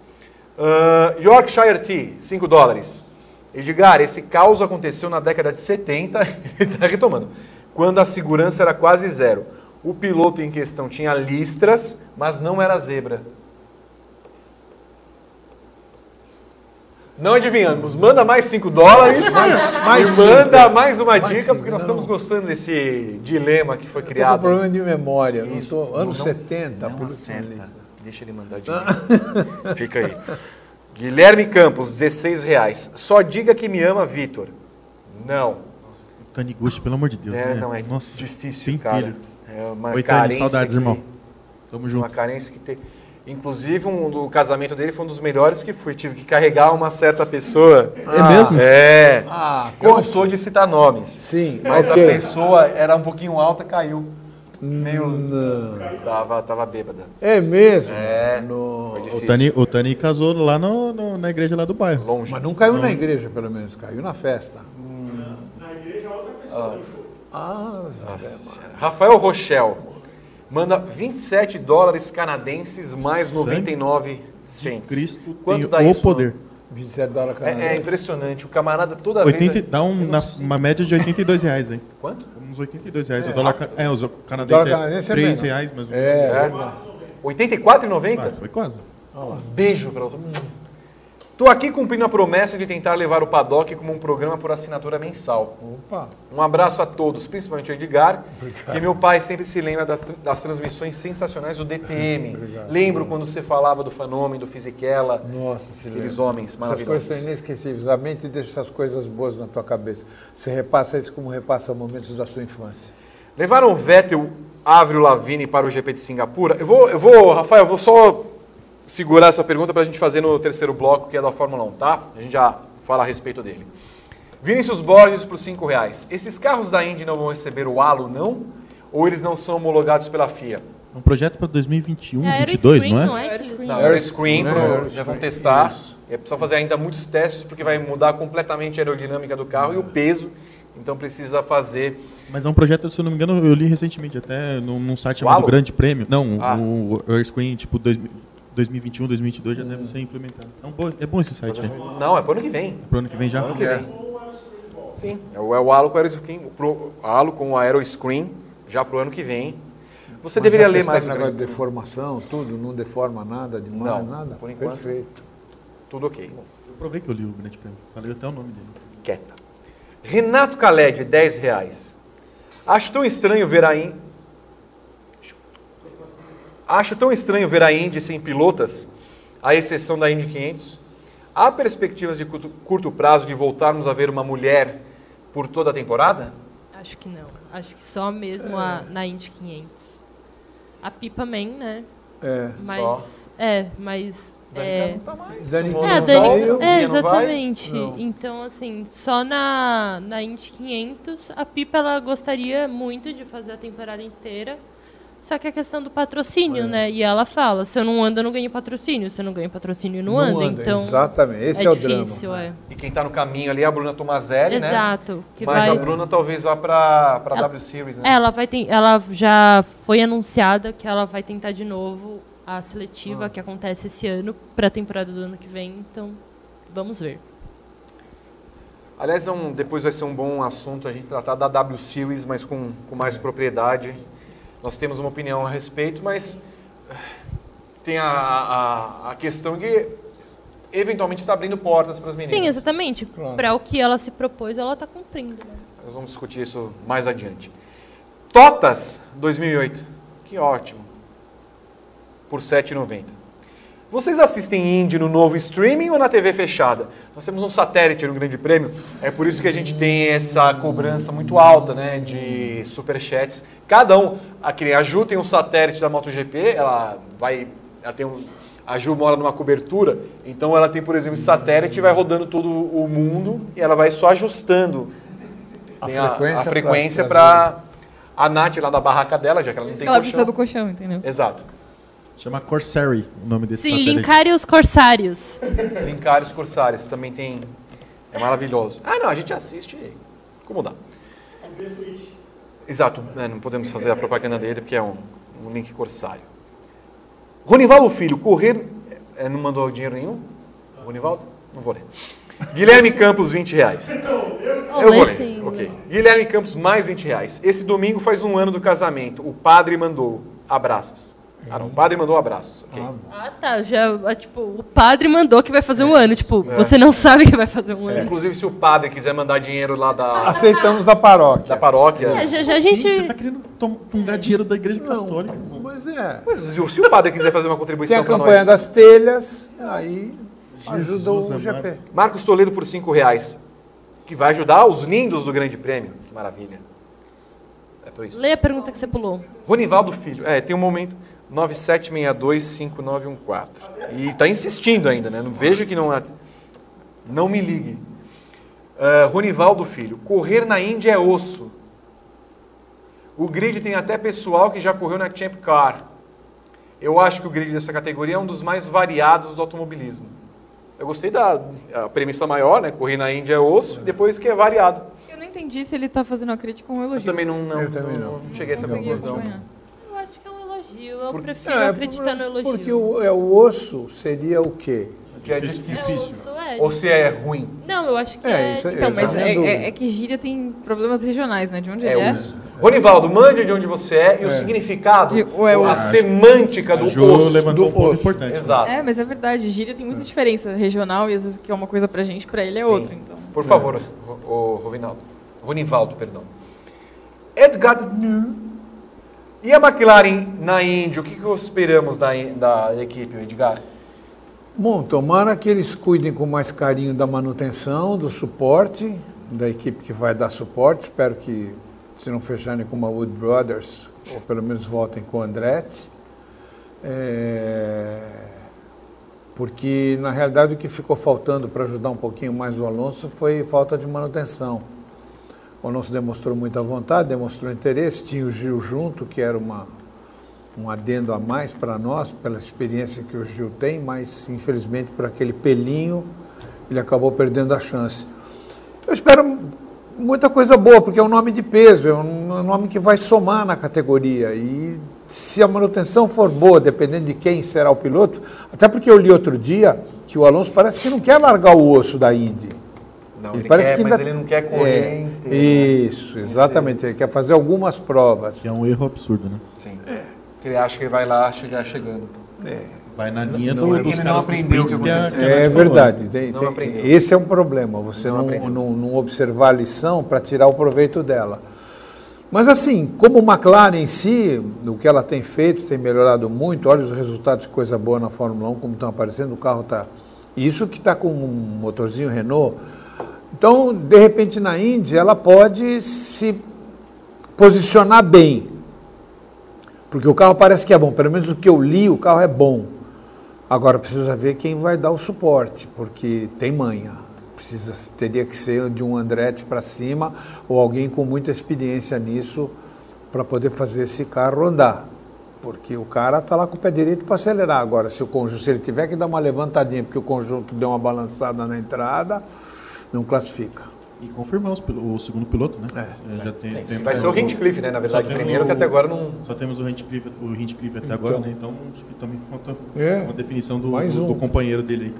Uh, Yorkshire Tea, 5 dólares. Edgar, esse caos aconteceu na década de 70, <laughs> ele está retomando, quando a segurança era quase zero. O piloto em questão tinha listras, mas não era zebra. Não adivinhamos. Manda mais 5 dólares <laughs> mais e manda cinco. mais uma Mais dica, cinco, porque nós não. estamos gostando desse dilema que foi com criado. problema de memória. Não Isso. tô, Não- anos não- 70, não acerta. Deixa ele mandar dinheiro. <laughs> Fica aí. Guilherme Campos, 16 reais. Só diga que me ama, Vitor. Não. Tony Gucci, pelo amor de Deus. É, né? não, é Nossa, difícil, cara. É uma Oi, carência saudades, que- irmão. Tamo Uma junto. carência que tem. Inclusive, um do casamento dele foi um dos melhores que fui. Tive que carregar uma certa pessoa. É mesmo? É. Ah, Eu não sou de citar nomes. Sim, Mas ok. a pessoa era um pouquinho alta, caiu. Meio. Não. Tava, tava bêbada. É mesmo? É. No- O. Tani, o Tani casou lá no, no- na igreja lá do bairro. Longe. Mas não caiu na igreja, pelo menos, caiu na festa. Ah, Rafael Rochel manda 27 dólares canadenses mais Sangue 99 cents. Cristo Quanto tem dá o isso? poder. 27 dólares É, é canadenses. impressionante. O camarada toda 80, vez. dá um, na- uma média de 82 reais, hein? Quanto? Uns 82 reais. É, o dólar, é, os O canadenses dólar canadense é é 3 menos. reais, mas É, É. 84,90? Ah, foi quase. Beijo pra você. Tô aqui cumprindo a promessa de tentar levar o Paddock como um programa por assinatura mensal. Opa. Um abraço a todos, principalmente ao Edgar, que meu pai sempre se lembra das, das transmissões sensacionais do DTM. Lembro quando você falava do Fenômeno, do Fisichella, Nossa, se aqueles lembra. homens Essas maravilhosos. coisas são inesquecíveis. A mente deixa essas coisas boas na tua cabeça. Você repassa isso como repassa momentos da sua infância. Levaram o Vettel, Avril Lavigne para o GP de Singapura? Eu vou, eu vou Rafael, eu vou só segurar essa pergunta para a gente fazer no terceiro bloco, que é da Fórmula 1, tá? A gente já fala a respeito dele. Vinícius Borges por 5 reais. Esses carros da Indy não vão receber o halo, não? Ou eles não são homologados pela FIA? Um projeto para 2021, É, 22, Aeroscreen, não é? não é? Aeroscreen. Não, Aero- Aeroscreen, pro- já vão testar. É precisa fazer ainda muitos testes, porque vai mudar completamente a aerodinâmica do carro e o peso. Então precisa fazer Mas é um projeto, se eu não me engano, eu li recentemente, até num, num site chamado? Grande Prêmio. Não, Ah. o Airscreen, tipo, dois- 2021, 2022 já deve ser implementado. É, um bom, é bom esse site, né? Não, é pro ano que vem. Pro ano que vem já? Ano que vem. Sim, é o, é o halo com o aeroscreen, pro, halo com o aeroscreen já pro ano que vem. Você Mas deveria já ler mais o negócio de deformação, tudo, não deforma nada demais, Não, nada. por enquanto. Perfeito. Tudo ok. Eu provei que eu li o Grande Prêmio. Falei até o nome dele. Quieta. Renato Caled, 10 reais. Acho tão estranho ver a Indy. Acho tão estranho ver a Indy sem pilotas, à exceção da Indy 500. Há perspectivas de curto, curto prazo de voltarmos a ver uma mulher por toda a temporada? Acho que não. Acho que só mesmo a, na Indy 500. A Pipa Man, né? É. Mas. É, mas. É, tá mais. Dani O que é, não Dani- é, não exatamente. Não. Então, assim, só na, na Indy 500, a Pipa ela gostaria muito de fazer a temporada inteira. Só que a questão do patrocínio, né? E ela fala: se eu não ando, eu não ganho patrocínio. Se eu não ganho patrocínio, eu não, ando. anda, Então, Exatamente, esse é, é, o difícil, drama. é. E quem está no caminho ali é a Bruna Tomazelli, né? Exato. Mas vai... a Bruna talvez vá para a Ela- W Series, né? Ela vai ten- ela já foi anunciada que ela vai tentar de novo a seletiva que acontece esse ano para a temporada do ano que vem, então vamos ver. Aliás, é um- depois vai ser um bom assunto a gente tratar da W Series, mas com, com mais propriedade. Nós temos uma opinião a respeito, mas eh, tem a, a, a questão que eventualmente está abrindo portas para as meninas. Sim, exatamente. Claro. Para o que ela se propôs, ela está cumprindo. né? Nós vamos discutir isso mais adiante. Totas 2008. Que ótimo. Por R$ 7,90. Vocês assistem Indy no novo streaming ou na TV fechada? Nós temos um satélite no Grande Prêmio, é por isso que a gente tem essa cobrança muito alta né, de superchats. Cada um, a, a Ju tem um satélite da MotoGP, ela vai. Ela tem um, a Ju mora numa cobertura, então ela tem, por exemplo, esse satélite e vai rodando todo o mundo e ela vai só ajustando A frequência a frequência para a Nath lá da barraca dela, já que ela não tem Ela colchão. precisa do colchão, entendeu? Exato. Chama Corsary o nome desse Sim, satélite. linkar e os corsários. Linkar os Corsários também tem. É maravilhoso. Ah, não, a gente assiste. Como dá? Exato, é, não podemos fazer a propaganda dele porque é um, um link corsário. Ronivaldo Filho, correr. é, não mandou dinheiro nenhum? Ronivaldo? Não vou ler. Guilherme Campos, 20 reais. Oh, Eu vou ler. sim. Ok. Guilherme Campos, mais 20 reais. Esse domingo faz um ano do casamento. O padre mandou abraços. Ah, não. O padre mandou abraços. Ok. Ah, tá. Já, ah, tipo, o padre mandou que vai fazer um ano. Tipo, É. você não sabe que vai fazer um ano. Inclusive, se o padre quiser mandar dinheiro lá da, Aceitamos da paróquia. da paróquia. É, já, já a Sim, gente. você tá querendo tom- tungar dinheiro da igreja católica. mano. Mas é. Mas se o padre quiser fazer uma Tem contribuição a para campanha nós. das telhas, aí ajuda o GP. amado. Marcos Toledo por 5 reais. Que vai ajudar os lindos do Grande Prêmio. Que maravilha. É por isso. Lê a pergunta que você pulou. Ronivaldo Filho. É, tem um momento. 97625914. E está insistindo ainda, né? Não vejo que não. há- Não me ligue. Ah, Ronivaldo Filho. Correr na Índia é osso. O grid tem até pessoal que já correu na Champ Car. Eu acho que o grid dessa categoria é um dos mais variados do automobilismo. Eu gostei da a premissa maior, né? Correr na Índia é osso, depois que é variado. Eu não entendi se ele tá fazendo a crítica ou um Eu elogio. também não, não, Eu também não. cheguei a essa conclusão. acompanhar. Eu acho que é um elogio. Eu Por- prefiro É, acreditar no elogio. Porque o, é, o osso seria o quê? Que é Difícil. difícil. É, é. Ou se é ruim. Não, eu acho que É, é. isso aí. Então, mas é, Minha é- é que gíria tem problemas regionais, né? De onde É ele é. osso. Ronivaldo, mande de onde você é e o significado, De- é a semântica do A Jo osso. levantou do um ponto osso. importante. Exato. É, mas é verdade. Gíria tem muita diferença regional e às vezes o que é uma coisa pra gente, pra ele é outra. Então. Por favor, o, o Rovinaldo. Ronivaldo, perdão. Edgar Nu. E a McLaren na Índia, o que, que esperamos da, da equipe, Edgar? Bom, tomara que eles cuidem com mais carinho da manutenção, do suporte, da equipe que vai dar suporte. Espero que, se não fecharem com uma Wood Brothers, ou pelo menos voltem com o Andretti. É, Porque, na realidade, o que ficou faltando para ajudar um pouquinho mais o Alonso foi falta de manutenção. O Alonso demonstrou muita vontade, demonstrou interesse, tinha o Gil junto, que era uma, um adendo a mais para nós, pela experiência que o Gil tem, mas infelizmente por aquele pelinho ele acabou perdendo a chance. Eu espero muita coisa boa, porque é um nome de peso, é um nome que vai somar na categoria. E se a manutenção for boa, dependendo de quem será o piloto, até porque eu li outro dia que o Alonso parece que não quer largar o osso da Indy. Não, Ele parece que mas ainda- ele não quer correr É, inteiro, né? Isso, exatamente. Ele quer fazer algumas provas. Que é um erro absurdo, né? Sim. Que ele acha que ele vai lá chegar chegando. Vai na linha Não, do, é que dos ele caras não aprendeu que que é, que É verdade. Tem- tem- esse é um problema, você Não não, não, não observar a lição para tirar o proveito dela. Mas assim, como McLaren em si, o que ela tem feito, tem melhorado muito, olha os resultados de coisa boa na Fórmula 1, como estão aparecendo, o carro está... Isso que está com um motorzinho Renault. Então, de repente, na Indy, ela pode se posicionar bem. Porque o carro parece que é bom, pelo menos o que eu li, o carro é bom. Agora precisa ver quem vai dar o suporte, porque tem manha. Precisa, teria que ser de um Andretti para cima ou alguém com muita experiência nisso para poder fazer esse carro andar. Porque o cara está lá com o pé direito para acelerar. Agora, se, o conjunto, se ele tiver que dar uma levantadinha porque o conjunto deu uma balançada na entrada, não classifica. E confirmar os pilo- o segundo piloto, né? É. Já tem, temos Vai ser o Hinchcliffe, né? Na verdade, primeiro, que até agora não. Só temos o Hinchcliffe, o Hinchcliffe até agora, né? Então acho que também falta É. uma definição do, Mais do- um. do companheiro dele aí.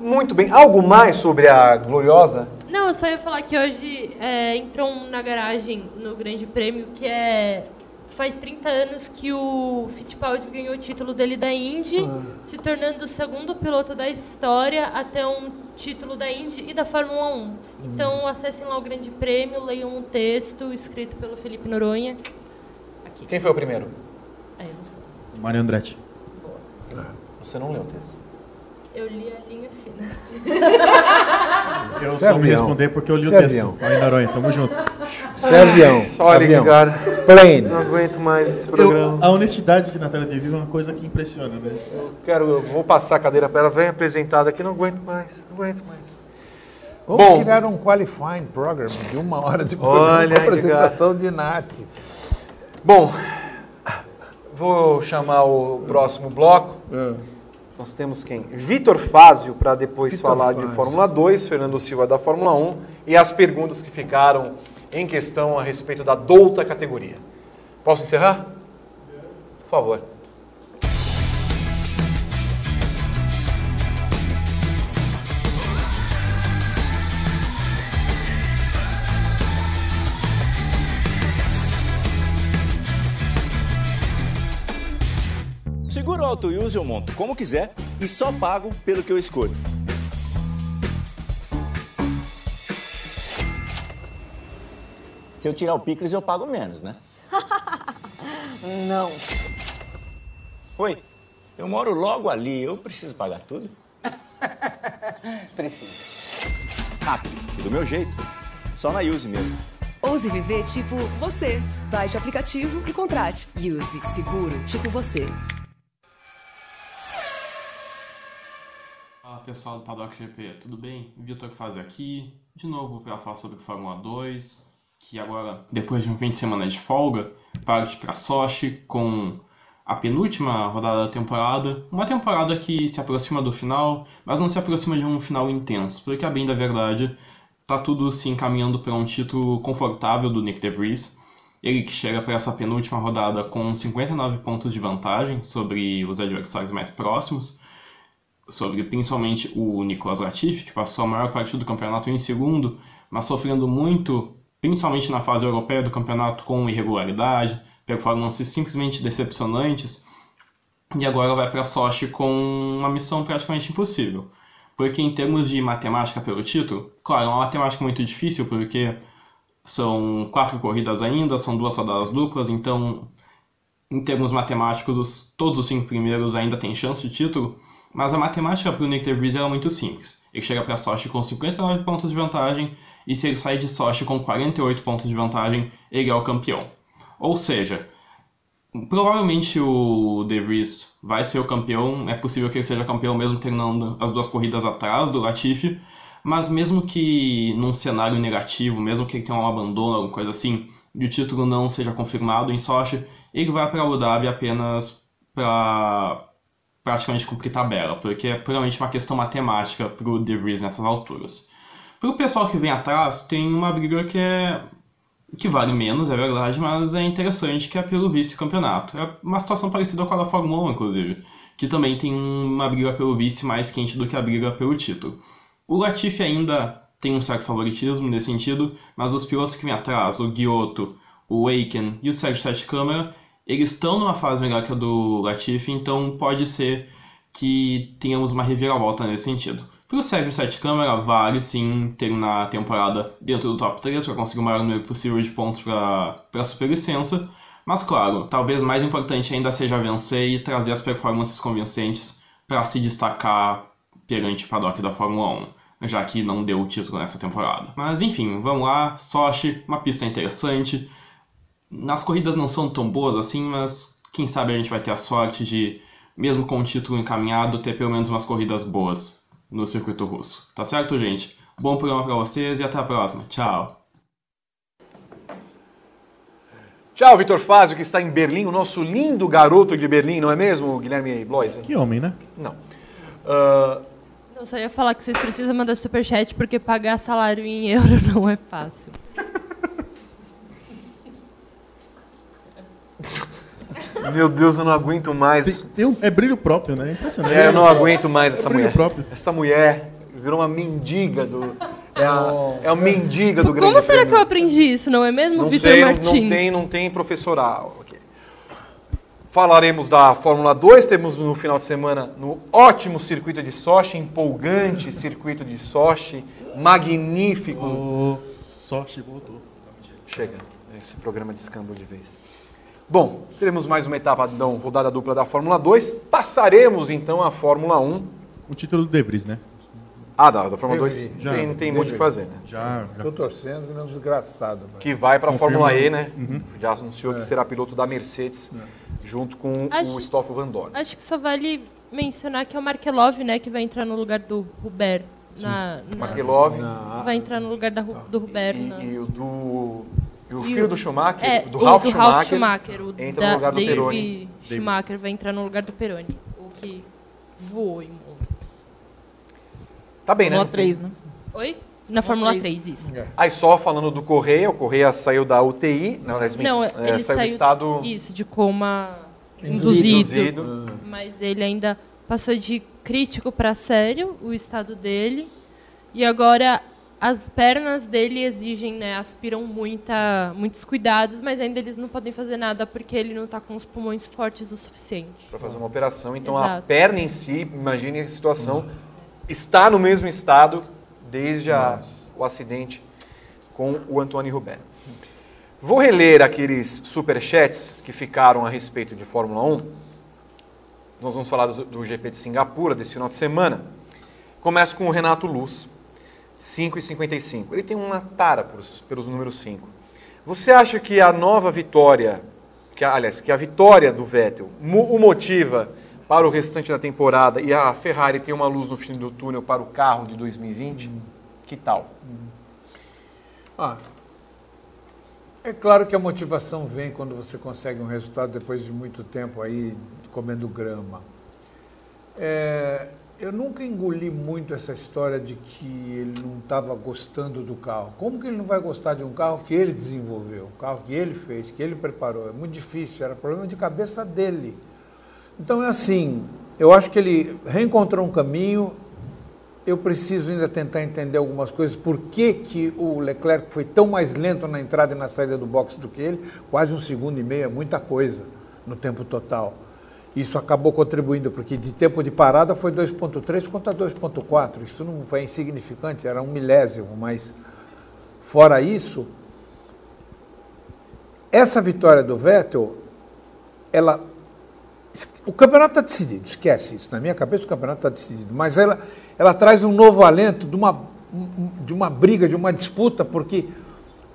Muito bem. Algo mais sobre a Gloriosa? Não, eu só ia falar que hoje é, entrou um na garagem no Grande Prêmio que é. Faz 30 anos que o Fittipaldi ganhou o título dele da Indy, se tornando o segundo piloto da história até um título da Indy e da Fórmula 1. Então acessem lá o Grande Prêmio, leiam um texto escrito pelo Felipe Noronha. Aqui. Quem foi o primeiro? É, não sei. Mário Andretti. Você não leu o texto. Eu li a linha fina. <laughs> Eu Isso é soube avião. responder porque eu li Isso o é texto. avião. Aí, Noronha, tamo junto. Isso é avião. Olha, avião. cara. Plane. Não aguento mais esse Eu- programa. a honestidade de Natália De Vivo é uma coisa que impressiona, né? Eu quero, eu vou passar a cadeira para ela, vem apresentada aqui, não aguento mais, não aguento mais. Vamos Bom. criar um qualifying program de uma hora de programa Olha, com apresentação de Nath. Bom, vou chamar o próximo bloco. Nós temos quem? Vitor Fázio, para depois Vitor falar de Fázio. Fórmula 2, Fernando Silva da Fórmula 1 e as perguntas que ficaram em questão a respeito da douta categoria. Posso encerrar? Por favor. Auto use eu monto como quiser e só pago pelo que eu escolho. Se eu tirar o picles, eu pago menos, né? <laughs> Não. Oi, eu moro logo ali, eu preciso pagar tudo? <laughs> Preciso. Rápido e do meu jeito. Só na Use mesmo. Ouse viver tipo você. Baixe o aplicativo e contrate. Use Seguro tipo você. Fala pessoal do Paddock GP, tudo bem? Vitor que faz aqui, de novo para falar sobre Fórmula 2, que agora, depois de um fim de semana de folga, parte para Sochi com a penúltima rodada da temporada, uma temporada que se aproxima do final, mas não se aproxima de um final intenso, porque a bem da verdade, tá tudo se encaminhando para um título confortável do Nick DeVries, ele que chega para essa penúltima rodada com 59 pontos de vantagem sobre os adversários mais próximos, sobre principalmente o Nicolas Latifi, que passou a maior parte do campeonato em segundo, mas sofrendo muito, principalmente na fase europeia do campeonato, com irregularidade, performances simplesmente decepcionantes, e agora vai para Sochi com uma missão praticamente impossível. Porque em termos de matemática pelo título, claro, é uma matemática muito difícil, porque são quatro corridas ainda, são duas rodadas duplas, então em termos matemáticos, os, todos os cinco primeiros ainda têm chance de título, mas a matemática para o Nick DeVries é muito simples. Ele chega para Sochi com 59 pontos de vantagem, e se ele sair de Sochi com 48 pontos de vantagem, ele é o campeão. Ou seja, provavelmente o DeVries vai ser o campeão, é possível que ele seja campeão mesmo terminando as duas corridas atrás do Latifi, mas mesmo que num cenário negativo, mesmo que ele tenha um abandono, alguma coisa assim, e o título não seja confirmado em Sochi, ele vai para Abu Dhabi apenas para praticamente cumprir tabela, porque é puramente uma questão matemática para o De Vries nessas alturas. Para o pessoal que vem atrás, tem uma briga que é que vale menos, é verdade, mas é interessante que é pelo vice-campeonato. É uma situação parecida com a da Fórmula 1, inclusive, que também tem uma briga pelo vice mais quente do que a briga pelo título. O Latifi ainda tem um certo favoritismo nesse sentido, mas os pilotos que vêm atrás, o Giotto, o Aiken e o Sérgio Sete Câmara, eles estão numa fase melhor que a do Latifi, então pode ser que tenhamos uma reviravolta nesse sentido. Para o Sérgio Sete Câmara, vale sim ter na temporada dentro do top 3 para conseguir o maior número possível de pontos para a superlicença, mas claro, talvez mais importante ainda seja vencer e trazer as performances convincentes para se destacar perante o paddock da Fórmula 1, já que não deu o título nessa temporada. Mas enfim, vamos lá, Sochi, uma pista interessante, nas corridas não são tão boas assim, mas quem sabe a gente vai ter a sorte de, mesmo com o título encaminhado, ter pelo menos umas corridas boas no circuito russo. Tá certo, gente? Bom programa para vocês e até a próxima. Tchau. Tchau, Vitor Fazio, que está em Berlim, o nosso lindo garoto de Berlim, não é mesmo, Guilherme Blois? Que homem, né? Não. Uh... Eu só ia falar que vocês precisam mandar superchat porque pagar salário em euro <laughs> não é fácil. Meu Deus, eu não aguento mais. Tem, tem um, é brilho próprio, né? É impressionante. É, eu não aguento mais essa é brilho mulher. próprio. Essa mulher virou uma mendiga do. É a, é a mendiga do Como grande será que prêmio. eu aprendi isso, não é mesmo, Não Vitor sei, Martins? não tem, não tem professoral. aqui. Falaremos da Fórmula 2, temos no final de semana no ótimo circuito de Sochi, empolgante circuito de Sochi, magnífico. O Sochi voltou. Chega, esse programa descamba de vez. Bom, teremos mais uma etapa da rodada dupla da Fórmula 2. Passaremos então à Fórmula 1. O título do De Vries, né? Ah, da, da Fórmula 2 Deveria. Já, tem, tem muito o que fazer, né? Já, já. Estou torcendo que não é um desgraçado. mas- Que vai para a Fórmula E, né? Já anunciou que será piloto da Mercedes, junto com Acho- o Stoffel Van Dorn. Acho que só vale mencionar que é o Markelov, né, que vai entrar no lugar do Hubert. Na, na- Markelov Na- Vai entrar no lugar da, Ru- do Hubert. e, na- e o do. E o E filho o- do Schumacher, É, do o Ralf do Schumacher, Ralf Schumacher, o entra da no lugar do Dave Peroni. Schumacher vai entrar no lugar do Peroni, o que voou em mundo. Tá bem, né? Fórmula 3, né? Oi? Na Fórmula 3, isso. Aí só falando do Correia, o Correia saiu da UTI, não, aliás, Não, é, ele saiu do saiu estado isso, de coma Induzido. induzido. Induzido. Mas ele ainda passou de crítico para sério o estado dele. E agora as pernas dele exigem, né, aspiram muita, muitos cuidados, mas ainda eles não podem fazer nada porque ele não está com os pulmões fortes o suficiente. para fazer uma operação. Então a Exato. perna em si, imagine a situação, está no mesmo estado desde a- o acidente com o Antônio Rubén. Vou reler aqueles superchats que ficaram a respeito de Fórmula 1. Nós vamos falar do, do GP de Singapura desse final de semana. Começo com o Renato Luz, 5 e 55. Ele tem uma tara pelos, números 5. Você acha que a nova vitória, que, aliás, que a vitória do Vettel o motiva para o restante da temporada e a Ferrari tem uma luz no fim do túnel para o carro de 2020? Que tal? Ah, é claro que a motivação vem quando você consegue um resultado depois de muito tempo aí comendo grama. É, eu nunca engoli muito essa história de que ele não estava gostando do carro. Como que ele não vai gostar de um carro que ele desenvolveu, um carro que ele fez, que ele preparou? É muito difícil, era problema de cabeça dele. Então é assim, eu acho que ele reencontrou um caminho. Eu preciso ainda tentar entender algumas coisas. Por que, que o Leclerc foi tão mais lento na entrada e na saída do box do que ele? Quase um segundo e meio, é muita coisa no tempo total. Isso acabou contribuindo, porque de tempo de parada foi 2.3 contra 2.4. Isso não foi insignificante, era um milésimo, mas fora isso, essa vitória do Vettel, ela o campeonato está decidido, esquece isso. Na minha cabeça o campeonato está decidido. Mas ela, ela traz um novo alento de uma, um- de uma briga, de uma disputa, porque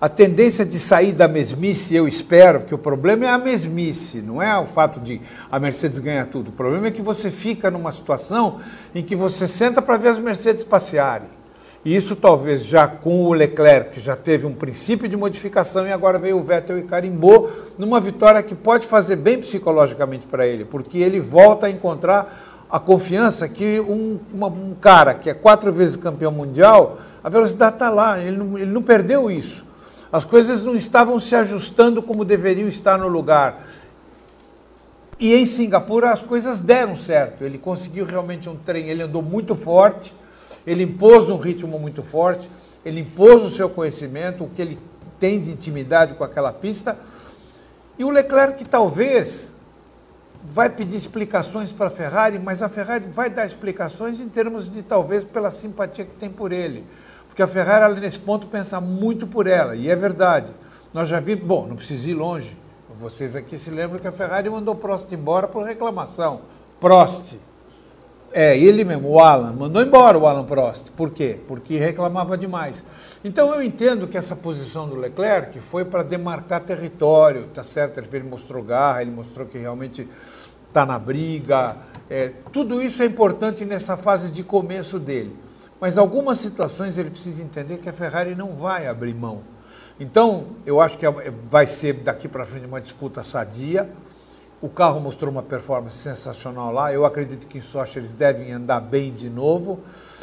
a tendência de sair da mesmice, eu espero, que o problema é a mesmice, não é o fato de a Mercedes ganhar tudo. O problema é que você fica numa situação em que você senta para ver as Mercedes passearem. E isso talvez já com o Leclerc, que já teve um princípio de modificação e agora veio o Vettel e carimbou numa vitória que pode fazer bem psicologicamente para ele, porque ele volta a encontrar a confiança que um, uma- um cara que é quatro vezes campeão mundial, a velocidade está lá, ele não, ele não perdeu isso. As coisas não estavam se ajustando como deveriam estar no lugar. E em Singapura as coisas deram certo. Ele conseguiu realmente um trem, ele andou muito forte, ele impôs um ritmo muito forte, ele impôs o seu conhecimento, o que ele tem de intimidade com aquela pista. E o Leclerc talvez vai pedir explicações para a Ferrari, mas a Ferrari vai dar explicações em termos de talvez pela simpatia que tem por ele. Porque a Ferrari, ela, nesse ponto, pensa muito por ela, e é verdade. Nós já vimos, bom, não precisa ir longe. Vocês aqui se lembram que a Ferrari mandou Prost embora por reclamação. Prost. É, ele mesmo, o Alan, mandou embora o Alan Prost. Por quê? Porque reclamava demais. Então eu entendo que essa posição do Leclerc foi para demarcar território, tá certo? Ele mostrou garra, ele mostrou que realmente está na briga. É, tudo isso é importante nessa fase de começo dele. Mas algumas situações ele precisa entender que a Ferrari não vai abrir mão. Então, eu acho que é- vai ser daqui para frente uma disputa sadia. O carro mostrou uma performance sensacional lá. Eu acredito que em Sochi eles devem andar bem de novo.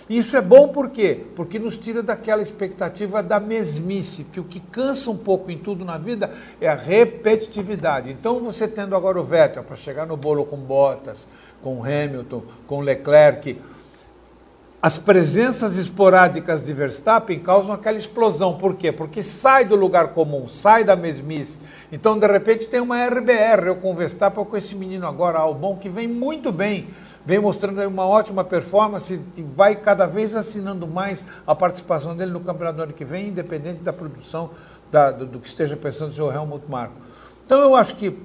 Isso é bom por quê? Porque nos tira daquela expectativa da mesmice, que o que cansa um pouco em tudo na vida é a repetitividade. Então, você tendo agora o Vettel para chegar no bolo com Bottas, com Hamilton, com Leclerc, as presenças esporádicas de Verstappen causam aquela explosão. Por quê? Porque sai do lugar comum, sai da mesmice. Então, de repente, tem uma RBR, eu com o Verstappen, com esse menino agora, Albon, que vem muito bem, vem mostrando uma ótima performance e vai cada vez assinando mais a participação dele no campeonato do ano que vem, independente da produção da- do, do que esteja pensando o seu Helmut Marko. Então, eu acho que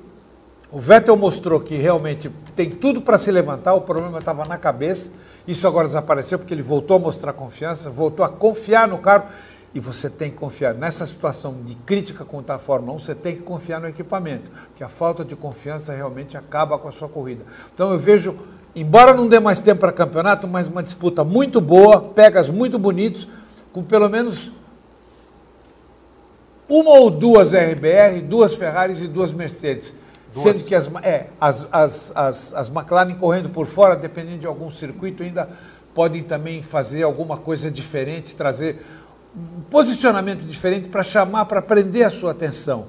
o Vettel mostrou que realmente tem tudo para se levantar, o problema estava na cabeça. Isso agora desapareceu porque ele voltou a mostrar confiança, voltou a confiar no carro. E você tem que confiar. Nessa situação de crítica contra a Fórmula 1, você tem que confiar no equipamento, porque a falta de confiança realmente acaba com a sua corrida. Então eu vejo, embora não dê mais tempo para campeonato, mas uma disputa muito boa, pegas muito bonitos, com pelo menos uma ou duas RBR, duas Ferraris e duas Mercedes. Duas. Sendo que as, é, as, as, as, as McLaren correndo por fora, dependendo de algum circuito, ainda podem também fazer alguma coisa diferente, trazer um posicionamento diferente para chamar, para prender a sua atenção.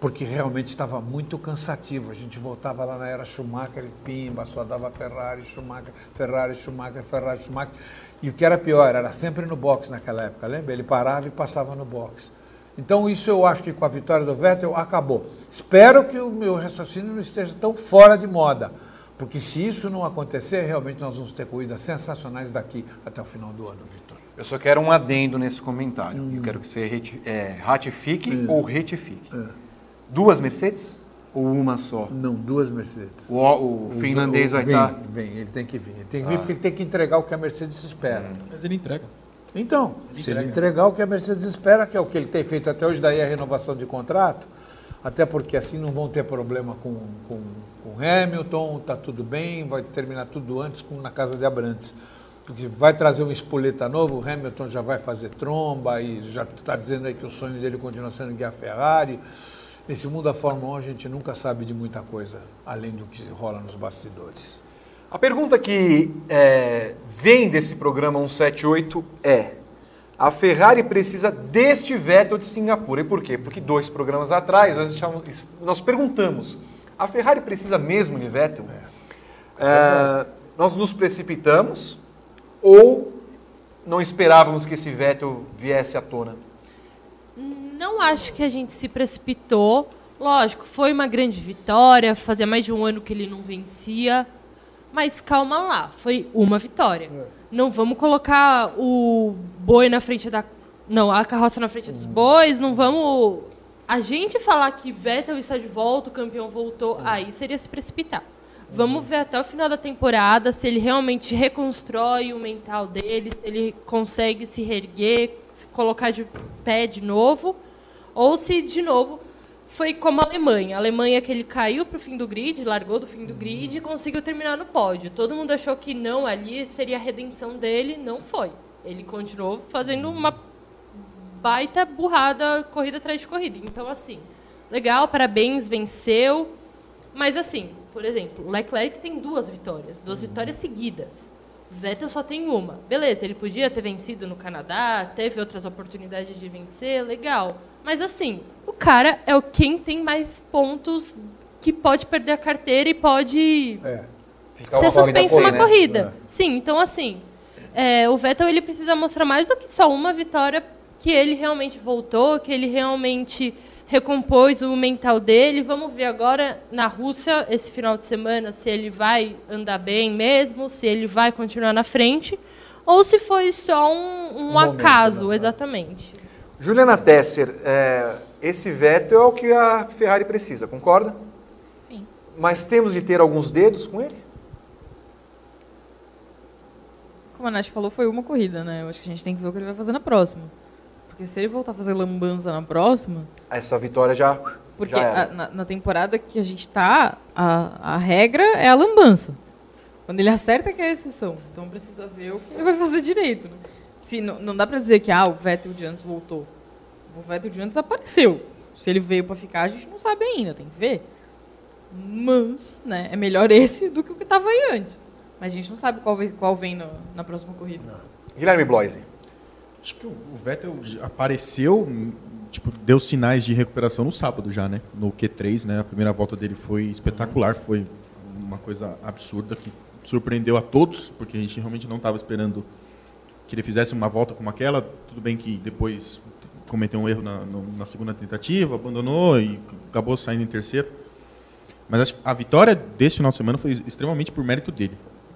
Porque realmente estava muito cansativo. A gente voltava lá na era Schumacher e pimba, só dava Ferrari, Schumacher, Ferrari, Schumacher, Ferrari, Schumacher. E o que era pior, era sempre no box naquela época, lembra? Ele parava e passava no box. Então isso eu acho que com a vitória do Vettel acabou. Espero que o meu raciocínio não esteja tão fora de moda, porque se isso não acontecer, realmente nós vamos ter corridas sensacionais daqui até o final do ano, Vitor. Eu só quero um adendo nesse comentário. Eu quero que você reti- é, ratifique ou retifique. Duas Mercedes ou uma só? Não, duas Mercedes. O, o finlandês vai tá- vem, estar. Vem, ele tem que vir. Ele tem que vir Ah. porque ele tem que entregar o que a Mercedes espera. Mas ele entrega. Então, se ele entregar o que a Mercedes espera, que é o que ele tem feito até hoje, daí a renovação de contrato, até porque assim não vão ter problema com, com, com Hamilton, tá tudo bem, vai terminar tudo antes com, na casa de Abrantes. Porque vai trazer um espoleta novo, o Hamilton já vai fazer tromba e já está dizendo aí que o sonho dele continua sendo guiar a Ferrari. Nesse mundo da Fórmula 1 a gente nunca sabe de muita coisa, além do que rola nos bastidores. A pergunta que é, vem desse programa 178 é: a Ferrari precisa deste Vettel de Singapura. E por quê? Porque dois programas atrás nós, deixamos- nós perguntamos: a Ferrari precisa mesmo de Vettel? É, nós nos precipitamos ou não esperávamos que esse Vettel viesse à tona? Não acho que a gente se precipitou. Lógico, foi uma grande vitória. Fazia mais de um ano que ele não vencia. Mas calma lá, foi uma vitória. Não vamos colocar o boi na frente da. Não, a carroça na frente dos bois. Não vamos. A gente falar que Vettel está de volta, o campeão voltou, aí seria se precipitar. Vamos ver até o final da temporada se ele realmente reconstrói o mental dele, se ele consegue se reerguer, se colocar de pé de novo, ou se de novo foi como a Alemanha. A Alemanha que ele caiu para o fim do grid, largou do fim do grid e conseguiu terminar no pódio. Todo mundo achou que não ali seria a redenção dele, não foi. Ele continuou fazendo uma baita burrada corrida atrás de corrida. Então assim, legal, parabéns, venceu. Mas assim, por exemplo, o Leclerc tem duas vitórias, duas vitórias seguidas. Vettel só tem uma. Beleza, ele podia ter vencido no Canadá, teve outras oportunidades de vencer, legal. Mas assim, o cara é o quem tem mais pontos que pode perder a carteira e pode É. ser suspenso uma né? corrida. Sim, então assim, é, o Vettel ele precisa mostrar mais do que só uma vitória que ele realmente voltou, que ele realmente recompôs o mental dele. Vamos ver agora na Rússia esse final de semana se ele vai andar bem mesmo, se ele vai continuar na frente ou se foi só um, um momento, acaso, né? exatamente. Juliana Tesser, é, esse Vettel é o que a Ferrari precisa, concorda? Sim. Mas temos de ter alguns dedos com ele? Como a Nath falou, foi uma corrida, né? Eu acho que a gente tem que ver o que ele vai fazer na próxima. Porque se ele voltar a fazer lambança na próxima, Essa vitória já. Porque já a- na, na temporada que a gente tá, a, a regra é a lambança. Quando ele acerta que é a exceção. Então precisa ver o que ele vai fazer direito. Né? Se, não, não dá pra dizer que ah, o Vettel de antes voltou. O Vettel de antes apareceu. Se ele veio pra ficar, a gente não sabe ainda, tem que ver. Mas, né, é melhor <laughs> esse do que o que tava aí antes. Mas a gente não sabe qual, vem- qual vem no- na próxima corrida. Guilherme Bloise. Acho que o Vettel apareceu, tipo, deu sinais de recuperação no sábado já, né? No Q3, né? A primeira volta dele foi espetacular, foi uma coisa absurda que surpreendeu a todos, porque a gente realmente não estava esperando que ele fizesse uma volta como aquela. Tudo bem que depois cometeu um erro na, na segunda tentativa, abandonou e acabou saindo em terceiro. Mas acho que a vitória desse final de semana foi extremamente por mérito dele.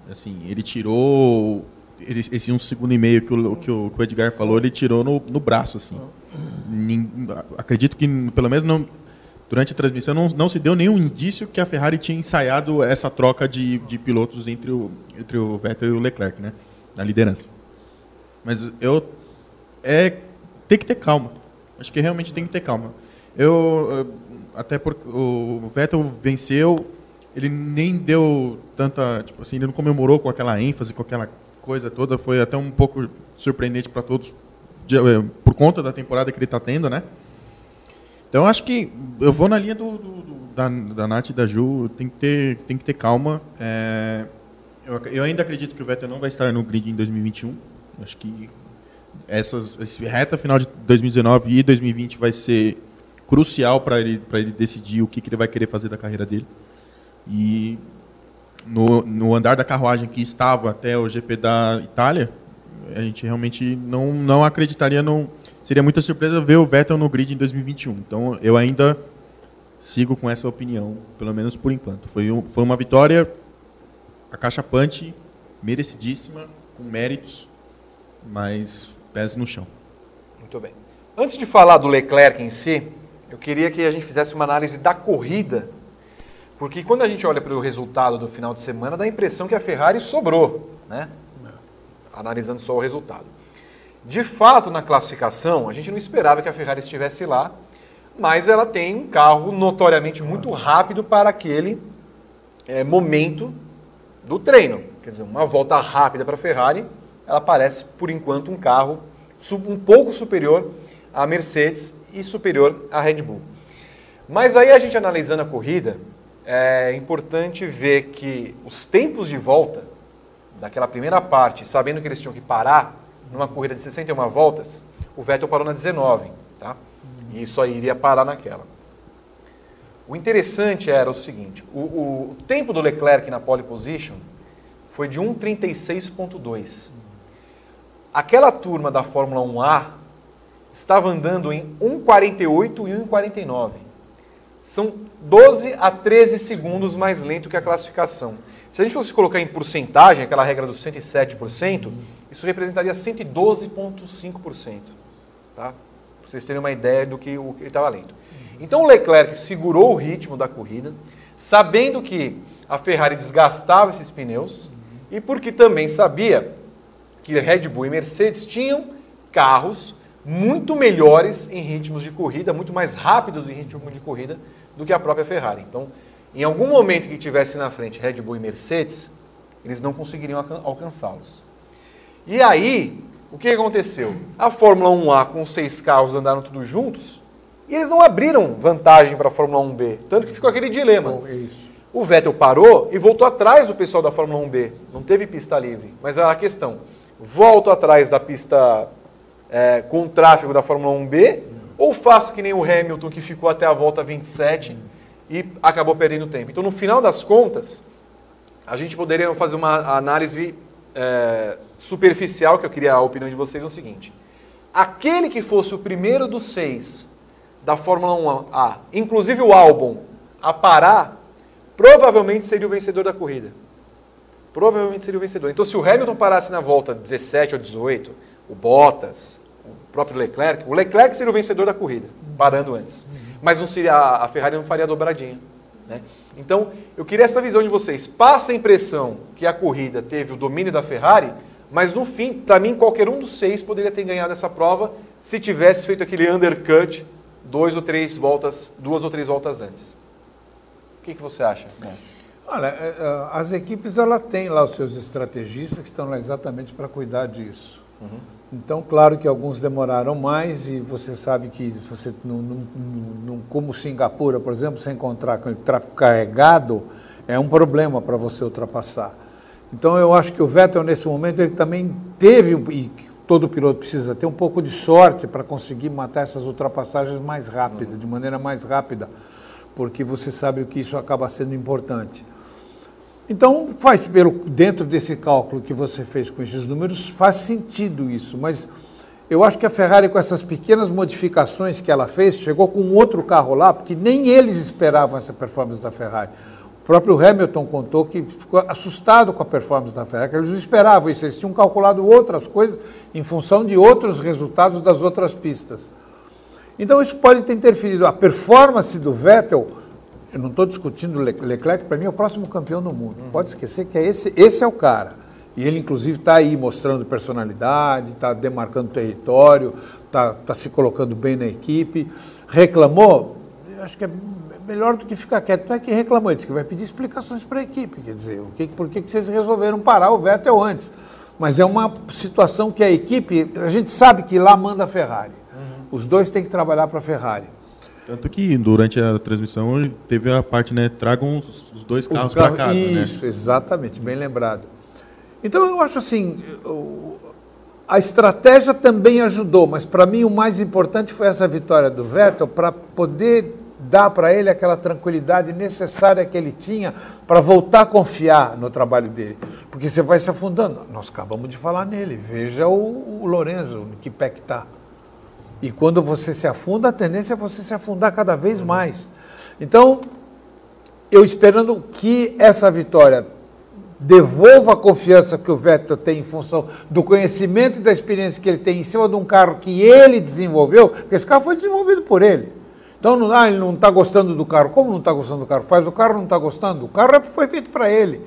Assim, ele tirou ele- esse um segundo e meio que o, que o, que o Edgar falou, ele tirou no, no braço, assim. Nin- acredito que, pelo menos, não, durante a transmissão não, não se deu nenhum indício que a Ferrari tinha ensaiado essa troca de, de pilotos entre o, entre o Vettel e o Leclerc, né? Na liderança. Mas eu é tem que ter calma. Acho que realmente tem que ter calma. Eu eh, até porque o Vettel venceu, ele nem deu tanta, tipo assim, ele não comemorou com aquela ênfase, com aquela coisa toda, foi até um pouco surpreendente para todos de- eh, por conta da temporada que ele está tendo, né? Então acho que eu vou na linha do, do- do- da, da Nath e da Ju, tem que ter, tem que ter calma. É, eu, eu ainda acredito que o Vettel não vai estar no grid em 2021. Acho que essas esse reta final de 2019 e 2020 vai ser crucial para ele ele decidir o que, que ele vai querer fazer da carreira dele. E no, no andar da carruagem que estava até o GP da Itália, a gente realmente não não acreditaria não seria muita surpresa ver o Vettel no grid em 2021. Então eu ainda sigo com essa opinião, pelo menos por enquanto. Foi, foi uma vitória acachapante, merecidíssima, com méritos, mas pés no chão. Muito bem. Antes de falar do Leclerc em si, eu queria que a gente fizesse uma análise da corrida, porque quando a gente olha para o resultado do final de semana, dá a impressão que a Ferrari sobrou, né? Analisando só o resultado. De fato, na classificação, a gente não esperava que a Ferrari estivesse lá, mas ela tem um carro notoriamente muito rápido para aquele é, momento do treino. Quer dizer, uma volta rápida para a Ferrari, ela parece, por enquanto, um carro um pouco superior à Mercedes e superior à Red Bull. Mas aí a gente analisando a corrida, é importante ver que os tempos de volta daquela primeira parte, sabendo que eles tinham que parar numa corrida de 61 voltas, o Vettel parou na 19, tá? E só iria parar naquela. O interessante era o seguinte: o, o, tempo do Leclerc na pole position foi de 1,36,2. Aquela turma da Fórmula 1A estava andando em 1,48 e 1,49. São 12 a 13 segundos mais lento que a classificação. Se a gente fosse colocar em porcentagem, aquela regra dos 107%, isso representaria 112,5%. Tá? Para vocês terem uma ideia do que ele estava lento. Então o Leclerc segurou o ritmo da corrida, sabendo que a Ferrari desgastava esses pneus e porque também sabia que Red Bull e Mercedes tinham carros muito melhores em ritmos de corrida, muito mais rápidos em ritmo de corrida do que a própria Ferrari. Então, em algum momento que tivesse na frente Red Bull e Mercedes, eles não conseguiriam alcançá-los. E aí, o que aconteceu? A Fórmula 1A com seis carros andaram todos juntos e eles não abriram vantagem para a Fórmula 1B. Tanto que ficou aquele dilema. Bom, é o Vettel parou e voltou atrás do pessoal da Fórmula 1B. Não teve pista livre. Mas a questão: volto atrás da pista é, com o tráfego da Fórmula 1B ou faço que nem o Hamilton que ficou até a volta 27 e acabou perdendo tempo? Então, no final das contas, a gente poderia fazer uma análise é, superficial, que eu queria a opinião de vocês, é o seguinte. Aquele que fosse o primeiro dos seis da Fórmula 1A, inclusive o álbum, a parar, provavelmente seria o vencedor da corrida. Provavelmente seria o vencedor. Então, se o Hamilton parasse na volta 17 ou 18, o Bottas, o próprio Leclerc, o Leclerc seria o vencedor da corrida, parando antes. Mas não seria a Ferrari não faria a dobradinha. Né? Então, eu queria essa visão de vocês. Passa a impressão que a corrida teve o domínio da Ferrari, mas no fim, para mim, qualquer um dos seis poderia ter ganhado essa prova se tivesse feito aquele undercut dois ou três voltas, duas ou três voltas antes. O que, que você acha? Olha, é, é, as equipes ela têm lá os seus estrategistas que estão lá exatamente para cuidar disso. Uhum. Então, claro que alguns demoraram mais e você sabe que você, num, num, num, como Singapura, por exemplo, se encontrar com o tráfego carregado, é um problema para você ultrapassar. Então, eu acho que o Vettel, nesse momento, ele também teve, e todo piloto precisa ter um pouco de sorte para conseguir matar essas ultrapassagens mais rápido, de maneira mais rápida, porque você sabe que isso acaba sendo importante. Então, faz pelo dentro desse cálculo que você fez com esses números, faz sentido isso, mas eu acho que a Ferrari com essas pequenas modificações que ela fez, chegou com outro carro lá, porque nem eles esperavam essa performance da Ferrari. O próprio Hamilton contou que ficou assustado com a performance da Ferrari, que eles não esperavam isso, eles tinham calculado outras coisas em função de outros resultados das outras pistas. Então isso pode ter interferido. A performance do Vettel, eu não estou discutindo o Leclerc, para mim é o próximo campeão do mundo. Uhum. Pode esquecer que é esse, esse é o cara. E ele, inclusive, está aí mostrando personalidade, está demarcando território, está tá se colocando bem na equipe. Reclamou? Acho que é melhor do que ficar quieto. Não é que reclamou, ele disse que vai pedir explicações para a equipe. Quer dizer, o que, por que, que vocês resolveram parar o Vettel antes? Mas é uma situação que a equipe, a gente sabe que lá manda a Ferrari. Uhum. Os dois têm que trabalhar para a Ferrari. Tanto que durante a transmissão teve a parte, né? Tragam os, os dois carros para casa. Isso, né? exatamente, bem lembrado. Então eu acho assim, a estratégia também ajudou, mas para mim o mais importante foi essa vitória do Vettel para poder dar para ele aquela tranquilidade necessária que ele tinha para voltar a confiar no trabalho dele. Porque você vai se afundando. Nós acabamos de falar nele. Veja o, o Lorenzo, que pé que está. E quando você se afunda, a tendência é você se afundar cada vez mais. Então, eu esperando que essa vitória devolva a confiança que o Vettel tem em função do conhecimento e da experiência que ele tem em cima de um carro que ele desenvolveu, porque esse carro foi desenvolvido por ele. Então, não, ah, ele não está gostando do carro. Como não está gostando do carro? Faz o carro não está gostando. O carro foi feito para ele.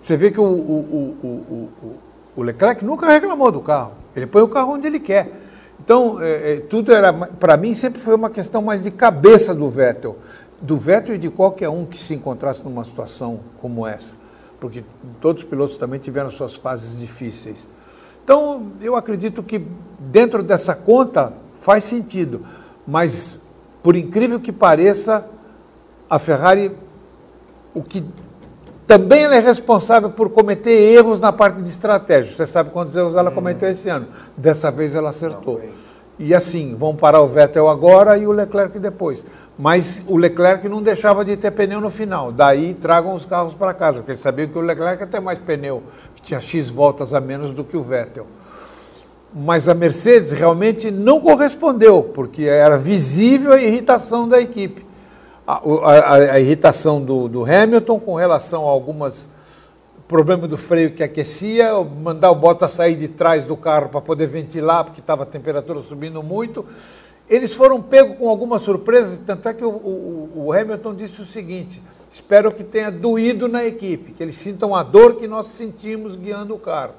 Você vê que o, o, o, o, Leclerc nunca reclamou do carro. Ele põe o carro onde ele quer. Então, é, é, tudo era, para mim, sempre foi uma questão mais de cabeça do Vettel. Do Vettel e de qualquer um que se encontrasse numa situação como essa. Porque todos os pilotos também tiveram suas fases difíceis. Então, eu acredito que dentro dessa conta faz sentido. Mas por incrível que pareça, a Ferrari, o que também ela é responsável por cometer erros na parte de estratégia. Você sabe quantos erros ela cometeu esse ano? Dessa vez ela acertou. E assim, vão parar o Vettel agora e o Leclerc depois. Mas o Leclerc não deixava de ter pneu no final. Daí tragam os carros para casa, porque eles sabiam que o Leclerc ia ter mais pneu, que tinha X voltas a menos do que o Vettel mas a Mercedes realmente não correspondeu, porque era visível a irritação da equipe. A, a, a irritação do, do, Hamilton com relação a algumas problemas do freio que aquecia, mandar o Bottas sair de trás do carro para poder ventilar, porque estava a temperatura subindo muito. Eles foram pegos com algumas surpresas, tanto é que o, o, o Hamilton disse o seguinte: espero que tenha doído na equipe, que eles sintam a dor que nós sentimos guiando o carro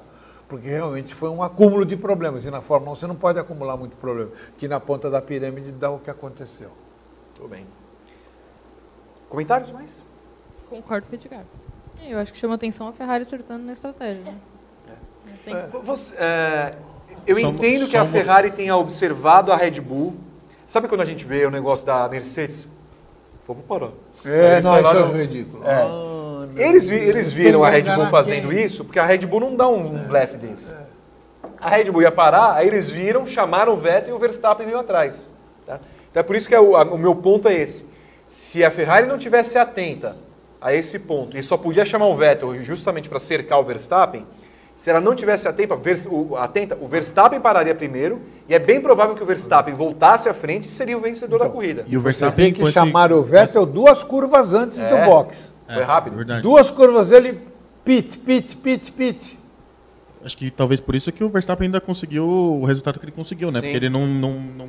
porque realmente foi um acúmulo de problemas. E na Fórmula 1 você não pode acumular muito problema, que na ponta da pirâmide dá o que aconteceu. Tudo bem. Comentários mais? Concordo com o Edgar. Eu acho que chama atenção a Ferrari acertando na estratégia. Né? É. É. Você, é, eu entendo que a Ferrari tenha observado a Red Bull. Sabe quando a gente vê o negócio da Mercedes? Vamos parar. É, não, isso é ridículo. É. Ah. Eles, eles viram a Red Bull fazendo quem? isso, porque a Red Bull não dá um é. blefe desse. É. A Red Bull ia parar, aí eles viram, chamaram o Vettel e o Verstappen veio atrás. Tá? Então é por isso que é o, a, o meu ponto é esse. Se a Ferrari não tivesse atenta a esse ponto e só podia chamar o Vettel justamente para cercar o Verstappen, se ela não tivesse atenta, atenta, o Verstappen pararia primeiro e é bem provável que o Verstappen voltasse à frente e seria o vencedor então, da corrida. E o Verstappen tem que chamar o Vettel duas curvas antes é. do box. Foi rápido. Verdade. Duas curvas ele, pit, pit, pit, pit. Acho que talvez por isso que o Verstappen ainda conseguiu o resultado que ele conseguiu, né? Sim. Porque ele não, não, não,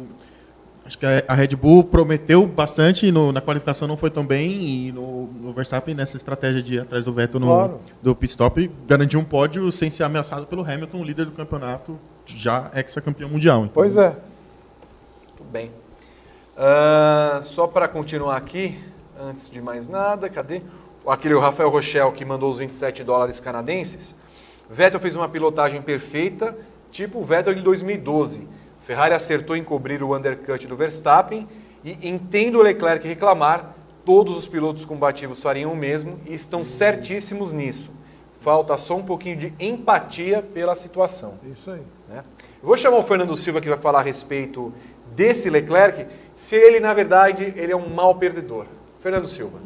Acho que a Red Bull prometeu bastante no, na qualificação não foi tão bem e no, no, Verstappen nessa estratégia de ir atrás do Vettel no claro. do pit stop garantiu um pódio sem ser ameaçado pelo Hamilton, líder do campeonato, já ex-campeão mundial. Então... Pois é. Tudo bem. Uh, só para continuar aqui, antes de mais nada, cadê? aquele Rafael Rochelle que mandou os 27 dólares canadenses, Vettel fez uma pilotagem perfeita, tipo o Vettel de 2012. Ferrari acertou em cobrir o undercut do Verstappen e entendo o Leclerc reclamar, todos os pilotos combativos fariam o mesmo e estão certíssimos nisso. Falta só um pouquinho de empatia pela situação. Isso aí. Né? Eu vou chamar o Fernando Silva que vai falar a respeito desse Leclerc, se ele, na verdade, ele é um mau perdedor. Fernando Silva.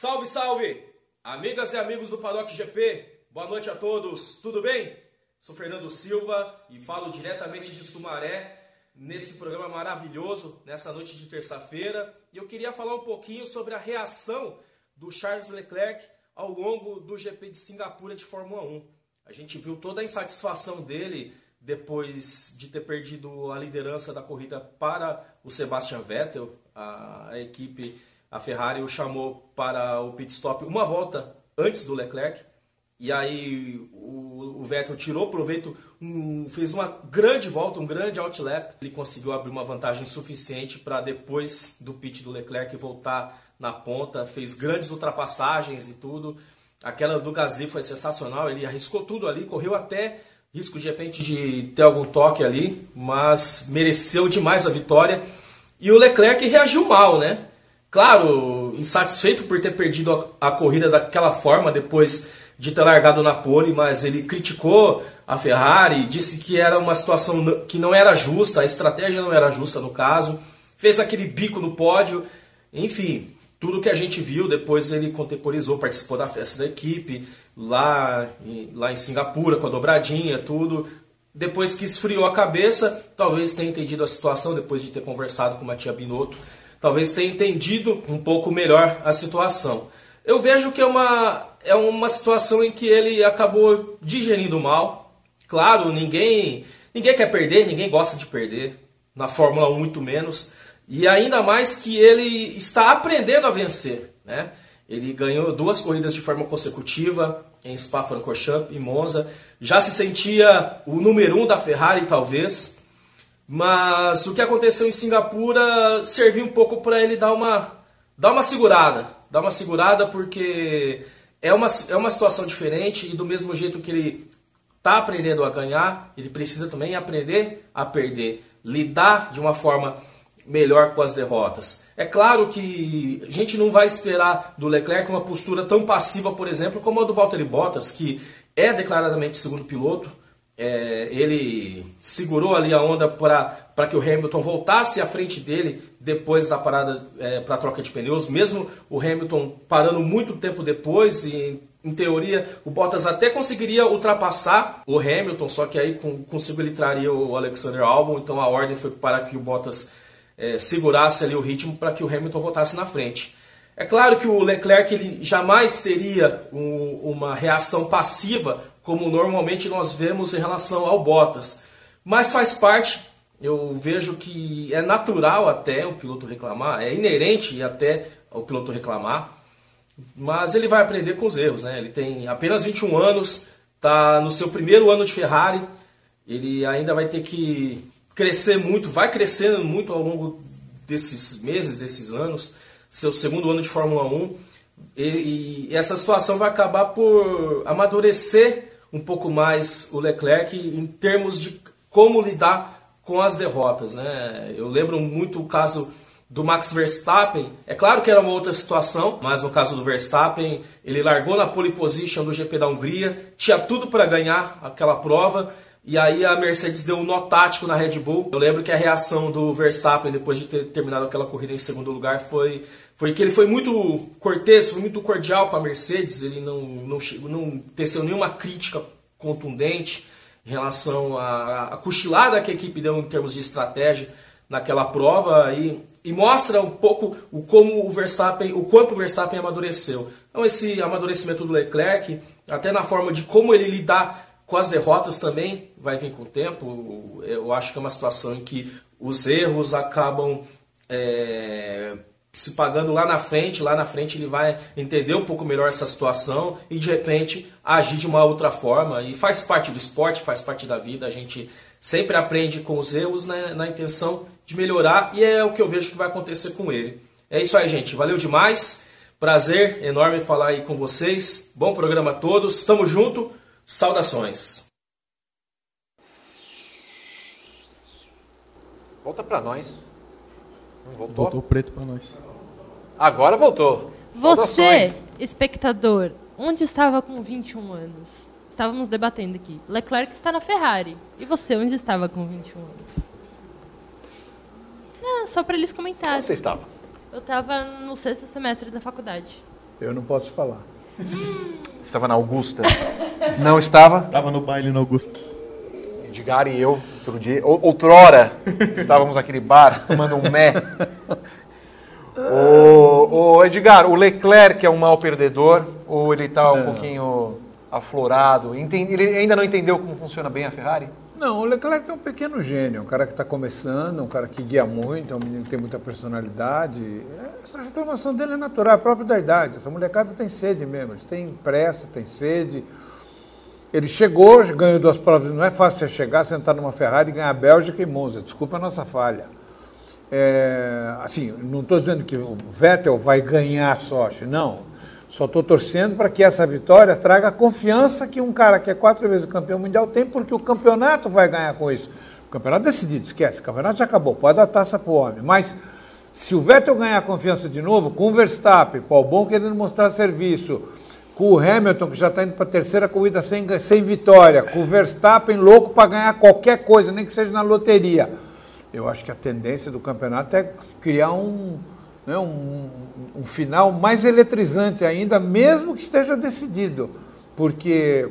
Salve, salve! Amigas e amigos do Paddock GP, boa noite a todos, tudo bem? Sou Fernando Silva e falo diretamente de Sumaré nesse programa maravilhoso, nessa noite de terça-feira. E eu queria falar um pouquinho sobre a reação do Charles Leclerc ao longo do GP de Singapura de Fórmula 1. A gente viu toda a insatisfação dele depois de ter perdido a liderança da corrida para o Sebastian Vettel, a, equipe a Ferrari o chamou para o pit stop uma volta antes do Leclerc. E aí o, o Vettel tirou proveito, um, fez uma grande volta, um grande outlap. Ele conseguiu abrir uma vantagem suficiente para depois do pit do Leclerc voltar na ponta. Fez grandes ultrapassagens e tudo. Aquela do Gasly foi sensacional. Ele arriscou tudo ali, correu até risco de repente de ter algum toque ali, mas mereceu demais a vitória. E o Leclerc reagiu mal, né? Claro, insatisfeito por ter perdido a, a corrida daquela forma depois de ter largado na pole, mas ele criticou a Ferrari, disse que era uma situação que não era justa, a estratégia não era justa no caso, fez aquele bico no pódio, enfim, tudo que a gente viu, depois ele contemporizou, participou da festa da equipe, lá, lá em Singapura, com a dobradinha, tudo. Depois que esfriou a cabeça, talvez tenha entendido a situação, depois de ter conversado com o Matia Binotto, talvez tenha entendido um pouco melhor a situação. Eu vejo que é uma, é uma situação em que ele acabou digerindo mal. Claro, ninguém, ninguém quer perder, ninguém gosta de perder. Na Fórmula 1, muito menos. E ainda mais que ele está aprendendo a vencer. Né? Ele ganhou duas corridas de forma consecutiva em Spa-Francorchamps e Monza. Já se sentia o número um da Ferrari, talvez. Mas o que aconteceu em Singapura serviu um pouco para ele dar uma, dar uma segurada dá uma segurada porque é uma, é uma situação diferente e do mesmo jeito que ele está aprendendo a ganhar, ele precisa também aprender a perder, lidar de uma forma melhor com as derrotas. É claro que a gente não vai esperar do Leclerc uma postura tão passiva, por exemplo, como a do Valtteri Bottas, que é declaradamente segundo piloto, é, ele segurou ali a onda para que o Hamilton voltasse à frente dele depois da parada é, para troca de pneus, mesmo o Hamilton parando muito tempo depois e em teoria o Bottas até conseguiria ultrapassar o Hamilton, só que aí com, consigo ele traria o Alexander Albon, então a ordem foi para que o Bottas é, segurasse ali o ritmo para que o Hamilton voltasse na frente. É claro que o Leclerc ele jamais teria um, uma reação passiva como normalmente nós vemos em relação ao Bottas. Mas faz parte, eu vejo que é natural até o piloto reclamar, é inerente até o piloto reclamar, mas ele vai aprender com os erros, né? Ele tem apenas 21 anos, está no seu primeiro ano de Ferrari, ele ainda vai ter que crescer muito, vai crescendo muito ao longo desses meses, desses anos, seu segundo ano de Fórmula 1, e, e essa situação vai acabar por amadurecer um pouco mais o Leclerc em termos de como lidar com as derrotas. Né? Eu lembro muito o caso do Max Verstappen. É claro que era uma outra situação, mas no caso do Verstappen, ele largou na pole position do GP da Hungria, tinha tudo para ganhar aquela prova. E aí a Mercedes deu um nó tático na Red Bull. Eu lembro que a reação do Verstappen depois de ter terminado aquela corrida em segundo lugar foi foi que ele foi muito cortês, foi muito cordial com a Mercedes, ele não, não, não teceu nenhuma crítica contundente em relação à, à cochilada que a equipe deu em termos de estratégia naquela prova e, e mostra um pouco o como o Verstappen, o quanto o Verstappen amadureceu. Então esse amadurecimento do Leclerc, até na forma de como ele lidar com as derrotas também, vai vir com o tempo. Eu acho que é uma situação em que os erros acabam é, se pagando lá na frente, lá na frente ele vai entender um pouco melhor essa situação e de repente agir de uma outra forma. E faz parte do esporte, faz parte da vida, a gente sempre aprende com os erros né, na intenção de melhorar e é o que eu vejo que vai acontecer com ele. É isso aí, gente. Valeu demais. Prazer enorme falar aí com vocês. Bom programa a todos. Tamo junto. Saudações. Volta para nós. Voltou? Voltou preto para nós. Agora voltou. Você, espectador, onde estava com 21 anos? Estávamos debatendo aqui. Leclerc está na Ferrari. E você, onde estava com 21 anos? Ah, só para eles comentarem. Onde você estava? Eu estava no sexto semestre da faculdade. Eu não posso falar. Estava na Augusta. <laughs> não estava? Estava no baile na Augusta. Edgar e eu, outro dia, outrora, <laughs> estávamos naquele bar tomando um mé. O, o, Edgar, o Leclerc é um mau perdedor ou ele está um pouquinho aflorado? Ele ainda não entendeu como funciona bem a Ferrari? Não, o Leclerc é um pequeno gênio, um cara que está começando, um cara que guia muito, é um menino que tem muita personalidade. Essa reclamação dele é natural, é próprio da idade. Essa molecada tem sede mesmo, eles têm pressa, têm sede. Ele chegou, ganhou duas provas. Não é fácil você chegar, sentar numa Ferrari e ganhar a Bélgica e Monza. Desculpa a nossa falha. É, assim, não estou dizendo que o Vettel vai ganhar Sochi, não. Só estou torcendo para que essa vitória traga a confiança que um cara que é quatro vezes campeão mundial tem, porque o campeonato vai ganhar com isso. O campeonato é decidido, esquece. O campeonato já acabou, pode dar taça para o homem. Mas Se o Vettel ganhar confiança de novo, com o Verstappen, com o Albon querendo mostrar serviço, com o Hamilton, que já está indo para a terceira corrida sem, sem vitória, com o Verstappen louco para ganhar qualquer coisa, nem que seja na loteria. Eu acho que a tendência do campeonato é criar um, né, um, um final mais eletrizante ainda, mesmo que esteja decidido. Porque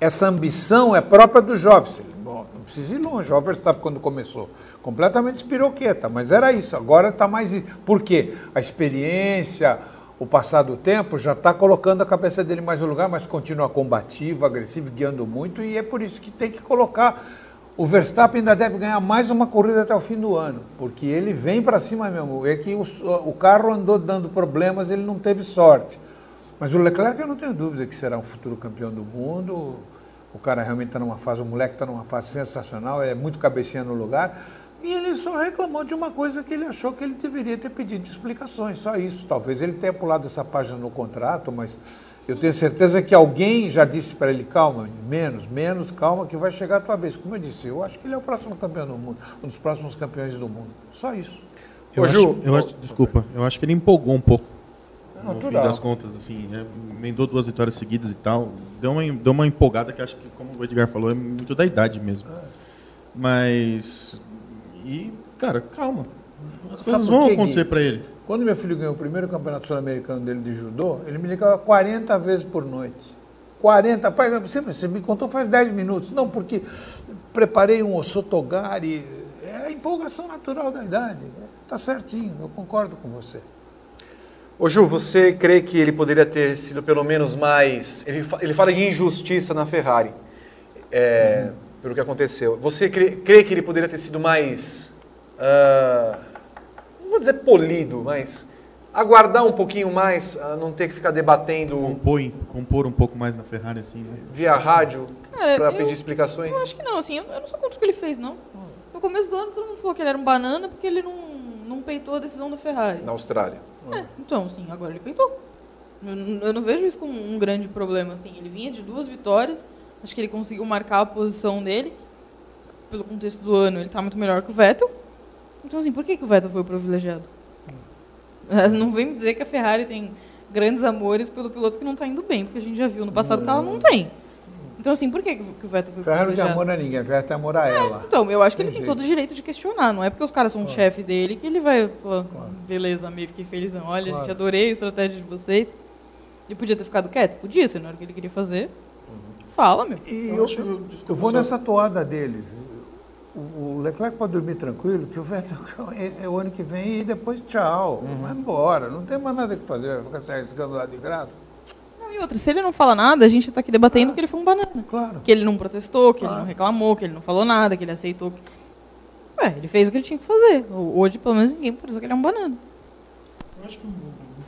essa ambição é própria do jovem. Bom, não precisa ir longe. O Verstappen, quando começou, completamente espiroqueta, mas era isso. Agora está mais. Por quê? A experiência, o passar do tempo já está colocando a cabeça dele mais no lugar, mas continua combativo, agressivo, guiando muito, e é por isso que tem que colocar. O Verstappen ainda deve ganhar mais uma corrida até o fim do ano, porque ele vem para cima mesmo. É que o, o carro andou dando problemas, ele não teve sorte. Mas o Leclerc, eu não tenho dúvida que será um futuro campeão do mundo. O cara realmente está numa fase, o moleque está numa fase sensacional, é muito cabecinha no lugar. E ele só reclamou de uma coisa que ele achou que ele deveria ter pedido explicações, só isso. Talvez ele tenha pulado essa página no contrato, mas eu tenho certeza que alguém já disse para ele, calma, menos, menos, calma, que vai chegar a tua vez. Como eu disse, eu acho que ele é o próximo campeão do mundo, um dos próximos campeões do mundo. Só isso. Eu, Ô, acho, Ju, eu acho, desculpa, eu acho que ele empolgou um pouco. No fim Natural. das contas, assim, né, emendou duas vitórias seguidas e tal. Deu uma, deu uma empolgada que acho que, como o Edgar falou, é muito da idade mesmo. Mas. E, cara, calma. As Sabe coisas vão acontecer para ele. Quando meu filho ganhou o primeiro campeonato sul-americano dele de judô, ele me ligava 40 vezes por noite. 40, pai, você, você me contou faz 10 minutos. Não, porque preparei um osotogari. É a empolgação natural da idade. Está certinho, eu concordo com você. Ô Ju, você crê que ele poderia ter sido pelo menos mais. Ele, ele fala de injustiça na Ferrari, é, pelo que aconteceu. Você crê, crê que ele poderia ter sido mais. não vou dizer polido, mas aguardar um pouquinho mais, não ter que ficar debatendo Compor, compor um pouco mais na Ferrari, assim, né? via rádio Cara, para eu- pedir explicações? Eu acho que não, assim, eu, eu não sou contra o que ele fez, não. No começo do ano todo mundo falou que ele era um banana porque ele não, não peitou a decisão da Ferrari. Na Austrália. É, então, assim, agora ele peitou. Eu, eu não vejo isso como um grande problema, assim. Ele vinha de duas vitórias, acho que ele conseguiu marcar a posição dele. Pelo contexto do ano, ele tá muito melhor que o Vettel. Então, assim, por que, que o Vettel foi o privilegiado? Não vem me dizer que a Ferrari tem grandes amores pelo piloto que não tá indo bem, porque a gente já viu no passado que ela não tem. Então, assim, por que, que o Vettel foi o Ferrari não tem amor a ninguém, Ferrari tem amor a ela. Então, eu acho que ele Tem tem jeito. todo o direito de questionar. Não é porque os caras são o chefe dele que ele vai falar, beleza, amei, fiquei felizão. Olha, Claro. gente, adorei a estratégia de vocês. Ele podia ter ficado quieto? Podia, se não era o que ele queria fazer. Fala, meu. E Eu eu, eu- eu vou nessa toada deles. O, Leclerc pode dormir tranquilo, que o Vettel <laughs> é o ano que vem e depois tchau, vai embora. Não tem mais nada que fazer, vai ficar se arriscando lá de graça. Não, e outra, se ele não fala nada, a gente tá aqui debatendo que ele foi um banana. Claro. Que ele não protestou, que ele Claro. não reclamou, que ele não falou nada, que ele aceitou. Que... Ué, ele fez o que ele tinha que fazer. Hoje, pelo menos, ninguém pensou que ele é um banana. Eu acho que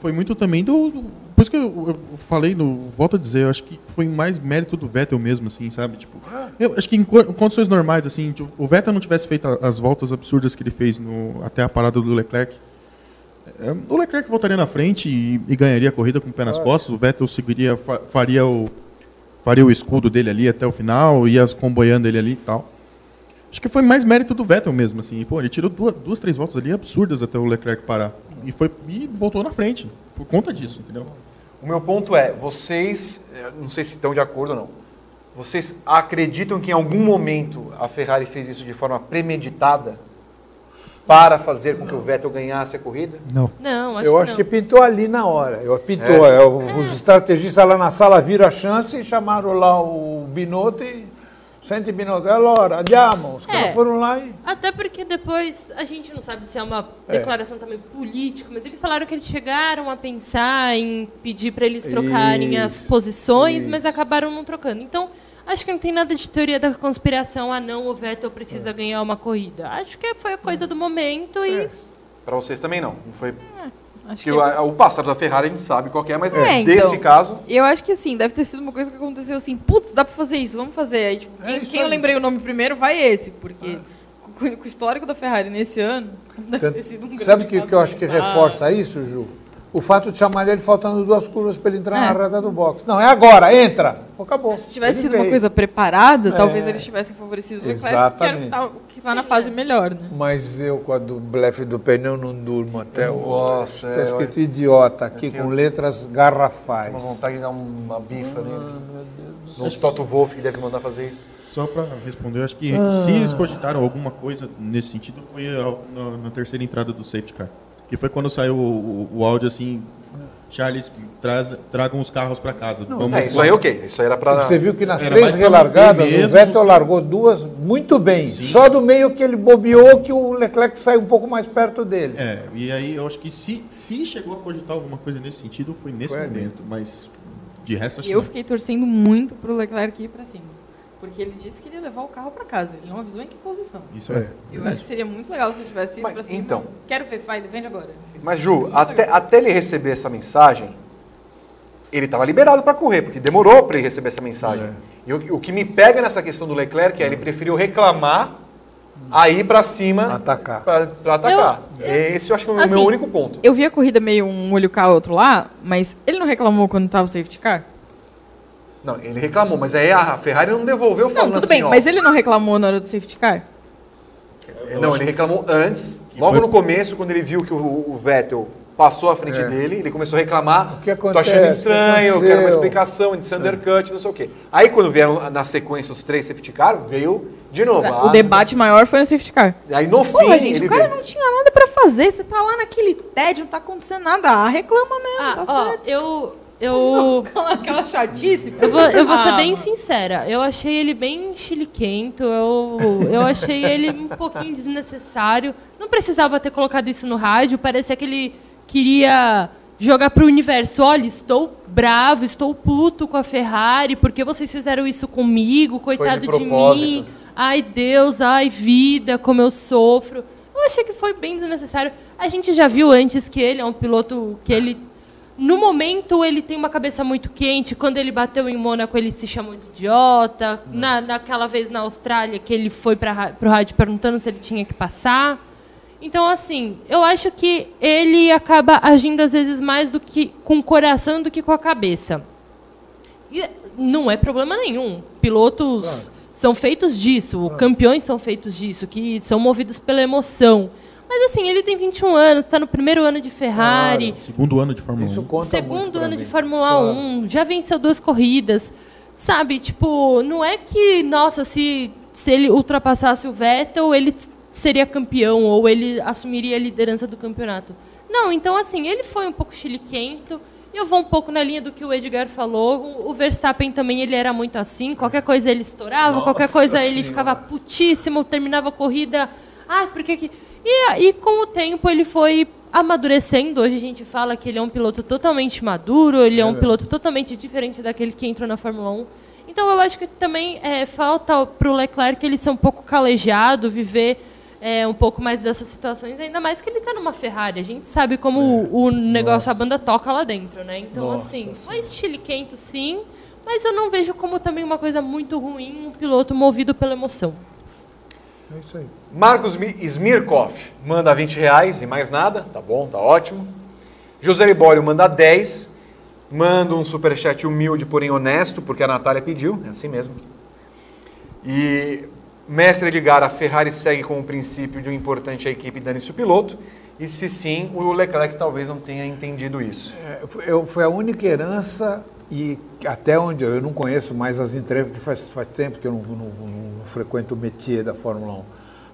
foi muito também do. do- por isso que eu, eu falei, no, volto a dizer, eu acho que foi mais mérito do Vettel mesmo, assim, sabe? Tipo, eu acho que em co- em condições normais, assim, tipo, o Vettel não tivesse feito as voltas absurdas que ele fez no, até a parada do Leclerc. é, O Leclerc voltaria na frente e, e ganharia a corrida com o pé nas costas. O Vettel seguiria, fa- faria o, faria o escudo dele ali até o final, ia comboiando ele ali e tal. Acho que foi mais mérito do Vettel mesmo, assim. Pô, ele tirou duas, duas três voltas ali absurdas até o Leclerc parar. E, foi, e voltou na frente, por conta disso, entendeu? O meu ponto é, vocês, eh, não sei se estão de acordo ou não, vocês acreditam que em algum momento a Ferrari fez isso de forma premeditada para fazer com que o Vettel ganhasse a corrida? Não. Não, acho Eu que acho não. que pintou ali na hora. Eu, pintou. é, Os estrategistas lá na sala viram a chance e chamaram lá o Binotto e. Sente Binotto, allora, andiamo. Os caras É. foram lá e. Até porque depois a gente não sabe se é uma É. declaração também política, mas eles falaram que eles chegaram a pensar em pedir para eles trocarem as Isso, posições, mas isso. acabaram não trocando. Então, acho que não tem nada de teoria da conspiração. Ah, não, o Vettel É. precisa ganhar uma corrida. Acho que foi a coisa do momento e. Para vocês também não, não foi... Acho Que o, a- o passado da Ferrari a gente sabe qual que é, mas É, desse então. caso... Eu acho que assim, deve ter sido uma coisa que aconteceu assim, putz, dá pra fazer isso, vamos fazer. Aí, tipo, É quem, eu lembrei o nome primeiro vai esse, porque com, com o histórico da Ferrari nesse ano, <laughs> deve ter sido um grande Sabe o que, que eu acho que reforça isso, Ju? O fato de chamar ele faltando duas curvas para ele entrar É. na reta do box. Não, é agora, entra! acabou. Se tivesse Ele sido uma veio. coisa preparada, É. talvez eles tivessem favorecido o Leclerc, Exatamente. tá- o que está na fase melhor, né? Mas eu, com a do blefe do pneu, não durmo até Eu hoje. gosto, é, Está escrito idiota aqui, Aqui com eu- letras Uma garrafais. vontade de dar uma bifa Ah, neles. No Toto Wolff que deve mandar fazer isso. Só para responder, eu acho que Ah. se eles cogitaram alguma coisa nesse sentido foi na, na terceira entrada do safety car. Que foi quando saiu o, o- o áudio assim, Charles, traz, tragam os carros para casa. Vamos- É, isso aí ok. Isso aí era pra. Você viu que nas Era três relargadas, o Vettel sim. largou duas muito bem. Só do meio que ele bobeou que o Leclerc saiu um pouco mais perto dele. É, e aí eu acho que se, se chegou a cogitar alguma coisa nesse sentido, foi nesse Foi ali. momento. Mas de resto, acho E que eu não. fiquei torcendo muito pro Leclerc ir pra cima. Porque ele disse que ele ia levar o carro pra casa. Ele não avisou em que posição. Isso é. Eu acho que seria muito legal se ele tivesse ido Mas, pra cima. então. Quero Fefai, vende agora. Mas, Ju, até, até ele receber essa mensagem, ele estava liberado para correr, porque demorou para ele receber essa mensagem. É. E o, o que me pega nessa questão do Leclerc é ele preferiu reclamar a ir para cima Atacar. para atacar. Esse eu acho que é o Assim, meu único ponto. Eu vi a corrida meio um olho cá, outro lá, mas ele não reclamou quando tava o safety car? Não, ele reclamou, mas aí a Ferrari não devolveu Não, falando tudo assim, bem, ó, mas ele não reclamou na hora do safety car? Não, ele reclamou antes, logo foi- no começo, quando ele viu que o, o Vettel passou à frente É. dele, ele começou a reclamar. O que Tô acontece? achando O que estranho, eu quero uma aconteceu?" explicação de undercut, não sei o quê. Aí quando vieram na sequência os três safety car, veio de novo. O debate maior foi no safety car. Aí no fim, Porra, gente, ele o cara veio. não tinha nada pra fazer. Você tá lá naquele tédio, não tá acontecendo nada. Ah, reclama mesmo, Ah, tá ó, certo. eu. Eu, <laughs> Aquela chatice. eu, vou, eu vou ser Ah, bem sincera. Eu achei ele bem chiliquento. Eu, eu achei ele um pouquinho desnecessário. Não precisava ter colocado isso no rádio. Parecia que ele queria jogar pro universo. Olha, estou bravo, estou puto com a Ferrari. porque vocês fizeram isso comigo? Coitado de, propósito. mim. Ai, Deus, ai, vida, como eu sofro. Eu achei que foi bem desnecessário. A gente já viu antes que ele é um piloto que ele no momento, ele tem uma cabeça muito quente. Quando ele bateu em Mônaco, ele se chamou de idiota. Na, naquela vez na Austrália, que ele foi para o rádio perguntando se ele tinha que passar. Então, assim, eu acho que ele acaba agindo, às vezes, mais do que com o coração do que com a cabeça. E não é problema nenhum. Pilotos são feitos disso, campeões são feitos disso, que são movidos pela emoção. Mas assim, ele tem 21 anos, está no primeiro ano de Ferrari, Segundo ano de Fórmula Isso 1. conta segundo ano mim. de Fórmula Claro. 1, já venceu duas corridas. Sabe, tipo, não é que, nossa, se, se ele ultrapassasse o Vettel, ele seria campeão ou ele assumiria a liderança do campeonato. Não, então assim, ele foi um pouco chiliquento. Eu vou um pouco na linha do que o Edgar falou. O- Verstappen também ele era muito assim. Qualquer coisa ele estourava, qualquer coisa ele Senhora. ficava putíssimo, terminava a corrida. Ai, por que que. E aí, com o tempo, ele foi amadurecendo. Hoje a gente fala que ele é um piloto totalmente maduro, ele é um piloto totalmente diferente daquele que entrou na Fórmula 1. Então eu acho que também é, falta para o Leclerc ele ser um pouco calejado, viver é, um pouco mais dessas situações, ainda mais que ele está numa Ferrari. A gente sabe como o, o negócio, a banda toca lá dentro, né? Então, Nossa assim, foi chiliquento sim, mas eu não vejo como também uma coisa muito ruim um piloto movido pela emoção. É isso aí. Marcos Mi- Smirkov manda 20 reais e mais nada. Tá bom, tá ótimo. José Libório manda 10. Manda um superchat humilde, porém honesto, porque a Natália pediu. É assim mesmo. E Mestre Edgar, a Ferrari segue com o princípio de o importante a equipe dane-se o piloto. E se sim, o Leclerc talvez não tenha entendido isso. É, foi a única herança e até onde eu, não conheço mais as entrevistas, porque faz, faz tempo que eu não, não- não- frequento o métier da Fórmula 1.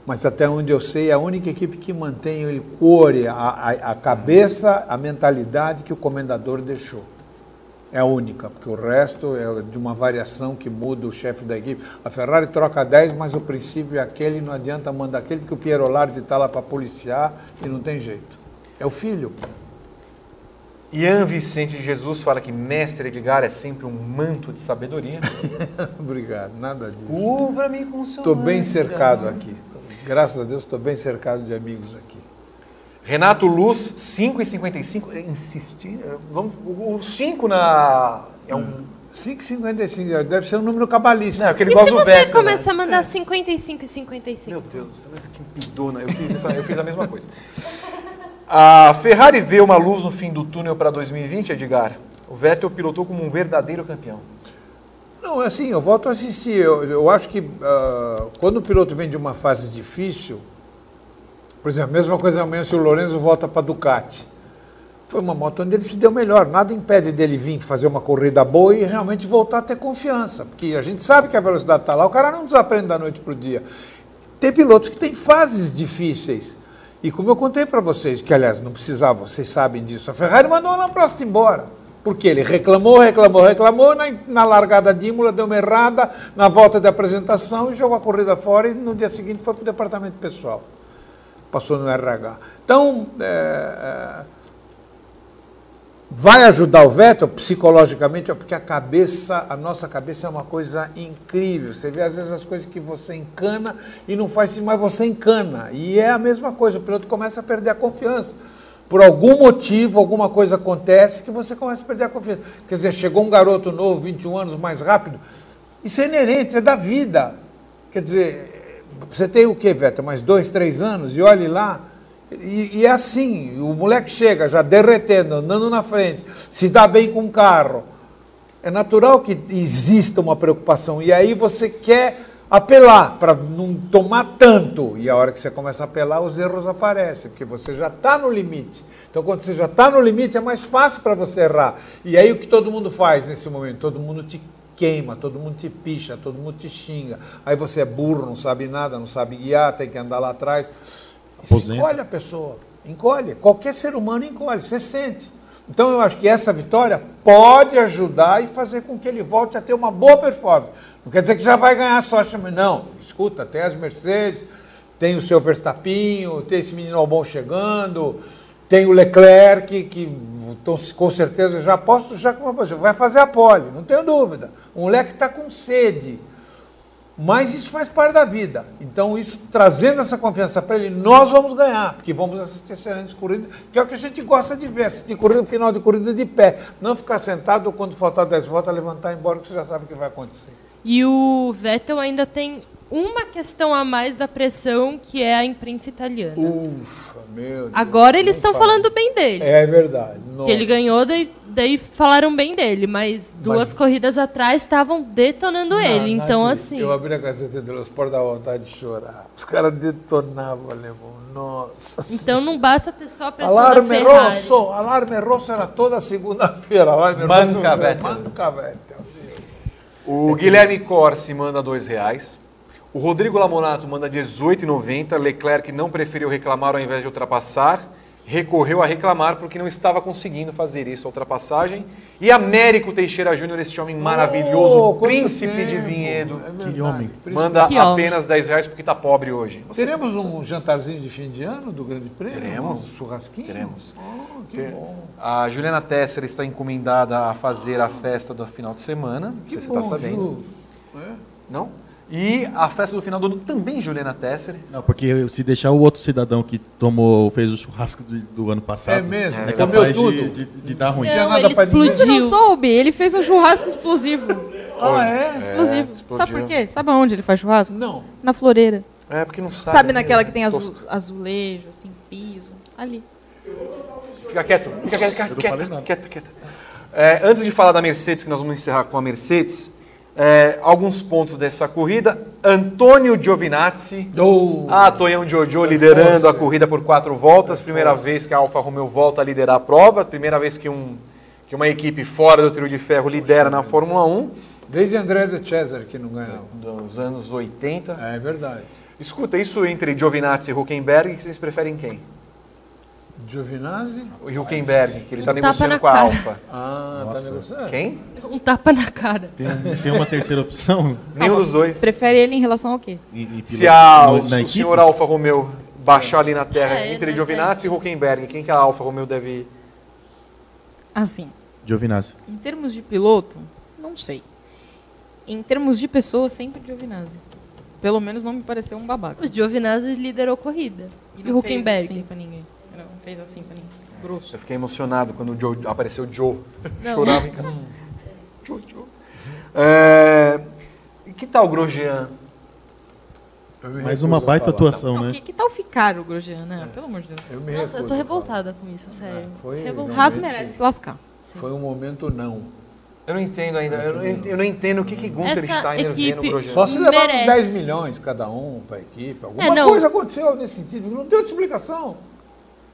Mas até onde eu sei, é a única equipe que mantém o core, a, a, a cabeça, a mentalidade que o comendador deixou. É a única, porque o resto é de uma variação que muda o chefe da equipe. A Ferrari troca 10, mas o princípio é aquele, não adianta mandar aquele, porque o Piero Lardi está lá para policiar e não tem jeito. É o filho. Ian Vicente de Jesus fala que Mestre Edgar é sempre um manto de sabedoria. <laughs> Obrigado, nada disso. Cubra-me com seu Estou bem cercado aqui. Graças a Deus estou bem cercado de amigos aqui. Renato Luz, 5 e 55. Insistir. Vamos, o 5 na. É um. 5,55, deve ser um número cabalístico. Não, é aquele E igual se do você Vettel, começar a né? mandar 55 e 55? Meu Deus mas que empidona. Eu fiz, isso, eu fiz a mesma coisa. <laughs> A Ferrari vê uma luz no fim do túnel para 2020, Edgar. O Vettel pilotou como um verdadeiro campeão. Não, assim, eu volto a assistir. Eu, eu acho que ah, quando o piloto vem de uma fase difícil, por exemplo, a mesma coisa amanhã se o Lorenzo volta para Ducati. Foi uma moto onde ele se deu melhor. Nada impede dele vir fazer uma corrida boa e realmente voltar a ter confiança. Porque a gente sabe que a velocidade está lá, o cara não desaprende da noite para o dia. Tem pilotos que têm fases difíceis. E como eu contei para vocês, que aliás não precisava, vocês sabem disso, a Ferrari mandou o Alan embora. Porque ele reclamou, reclamou, reclamou, na, na largada de Imola deu uma errada, na volta de apresentação jogou a corrida fora e no dia seguinte foi para o departamento pessoal. Passou no RH. Então, é, é, vai ajudar o Vettel psicologicamente, porque a cabeça, a nossa cabeça é uma coisa incrível. Você vê às vezes as coisas que você encana e não faz, mas você encana. E é a mesma coisa, o piloto começa a perder a confiança. Por algum motivo, alguma coisa acontece que você começa a perder a confiança. Quer dizer, chegou um garoto novo, 21 anos, mais rápido. Isso é inerente, é da vida. Quer dizer, você tem o quê, Vettel? Mais dois, três anos? E olhe lá, e, e, é assim, o moleque chega já derretendo, andando na frente, se dá bem com o carro. É natural que exista uma preocupação. E aí você quer apelar para não tomar tanto. E a hora que você começa a apelar, os erros aparecem, porque você já está no limite. Então, quando você já está no limite, é mais fácil para você errar. E aí o que todo mundo faz nesse momento? Todo mundo te queima, todo mundo te picha, todo mundo te xinga. Aí você é burro, não sabe nada, não sabe guiar, tem que andar lá atrás. Isso encolhe a pessoa, encolhe. Qualquer ser humano encolhe, você sente. Então eu acho que essa vitória pode ajudar e fazer com que ele volte a ter uma boa performance. Não quer dizer que já vai ganhar só Não, escuta, tem as Mercedes, tem o seu Verstappinho, tem esse menino Albon chegando, tem o Leclerc, que então, com certeza já posso já vai fazer a pole, não tenho dúvida. O moleque está com sede. Mas isso faz parte da vida. Então, isso trazendo essa confiança para ele, nós vamos ganhar, porque vamos assistir excelentes corridas, que é o que a gente gosta de ver, assistir corrida, final de corrida de pé. Não ficar sentado ou quando faltar 10 voltas, levantar e ir embora, que você já sabe o que vai acontecer. E o Vettel ainda tem uma questão a mais da pressão, que é a imprensa italiana. Ufa, meu Deus. Agora eles estão falando bem dele. É verdade. Nossa. Que ele ganhou, daí, daí falaram bem dele, mas duas mas... corridas atrás estavam detonando não, ele. Então, assim. Eu abri a Gazeta de Sport da vontade de chorar. Os caras detonavam o alemão. Nossa. Então não basta ter só a pressão alarme rosso, alarme rosso era toda segunda-feira. Alarme Manca, rosso, Vettel. Manca, Vettel. O é Guilherme Corsi manda dois reais. O Rodrigo Lamonato manda 18,90. Leclerc não preferiu reclamar ao invés de ultrapassar. Recorreu a reclamar porque não estava conseguindo fazer isso, a ultrapassagem. E Américo Teixeira Júnior, esse homem maravilhoso, oh, príncipe tempo. de Vinhedo. É que homem. Manda que apenas homem. 10 reais porque está pobre hoje. Você Teremos um jantarzinho de fim de ano do Grande Prêmio? Teremos. Um churrasquinho? Teremos. Oh, que Ter... bom. A Juliana Tesser está encomendada a fazer a festa do final de semana. Não sei se você está sabendo. Ju. É? Não? E a festa do final do ano também, Juliana Tesser. Não, porque se deixar o outro cidadão que tomou, fez o churrasco do, do ano passado. É mesmo? É, é capaz tudo. De, de, de, dar ruim. Não, tinha nada ele explodiu. Você não soube? Ele fez um churrasco explosivo. Ah, é? Explosivo. É, sabe por quê? Sabe aonde ele faz churrasco? Não. Na floreira. É, porque não sabe. Sabe naquela que tem azu azulejo, assim, piso? Ali. Fica quieto, fica quieto, fica quieto, quieto, quieto. É, antes de falar da Mercedes, que nós vamos encerrar com a Mercedes, é, alguns pontos dessa corrida. Antônio Giovinazzi, oh, ah, Tonhão Jojo liderando a corrida por quatro voltas. Primeira vez que a Alfa Romeo volta a liderar a prova. Primeira vez que, um, que uma equipe fora do trio de ferro lidera na Fórmula 1. Desde André de Cesar que não ganhava. Dos anos 80. É verdade. Escuta, isso entre Giovinazzi e Huckenberg, vocês preferem quem? Giovinazzi? O Huckenberg, que ele está um negociando com a Alfa. Ah, tá negociando. Quem? Um tapa na cara. Tem, tem uma terceira opção? Nenhum dos dois. Prefere ele em relação ao quê? E, e Se a, o, o senhor Alfa Romeo baixar ali na terra é, entre Giovinazzi e Huckenberg, quem que a Alfa Romeo deve ir? Assim. Giovinazzi. Em termos de piloto, não sei. Em termos de pessoa, sempre Giovinazzi. Pelo menos não me pareceu um babaca. O Giovinazzi liderou a corrida. E, e o Huckenberg? Assim pra ninguém. Fez assim pra ninguém. Grosso. Eu fiquei emocionado quando o Joe, apareceu o Joe. Não. Chorava em casa. Joe, Joe. É... E que tal o Grosjean? Mais uma baita atuação, não, né? Que, que, tal ficar o Grosjean, né? É. Pelo amor de Deus. Eu me Nossa, eu tô revoltada com isso, sério. É, foi Haas merece se lascar. Sim. Foi um momento não. Eu não entendo ainda. Eu não, ent- eu não entendo o que, que Gunter Essa Steiner vê no equipe- Grosjean. Só se levaram Merece. 10 milhões cada um para a equipe. Alguma É, não. coisa aconteceu nesse sentido. Não tem outra explicação.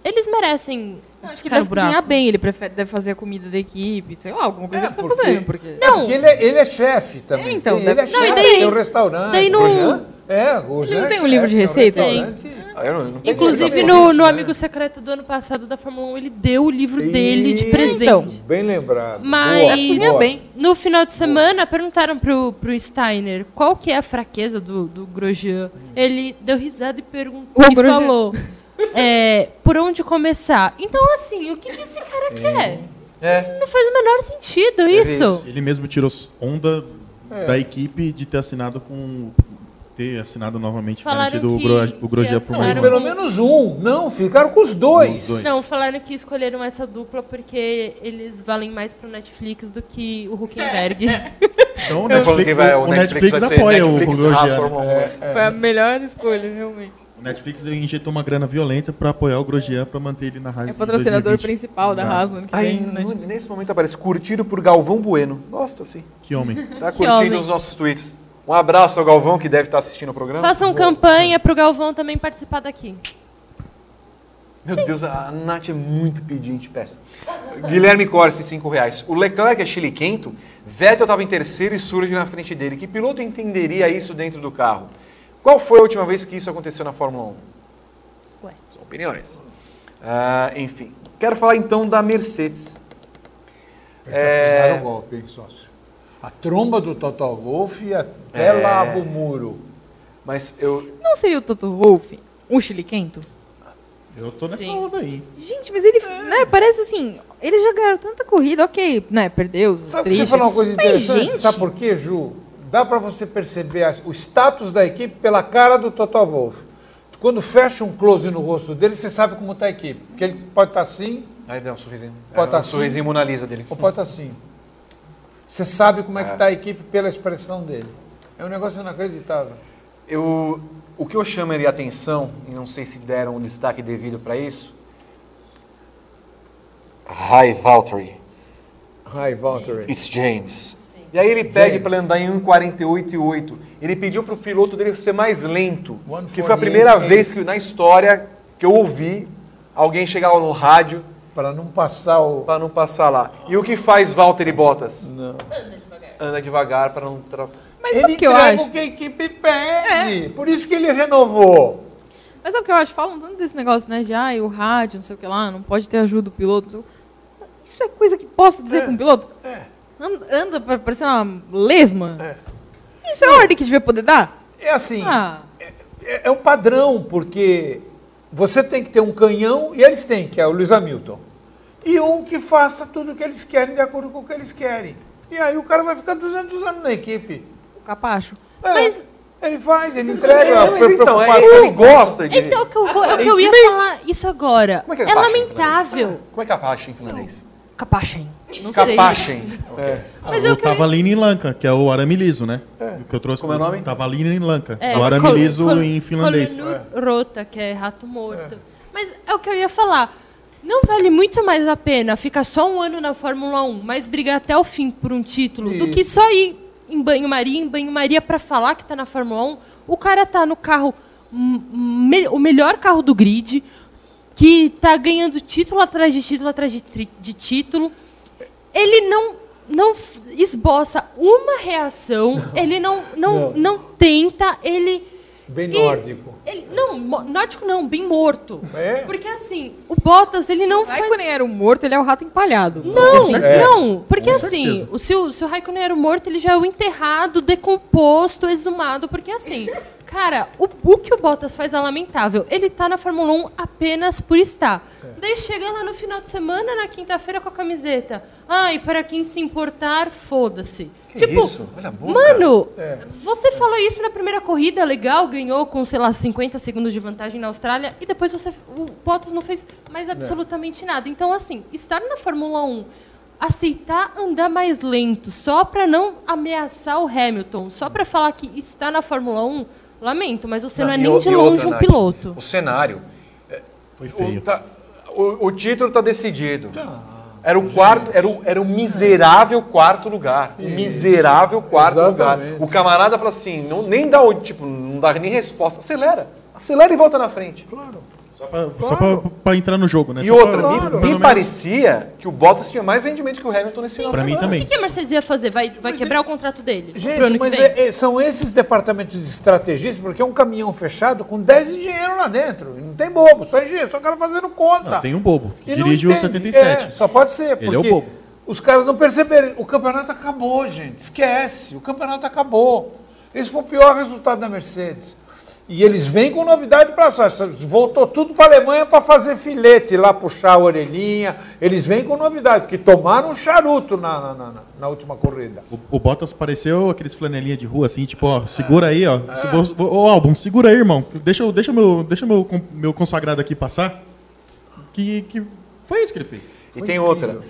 Eles merecem. Acho que ele deve cozinhar buraco. bem, ele prefere, deve fazer a comida da equipe, sei lá, alguma coisa É, ele tá porque- fazendo. Porque... Não. Porque ele é, ele é chefe também. É, então, Tem- ele deve- é Não, e chefe, daí- tem um restaurante. daí não- Grosjean? É, o Grosjean não é tem um livro de é receita? restaurante. Ah, eu não- não Inclusive, no, porra. no né? Amigo Secreto do ano passado da Fórmula 1, ele deu o livro dele de Isso, presente. Bem lembrado. Mas Boa, cozinha boa. bem. no final de semana perguntaram pro, pro Steiner qual que é a fraqueza do, do Grosjean. Ele deu risada e perguntou O e Grosjean. falou <laughs> é, por onde começar. Então, assim, o que, que esse cara quer? É. Não faz o menor sentido isso. isso. Ele mesmo tirou onda É. da equipe de ter assinado com. ter assinado novamente, Falaram garantido o, que- Gro, o Grosjean que por um Pelo menos um. Não, ficaram com os dois. Os dois. Não, falaram que escolheram essa dupla porque eles valem mais pro Netflix do que o Huckenberg. Então o Netflix, que vai- o Netflix vai ser apoia o- Netflix o. Fórmula 1. É. Foi a melhor escolha, realmente. O Netflix injetou uma grana violenta para apoiar o Grosjean para manter ele na Haas. É patrocinador 2020. principal da Haas no Aí, no no- Netflix. nesse momento aparece curtido por Galvão Bueno. Gosto assim. Que homem. Tá Que curtindo homem. os nossos tweets. Um abraço ao Galvão, que deve estar assistindo o programa. Façam campanha pro Galvão também participar daqui. Meu Deus, a Nath é muito pedinte, peça. Guilherme Corsi, 5 reais. O Leclerc é chiliquento, Vettel estava em terceiro e surge na frente dele. Que piloto entenderia isso dentro do carro? Qual foi a última vez que isso aconteceu na Fórmula 1? Ué. São opiniões. Ah, enfim, quero falar então da Mercedes. Eles É. o golpe, hein, sócio? A tromba do Total Wolff e até É. lá o muro. Mas eu. Não seria o Toto Wolff um chiliquento? Eu tô nessa Sim. onda aí. Gente, mas ele, né, parece assim, eles já ganharam tanta corrida, ok, né, perdeu, Sabe triste. você falou uma coisa Mas, interessante? gente, Sabe por quê, Ju? Dá para você perceber as- o status da equipe pela cara do Total Wolff. Quando fecha um close no rosto dele, você sabe como está a equipe. Porque ele pode estar assim Aí deu um sorrisinho. Pode É, tá um assim? sorrisinho Mona Lisa dele. ou pode estar assim. Você sabe como é que É. está a equipe pela expressão dele. É um negócio inacreditável. Eu, o que eu chamaria a atenção, e não sei se deram o destaque devido para isso. Hi, Valtteri. Hi, Valtteri. It's James. E aí ele pede para ele andar em 1,48,8. Ele pediu para o piloto dele ser mais lento. Que foi a 148,8. primeira vez que na história que eu ouvi alguém chegar lá no rádio Para não passar o. para não passar lá. E o que faz Valtteri Bottas? Não. Anda devagar para não... Tra... Mas sabe Ele o que eu acho? o que a equipe pede. Por isso que ele renovou. Mas sabe o que eu acho? Falam tanto desse negócio, né, de ah, o rádio, não sei o que lá, não pode ter ajuda do piloto. Isso é coisa que posso dizer É, com um piloto? é. Anda, anda pa- parecendo uma lesma? É. Isso é ordem que devia poder dar? É assim. Ah, É, é um padrão, porque você tem que ter um canhão e eles têm, que é o Lewis Hamilton. E um que faça tudo o que eles querem de acordo com o que eles querem. E aí o cara vai ficar 200 anos na equipe. o capacho. É, Mas- ele faz, ele entrega. É, mas então, é, ele gosta de... Então, o que eu, vou- é o que eu ia falar isso agora. Como é que é é lamentável. Como é que é a faixa em finlandês? Capachem. Não sei. Capachen. Mas Ah, eu o queria- Tavalini Lanka, que é o arame liso, né? O que eu trouxe Como é o nome? Tavalini Lanka. É, o arame col- liso col- em finlandês. Rota, que é rato morto. Mas é o que eu ia falar. Não vale muito mais a pena ficar só um ano na Fórmula 1, mas brigar até o fim por um título, do que só ir em banho-maria, em banho-maria para falar que tá na Fórmula 1. O cara tá no carro, me- o melhor carro do grid, que tá ganhando título atrás de título atrás de, de título. Ele não não esboça uma reação, ele não não, Não. não tenta, ele Bem e- nórdico. ele, não, nórdico não, bem morto. É? Porque assim, o Bottas, ele não o faz. Raikkonen era um morto, ele é o rato empalhado. Não, É. não, porque Com assim, certeza. o, se, o, se o Raikkonen era morto, ele já é o enterrado, decomposto, exumado, porque assim, <laughs> cara, o, o que o Bottas faz é lamentável. Ele tá na Fórmula 1 apenas por estar. Daí chega lá no final de semana, na quinta-feira, com a camiseta. Ai, para quem se importar, foda-se. Tipo, isso? Olha a boca. mano, É. você falou isso na primeira corrida, legal, ganhou com, sei lá, 50 segundos de vantagem na Austrália, e depois você, o Bottas não fez mais absolutamente nada. Então, assim, estar na Fórmula 1, aceitar andar mais lento, só para não ameaçar o Hamilton, só para falar que está na Fórmula 1, lamento, mas você não, é e nem o- de longe outra, um Nath, piloto. O cenário. Foi O, feio. tá- o- o título está decidido. Era o quarto, era o, era o miserável quarto lugar. O miserável quarto Exatamente. lugar. O camarada fala assim, não, nem dá o, tipo, não dá nem resposta. Acelera. Acelera e volta na frente. Claro. Só pra entrar no jogo, né? E Só outra, pra- me- pelo me, menos- parecia que o Bottas tinha mais rendimento que o Hamilton nesse final de Pra mim semana. O também. que, que a Mercedes ia fazer? Vai, vai quebrar o contrato dele? Gente, mas é- é- são esses departamentos de estrategistas, porque é um caminhão fechado com 10 engenheiros lá dentro. Não tem bobo, só engenheiro, só cara fazendo conta. Não, tem um bobo. Que E dirige o entende. 77. É, só pode ser, Ele é o porque bobo. os caras não perceberam. O campeonato acabou, gente. Esquece. O campeonato acabou. Esse foi o pior resultado da Mercedes. E eles vêm com novidade para Voltou tudo para a Alemanha para fazer filete lá, puxar a orelhinha. Eles vêm com novidade, porque tomaram um charuto na, na, na- na última corrida. O, o Bottas pareceu aqueles flanelinha de rua, assim, tipo, ó, segura aí, ó. Vo- Ô, álbum, segura aí, irmão. Deixa, deixa, meu, deixa meu, meu consagrado aqui passar. Que, que foi isso que ele fez. E tem outra.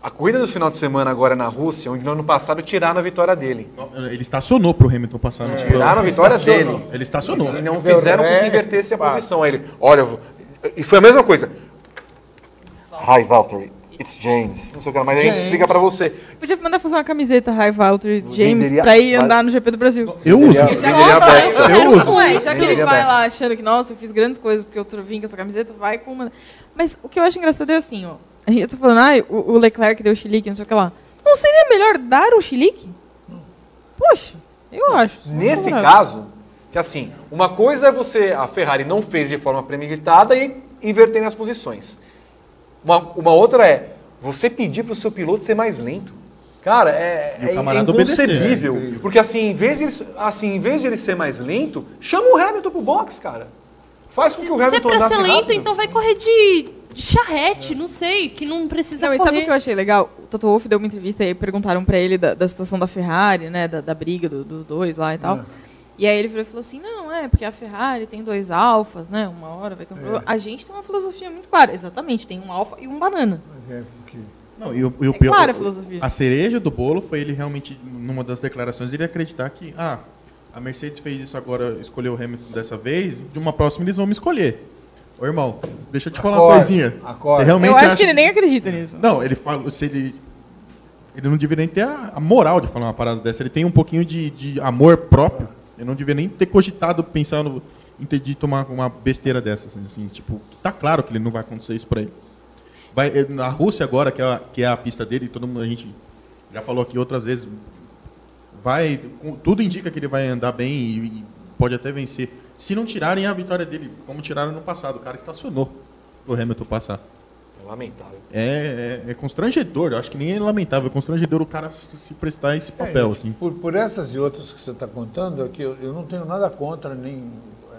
A corrida do final de semana agora na Rússia, onde no ano passado tiraram a vitória dele. Ele estacionou pro Hamilton passar no Tiraram a vitória Estacionou. dele. Ele estacionou. E não fizeram com que invertesse a pá. posição. Aí ele, olha, e foi a mesma coisa. Hi, Valtteri. It's James. Não sei o que, mas a gente James. explica pra você. Podia mandar fazer uma camiseta High Valtteri James Venderia- pra ir andar no GP do Brasil. Eu uso. Venderia- nossa, dessa. eu, uso. uma, já que ele vai lá achando que, nossa, eu fiz grandes coisas porque eu vim com essa camiseta, vai com uma. Mas o que eu acho engraçado é assim, ó. A gente tá falando, ah, o, o Leclerc deu chilique, não sei o que lá. Não seria melhor dar um chilique? Poxa, eu acho. Nesse caso, que assim, uma coisa é você, a Ferrari não fez de forma premeditada e inverter as posições. Uma, uma outra é você pedir para o seu piloto ser mais lento. Cara, é, é obedecer, inconcebível. é porque assim, em vez de ele, assim, em vez de ele ser mais lento, chama o Hamilton pro box, cara. Faz com Se, que o se é Hamilton pra ser lento, rápido. então vai correr de, de charrete, não sei, que não precisa Não, e correr. sabe o que eu achei legal? O Toto Wolff deu uma entrevista e perguntaram pra ele da, da situação da Ferrari, né? Da, da briga do- dos dois lá e tal. E aí ele virou e falou assim, não, é, porque a Ferrari tem dois alfas, né? Uma hora vai ter um problema. A gente tem uma filosofia muito clara. Exatamente, tem um alfa e um banana. É, que- Não, e o, e o É pior, clara a filosofia. a cereja do bolo foi ele realmente, numa das declarações, ele acreditar que, ah, a Mercedes fez isso agora, escolheu o Hamilton dessa vez, de uma próxima eles vão me escolher. Ô irmão, deixa eu te falar uma coisinha. acorda. Você realmente Eu acho acha... que ele nem acredita nisso. Não, ele fala, se ele... Ele não deveria nem ter a, a moral de falar uma parada dessa. Ele tem um pouquinho de, de amor próprio. Ele não deveria nem ter cogitado pensar no, em ter de tomar uma besteira dessas. Assim, assim, tipo, tá claro que ele não vai acontecer isso pra ele. Vai, eh, na Rússia agora, que é, a, que é a pista dele, todo mundo, a gente já falou aqui outras vezes, vai, com- tudo indica que ele vai andar bem e, e pode até vencer. Se não tirarem a vitória dele, como tiraram no passado, o cara estacionou o Hamilton passar. Lamentável. É, é, é constrangedor, eu acho que nem é lamentável, é constrangedor o cara se, prestar esse É, papel, gente, assim. Por, por essas e outras que você está contando, é que eu, eu não tenho nada contra nem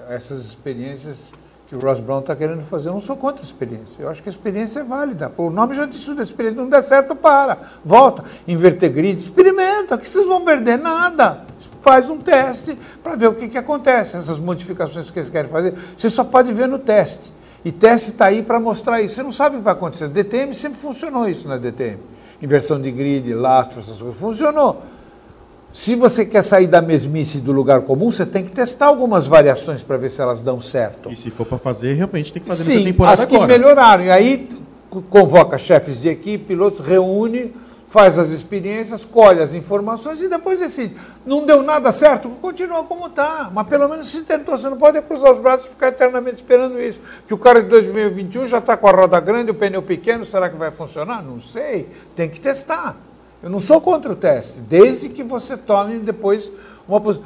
essas experiências que o Ross Brown está querendo fazer. Eu não sou contra a experiência. Eu acho que a experiência é válida. Pô, O nome já disse tudo, a experiência não der certo, para. Volta, inverter grid, experimenta, que vocês vão perder nada. Faz um teste para ver o que, que acontece. Essas modificações que eles querem fazer, você só pode ver no teste. E teste está aí para mostrar isso. Você não sabe o que vai acontecer. DTM sempre funcionou isso na DTM. Inversão de grid, lastro, essas coisas. Funcionou. Se você quer sair da mesmice do lugar comum, você tem que testar algumas variações para ver se elas dão certo. E se for para fazer, realmente tem que fazer Sim, nessa temporada as que agora. melhoraram. E aí convoca chefes de equipe, pilotos, reúne, faz as experiências, colhe as informações e depois decide. Não deu nada certo? Continua como está. Mas pelo menos se tentou. Você não pode cruzar os braços e ficar eternamente esperando isso. Que o cara de 2021 já está com a roda grande, o pneu pequeno, será que vai funcionar? Não sei. Tem que testar. Eu não sou contra o teste, desde que você tome depois uma posição.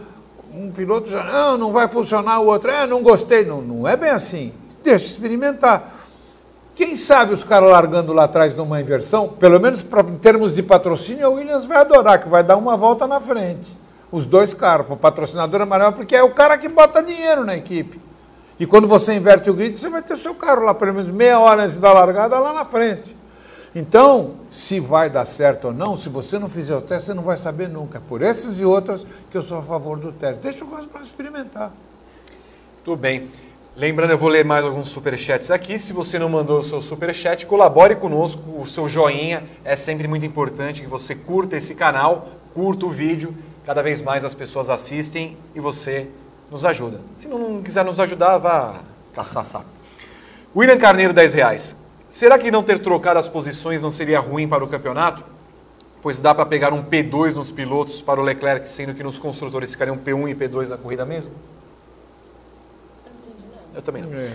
Um piloto já, não, não vai funcionar, o outro, é, não gostei. Não, não é bem assim. Deixa experimentar. Quem sabe os caras largando lá atrás numa inversão, pelo menos pra, em termos de patrocínio, a Williams vai adorar, que vai dar uma volta na frente. Os dois para o patrocinador é maior, porque é o cara que bota dinheiro na equipe. E quando você inverte o grid, você vai ter seu carro lá, pelo menos meia hora antes da largada, lá na frente. Então, se vai dar certo ou não, se você não fizer o teste, você não vai saber nunca. Por essas e outras que eu sou a favor do teste. Deixa o Ross para experimentar. Tudo bem. Lembrando, eu vou ler mais alguns superchats aqui. Se você não mandou o seu superchat, colabore conosco. O seu joinha é sempre muito importante que você curta esse canal, curta o vídeo. Cada vez mais as pessoas assistem e você nos ajuda. Se não quiser nos ajudar, vá caçar saco. William Carneiro, 10 reais. Será que não ter trocado as posições não seria ruim para o campeonato? Pois dá para pegar um P2 nos pilotos para o Leclerc, sendo que nos construtores ficariam P1 e P2 na corrida mesmo? Eu também não. É,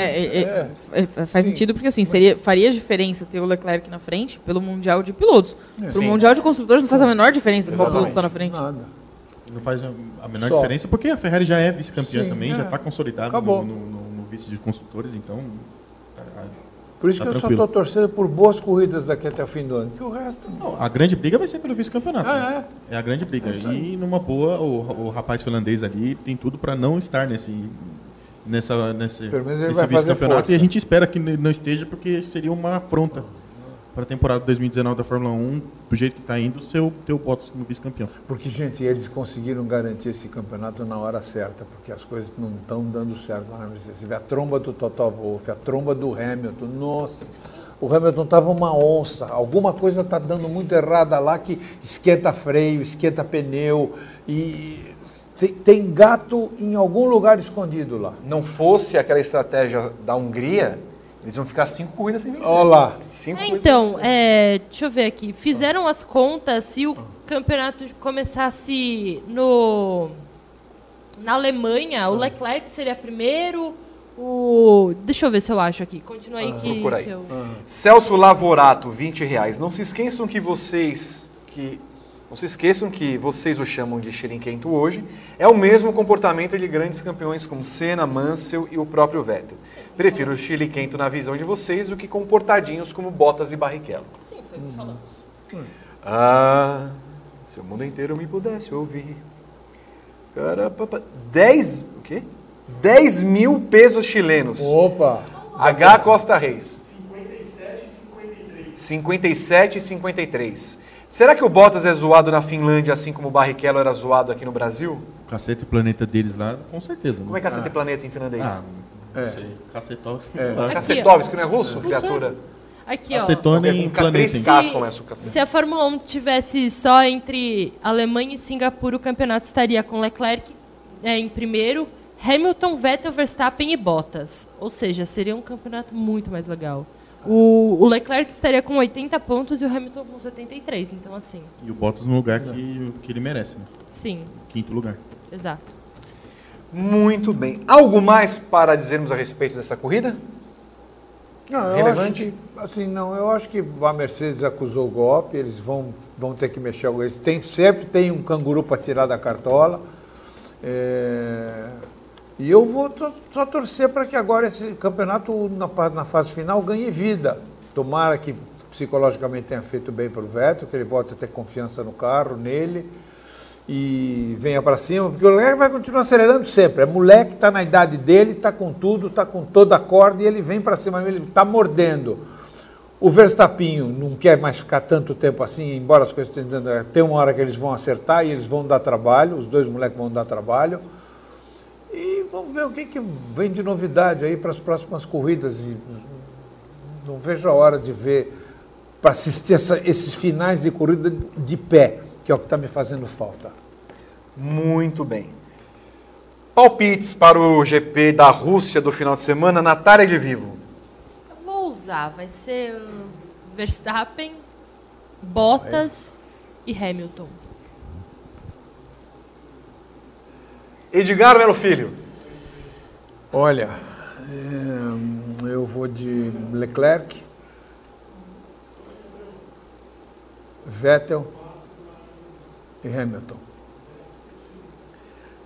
é, é, é, faz sentido porque assim, seria, faria diferença ter o Leclerc na frente pelo Mundial de Pilotos. É. Pro Sim. Mundial de Construtores não faz a menor diferença qual Exatamente. piloto está na frente. Nada. Não faz a menor Só. diferença, porque a Ferrari já é vice-campeã Sim, também, é. já está consolidada no, no- no- no vice de construtores, então. Por isso Tá que eu só estou torcendo por boas corridas daqui até o fim do ano. Que o resto. Não, a grande briga vai ser pelo vice-campeonato. Ah, né? é. a grande briga. e numa boa, o, o rapaz finlandês ali tem tudo para não estar nesse. Nessa, nesse, nesse vice-campeonato e a gente espera que não esteja porque seria uma afronta para a temporada 2019 da Fórmula 1 do jeito que está indo o ter o Bottas como vice-campeão. Porque, gente, eles conseguiram garantir esse campeonato na hora certa, porque as coisas não estão dando certo lá na Mercedes. Você vê a tromba do Toto Wolff, a tromba do Hamilton, nossa. O Hamilton estava uma onça. Alguma coisa está dando muito errada lá que esquenta freio, esquenta pneu. E tem, tem gato em algum lugar escondido lá. Não fosse aquela estratégia da Hungria, eles vão ficar cinco corridas sem vencer. Olha lá. Cinco É, então, é, deixa eu ver aqui. Fizeram as contas se o campeonato começasse no na Alemanha, o Leclerc seria primeiro. O deixa eu ver se eu acho aqui. Continua aí que, Procura aí. que eu Celso Lavorato, 20 reais. Não se esqueçam que vocês que não se esqueçam que vocês o chamam de Xerinquento hoje. É o mesmo comportamento de grandes campeões como Senna, Mansell e o próprio Vettel. Prefiro o Xerinquento na visão de vocês do que comportadinhos como Bottas e Barrichello. Sim, foi o que falamos. Ah, se o mundo inteiro me pudesse ouvir. Carapapa. 10, o quê? 10 mil pesos chilenos. Opa! H Costa Reis. 57 e 53. Será que o Bottas é zoado na Finlândia assim como o Barrichello era zoado aqui no Brasil? Cacete e planeta deles lá, com certeza. né? Como é cacete planeta em finlandês? Ah, É. não sei. Cacetovski. É. Cacetovski, não é russo, criatura? Aqui, ó. Acetona Com em planeta. Se- começa o cacete. Se a Fórmula 1 tivesse só entre Alemanha e Singapura, o campeonato estaria com Leclerc é, em primeiro, Hamilton, Vettel, Verstappen e Bottas. Ou seja, seria um campeonato muito mais legal. O, o Leclerc estaria com 80 pontos e o Hamilton com 73. Então, assim, E o Bottas no lugar que, que ele merece, né? sim, Quinto lugar. exato. Muito bem. Algo mais para dizermos a respeito dessa corrida? Não, eu Relevante? acho que, assim, não, eu acho que a Mercedes acusou o golpe, eles vão, vão ter que mexer algo. Eles têm, sempre tem um canguru para tirar da cartola. É, e eu vou só torcer para que agora esse campeonato, na, na fase final, ganhe vida. Tomara que psicologicamente tenha feito bem para o Vettel, que ele volte a ter confiança no carro, nele e venha para cima, porque o Leclerc vai continuar acelerando sempre. É moleque, está na idade dele, está com tudo, está com toda a corda e ele vem para cima, ele está mordendo. O Verstappinho não quer mais ficar tanto tempo assim, embora as coisas estejam dando. Tem uma hora que eles vão acertar e eles vão dar trabalho, os dois moleques vão dar trabalho. E vamos ver o que, que vem de novidade aí para as próximas corridas. E não vejo a hora de ver, para assistir essa- esses finais de corrida de pé, que é o que está me fazendo falta. Muito bem. Palpites para o GP da Rússia do final de semana, Natália de Vivo. Eu vou usar, vai ser Verstappen, Bottas e Hamilton. Edgar Melo Filho. Olha, é, eu vou de Leclerc, Vettel e Hamilton.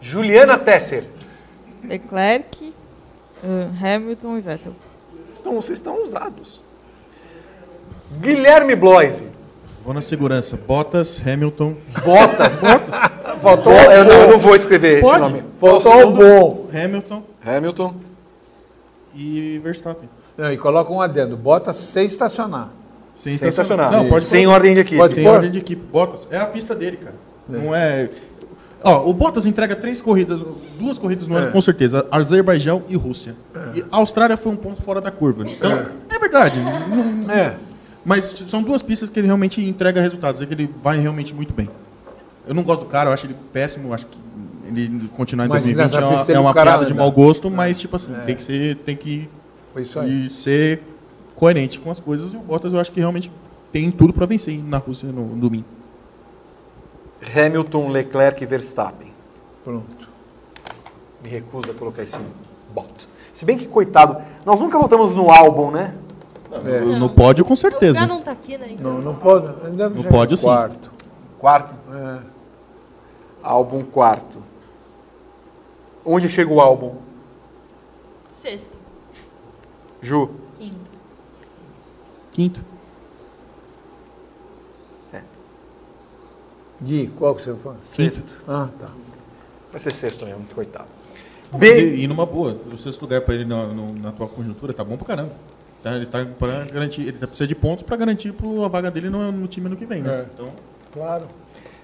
Juliana Tesser. Leclerc, eh, Hamilton e Vettel. Vocês estão, vocês estão usados. Guilherme Bloise. Vou na segurança. Bottas, Hamilton. Botas. Faltou Bo- eu, não, não vou escrever Pode. esse nome. Faltou Qual o segundo? bom. Hamilton Hamilton. e Verstappen. Não, e coloca um adendo. Bota sem estacionar. Sem Sem estacionar. Não, pode Sem pôr. ordem de equipe. Pode Sem pôr? ordem de equipe. Bottas. É a pista dele, cara. Não é. Ó, o Bottas entrega três corridas, duas corridas no ano, É. com certeza. Azerbaijão e Rússia. E a Austrália foi um ponto fora da curva. Então, é, verdade. não- É. Mas são duas pistas que ele realmente entrega resultados. É que ele vai realmente muito bem. Eu não gosto do cara, eu acho ele péssimo. Acho que ele continuar em Mas 2020 nessa é uma, é uma piada de anda. mau gosto, mas tipo assim, tem que ser. Tem que Foi isso aí. ser coerente com as coisas. E o Bottas eu acho que realmente tem tudo para vencer na Rússia no, no domingo. Hamilton, Leclerc e Verstappen. Pronto. Me recuso a colocar esse bot. Se bem que, coitado, nós nunca votamos no álbum, né? É. No pódio, com O certeza. Gá não tá aqui, né? então. Não, não pode. Ele deve No pódio, em sim. quarto. Quarto? É. Álbum quarto. Onde chega o álbum? Sexto. Ju. Quinto. Quinto. Gui, qual que você fala? Sexto. Ah, tá. Vai ser sexto mesmo, coitado. E, e numa boa, o sexto lugar para ele na, na atual conjuntura tá bom pra caramba. Tá, ele tá para garantir, ele precisa de pontos para garantir pro, a vaga dele no, no time ano que vem, né? É. Então, Claro.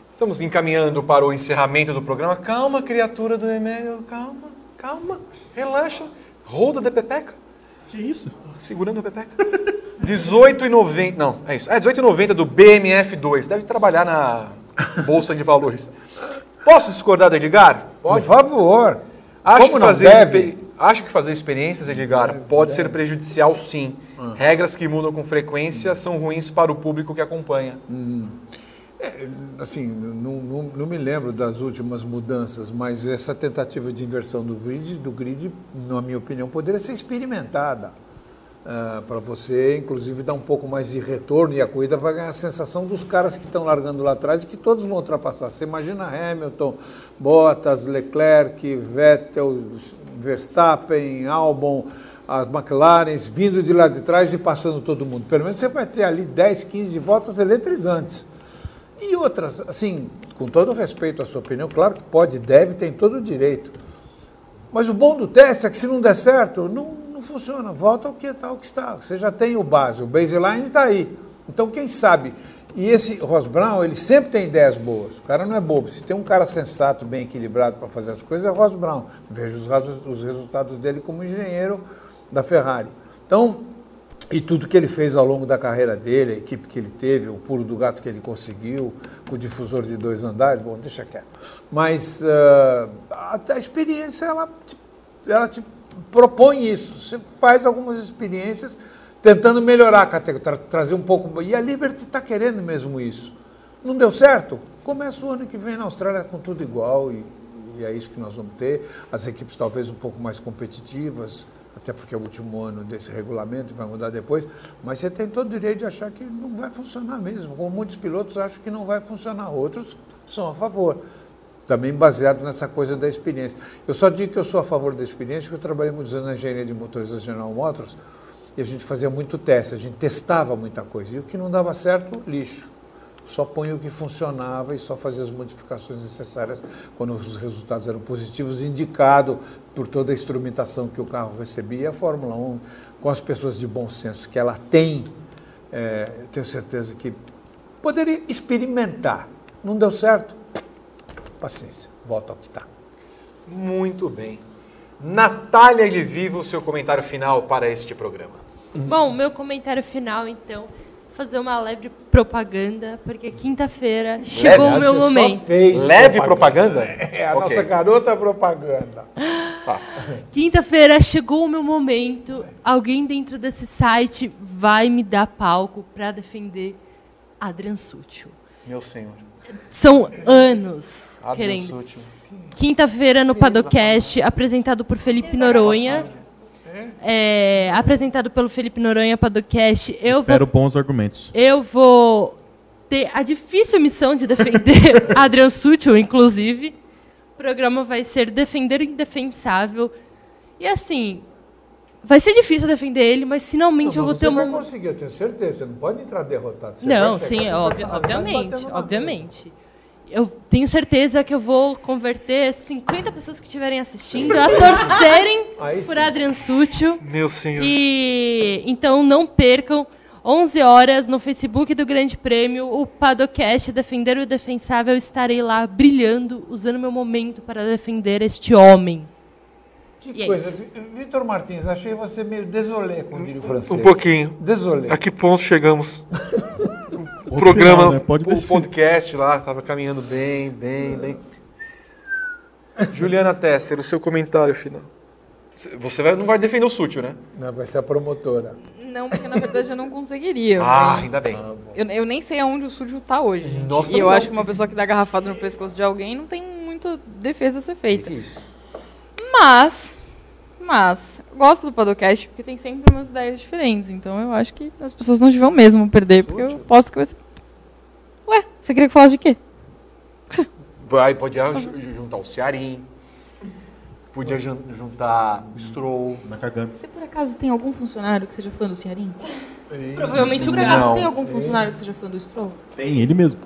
Estamos encaminhando para o encerramento do programa. Calma, criatura do Emélio, calma, calma, relaxa. Roda de pepeca. que isso? Segurando a pepeca. <laughs> 18,90. Não, é isso. É 18,90 do BMF2. Deve trabalhar na Bolsa de Valores. Posso discordar do Edgar? Por favor. Acho Como que, não fazer acho que fazer experiências, Edgar, pode ser prejudicial sim. Ah. Regras que mudam com frequência são ruins para o público que acompanha. Assim, não, não, não me lembro das últimas mudanças, mas essa tentativa de inversão do grid, do grid na minha opinião, poderia ser experimentada. para você, inclusive, dar um pouco mais de retorno e a corrida vai ganhar a sensação dos caras que estão largando lá atrás e que todos vão ultrapassar. Você imagina Hamilton, Bottas, Leclerc, Vettel, Verstappen, Albon, as McLarens vindo de lá de trás e passando todo mundo. Pelo menos você vai ter ali 10, 15 voltas eletrizantes. E outras, assim, com todo respeito à sua opinião, claro que pode, deve, tem todo o direito. Mas o bom do teste é que se não der certo, não, não funciona. Volta ao que está, o que está. Você já tem o base, o baseline está aí. Então, quem sabe? E esse Ross Brown, ele sempre tem ideias boas. O cara não é bobo. Se tem um cara sensato, bem equilibrado para fazer as coisas, é Ross Brown. Vejo os, os resultados dele como engenheiro da Ferrari. Então, e tudo que ele fez ao longo da carreira dele, a equipe que ele teve, o pulo do gato que ele conseguiu, o difusor de dois andares, bom, deixa quieto. Mas ah, a, a experiência, ela te, ela te propõe isso. Você faz algumas experiências tentando melhorar a categoria, tra- trazer um pouco. E a Liberty está querendo mesmo isso. Não deu certo? Começa o ano que vem na Austrália com tudo igual e, e é isso que nós vamos ter. As equipes talvez um pouco mais competitivas, até porque é o último ano desse regulamento, vai mudar depois, mas você tem todo o direito de achar que não vai funcionar mesmo. Como muitos pilotos acham que não vai funcionar, outros são a favor. Também baseado nessa coisa da experiência. Eu só digo que eu sou a favor da experiência, porque eu trabalhei muitos anos na engenharia de motores da General Motors e a gente fazia muito teste, a gente testava muita coisa. E o que não dava certo, lixo. Só põe o que funcionava e só fazia as modificações necessárias quando os resultados eram positivos, indicado por toda a instrumentação que o carro recebia. E a Fórmula 1, com as pessoas de bom senso que ela tem, é, eu tenho certeza que poderia experimentar. Não deu certo? Paciência, volta ao que está. Muito bem. Natália Vivo, o seu comentário final para este programa. Bom, meu comentário final, então, fazer uma leve propaganda, porque quinta-feira chegou o meu momento. Leve propaganda? É, a Ok. nossa garota propaganda. Quinta-feira chegou o meu momento. Alguém dentro desse site vai me dar palco para defender Adrian Sutil. Meu senhor. São anos Adrian querendo. Sutil. Quinta-feira no Padocast, apresentado por Felipe Noronha. É, apresentado pelo Felipe Noronha Padocast. Eu espero vou, bons argumentos. eu vou ter a difícil missão de defender <laughs> Adrian Sutil, inclusive. O programa vai ser Defender o Indefensável. E assim, vai ser difícil defender ele, mas finalmente eu vou você ter vai uma. conseguir, eu tenho certeza. Você não pode entrar derrotado. Você Não, vai sim, é o óbvio, personagem, vai obviamente, obviamente. Eu tenho certeza que eu vou converter 50 pessoas que estiverem assistindo a torcerem por. Adrian Sutil. Meu senhor. E então não percam 11 horas no Facebook do Grande Prêmio, o Padocast Defender o Defensável. Estarei lá brilhando, usando meu momento para defender este homem. Que E é coisa. Vi- Vitor Martins, achei você meio desolé, como diria o francês. Um pouquinho. Desolé. A que ponto chegamos? <laughs> o Ponto programa, final, né? Pode o podcast lá, estava caminhando bem, bem, bem. Juliana Tesser, o seu comentário final. Você vai- não vai defender o Sútil, né? Não, vai ser a promotora. Não, porque na verdade eu não conseguiria. Ah, ainda bem. Eu, eu nem sei aonde o Súdio tá hoje, gente. Nossa, e eu não. acho que uma pessoa que dá garrafada no pescoço de alguém não tem muita defesa a ser feita. Mas, mas, gosto do podcast porque tem sempre umas ideias diferentes. Então eu acho que as pessoas não deviam mesmo perder, porque eu posto que vai ser. Ué, você queria que eu falasse de quê? Vai, podia juntar o Cearim. Podia jun- juntar o Stroll. Tá cagando. Você por acaso tem algum funcionário que seja fã do Cearim? Provavelmente por acaso tem algum funcionário que seja fã do Stroll? Tem ele mesmo.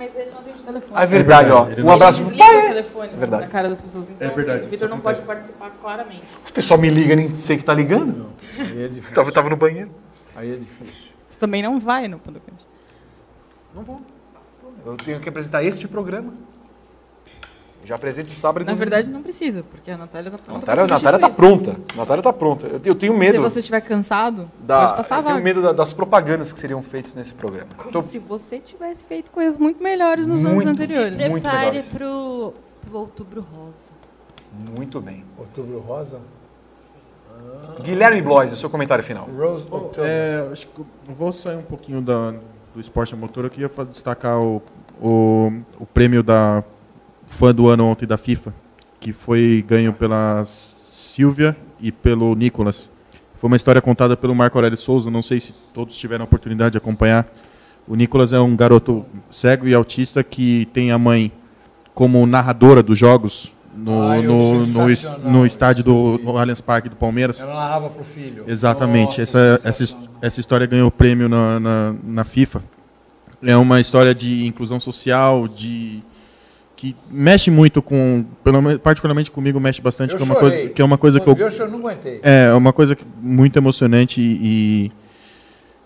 Mas ele não atende o telefone. Ah, é verdade, ó. Ele Um não- abraço. Ele desliga o telefone É verdade. na cara das pessoas. Então, É verdade, assim, o Vitor não pode acontece. participar claramente. O pessoal me liga, nem sei que tá ligando. Aí é difícil. Tava, tava no banheiro. Aí é difícil. Você também não vai no podcast. Não vou. Eu tenho que apresentar este programa. Já apresento sábado e Na verdade, não precisa, porque a Natália tá A pronta. Natália, a pra Natália tá pronta. A Natália tá pronta. Eu, eu tenho medo. Se você estiver cansado, da, pode passar a eu tenho medo da- das propagandas que seriam feitas nesse programa. Como Tô- se você tivesse feito coisas muito melhores nos anos Muito. anteriores. Muito Prepare pro, pro outubro rosa. Muito bem. Outubro Rosa? Guilherme Blois, o seu comentário final. Rose October. É, acho que eu vou sair um pouquinho da, do esporte a motor. Eu queria destacar o, o, o prêmio da fã do ano ontem da FIFA, que foi ganho pela Silvia e pelo Nicolas. Foi uma história contada pelo Marco Aurélio Souza, não sei se todos tiveram a oportunidade de acompanhar. O Nicolas é um garoto cego e autista que tem a mãe como narradora dos jogos no, Ah, eu- no, no, no estádio do no Allianz Parque do Palmeiras. Ela narrava pro filho. Exatamente. Nossa, essa, essa, essa história ganhou prêmio na, na, na FIFA. É uma história de inclusão social, de que mexe muito com, pelo particularmente comigo mexe bastante, Eu que é uma chorei. coisa que é uma coisa que eu Quando eu não aguentei. é uma coisa que- muito emocionante e,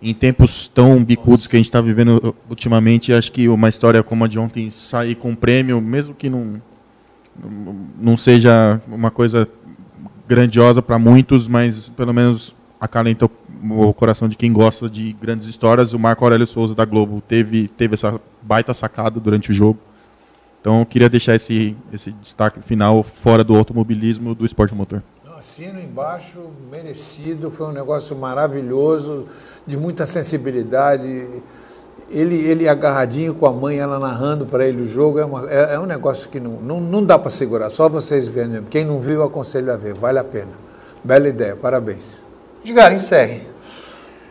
e em tempos tão bicudos que a gente está vivendo ultimamente, acho que uma história como a de ontem sair com um prêmio, mesmo que não não seja uma coisa grandiosa para muitos, mas pelo menos acalenta o, o coração de quem gosta de grandes histórias. O Marco Aurélio Souza da Globo teve teve essa baita sacada durante o jogo. Então eu queria deixar esse esse destaque final fora do automobilismo do esporte motor. Assino embaixo, merecido, foi um negócio maravilhoso, de muita sensibilidade. Ele, ele agarradinho com a mãe, ela narrando para ele o jogo, é, uma- é- é um negócio que não, não, não dá para segurar, só vocês mesmo. Quem não viu, eu aconselho a ver, vale a pena. Bela ideia, parabéns. Edgar, encerre.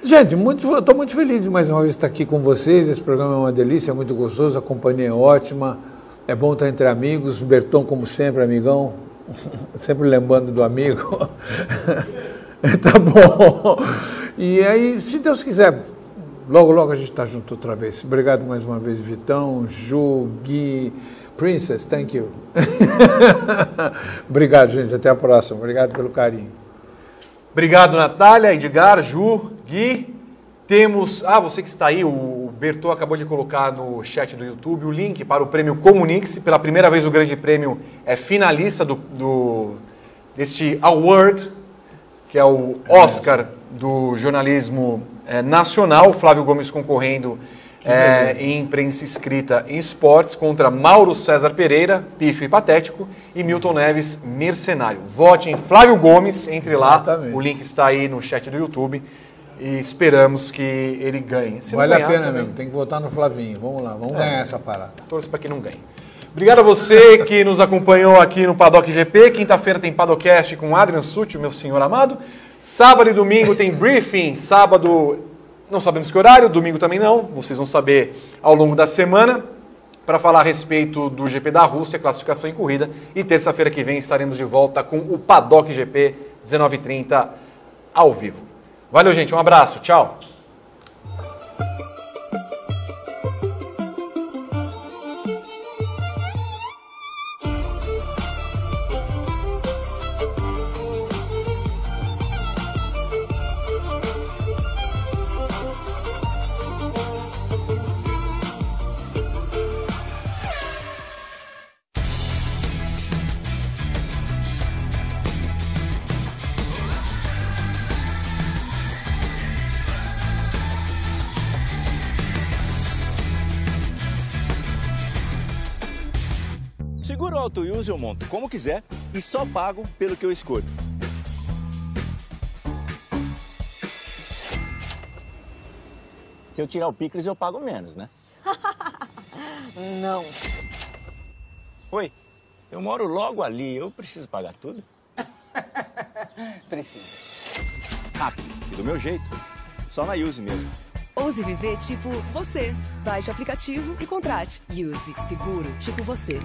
Gente, muito, estou muito feliz de mais uma vez estar aqui com vocês. Esse programa é uma delícia, é muito gostoso, a companhia é ótima. É bom estar entre amigos. Berton, como sempre, amigão. <laughs> Sempre lembrando do amigo. <laughs> tá bom. E aí, se Deus quiser, logo, logo a gente está junto outra vez. Obrigado mais uma vez, Vitão, Ju, Gui, Princess, thank you. <laughs> Obrigado, gente. Até a próxima. Obrigado pelo carinho. Obrigado, Natália, Edgar, Ju, Gui. Temos. Ah, você que está aí, o Bertô acabou de colocar no chat do YouTube o link para o prêmio Comunix. Pela primeira vez, o Grande Prêmio é finalista do, do- deste award, que é o Oscar do jornalismo eh, nacional. Flávio Gomes concorrendo eh, em imprensa escrita em esportes contra Mauro César Pereira, pífio e patético, e Milton Neves, mercenário. Vote em Flávio Gomes, entre lá. Exatamente. O link está aí no chat do YouTube. E esperamos que ele ganhe. Se vale a ganhar, pena também, mesmo. Tem que votar no Flavinho. Vamos lá, vamos ganhar essa parada. Torço para que não ganhe. Obrigado a você que nos acompanhou aqui no Paddock GP. Quinta-feira tem Padocast com Adrian Sutti, meu senhor amado. Sábado e domingo tem briefing. Sábado não sabemos que horário, domingo também não. Vocês vão saber ao longo da semana para falar a respeito do GP da Rússia, classificação em corrida. E terça-feira que vem estaremos de volta com o Paddock GP 19h30 ao vivo. Valeu, gente. Um abraço. Tchau. Eu monto como quiser e só pago pelo que eu escolho. Se eu tirar o picles, eu pago menos, né? <laughs> Não. Oi, eu moro logo ali, eu preciso pagar tudo? <laughs> Precisa. Rápido e do meu jeito. Só na Use mesmo. Ouse viver tipo você. Baixe o aplicativo e contrate. Use Seguro tipo você.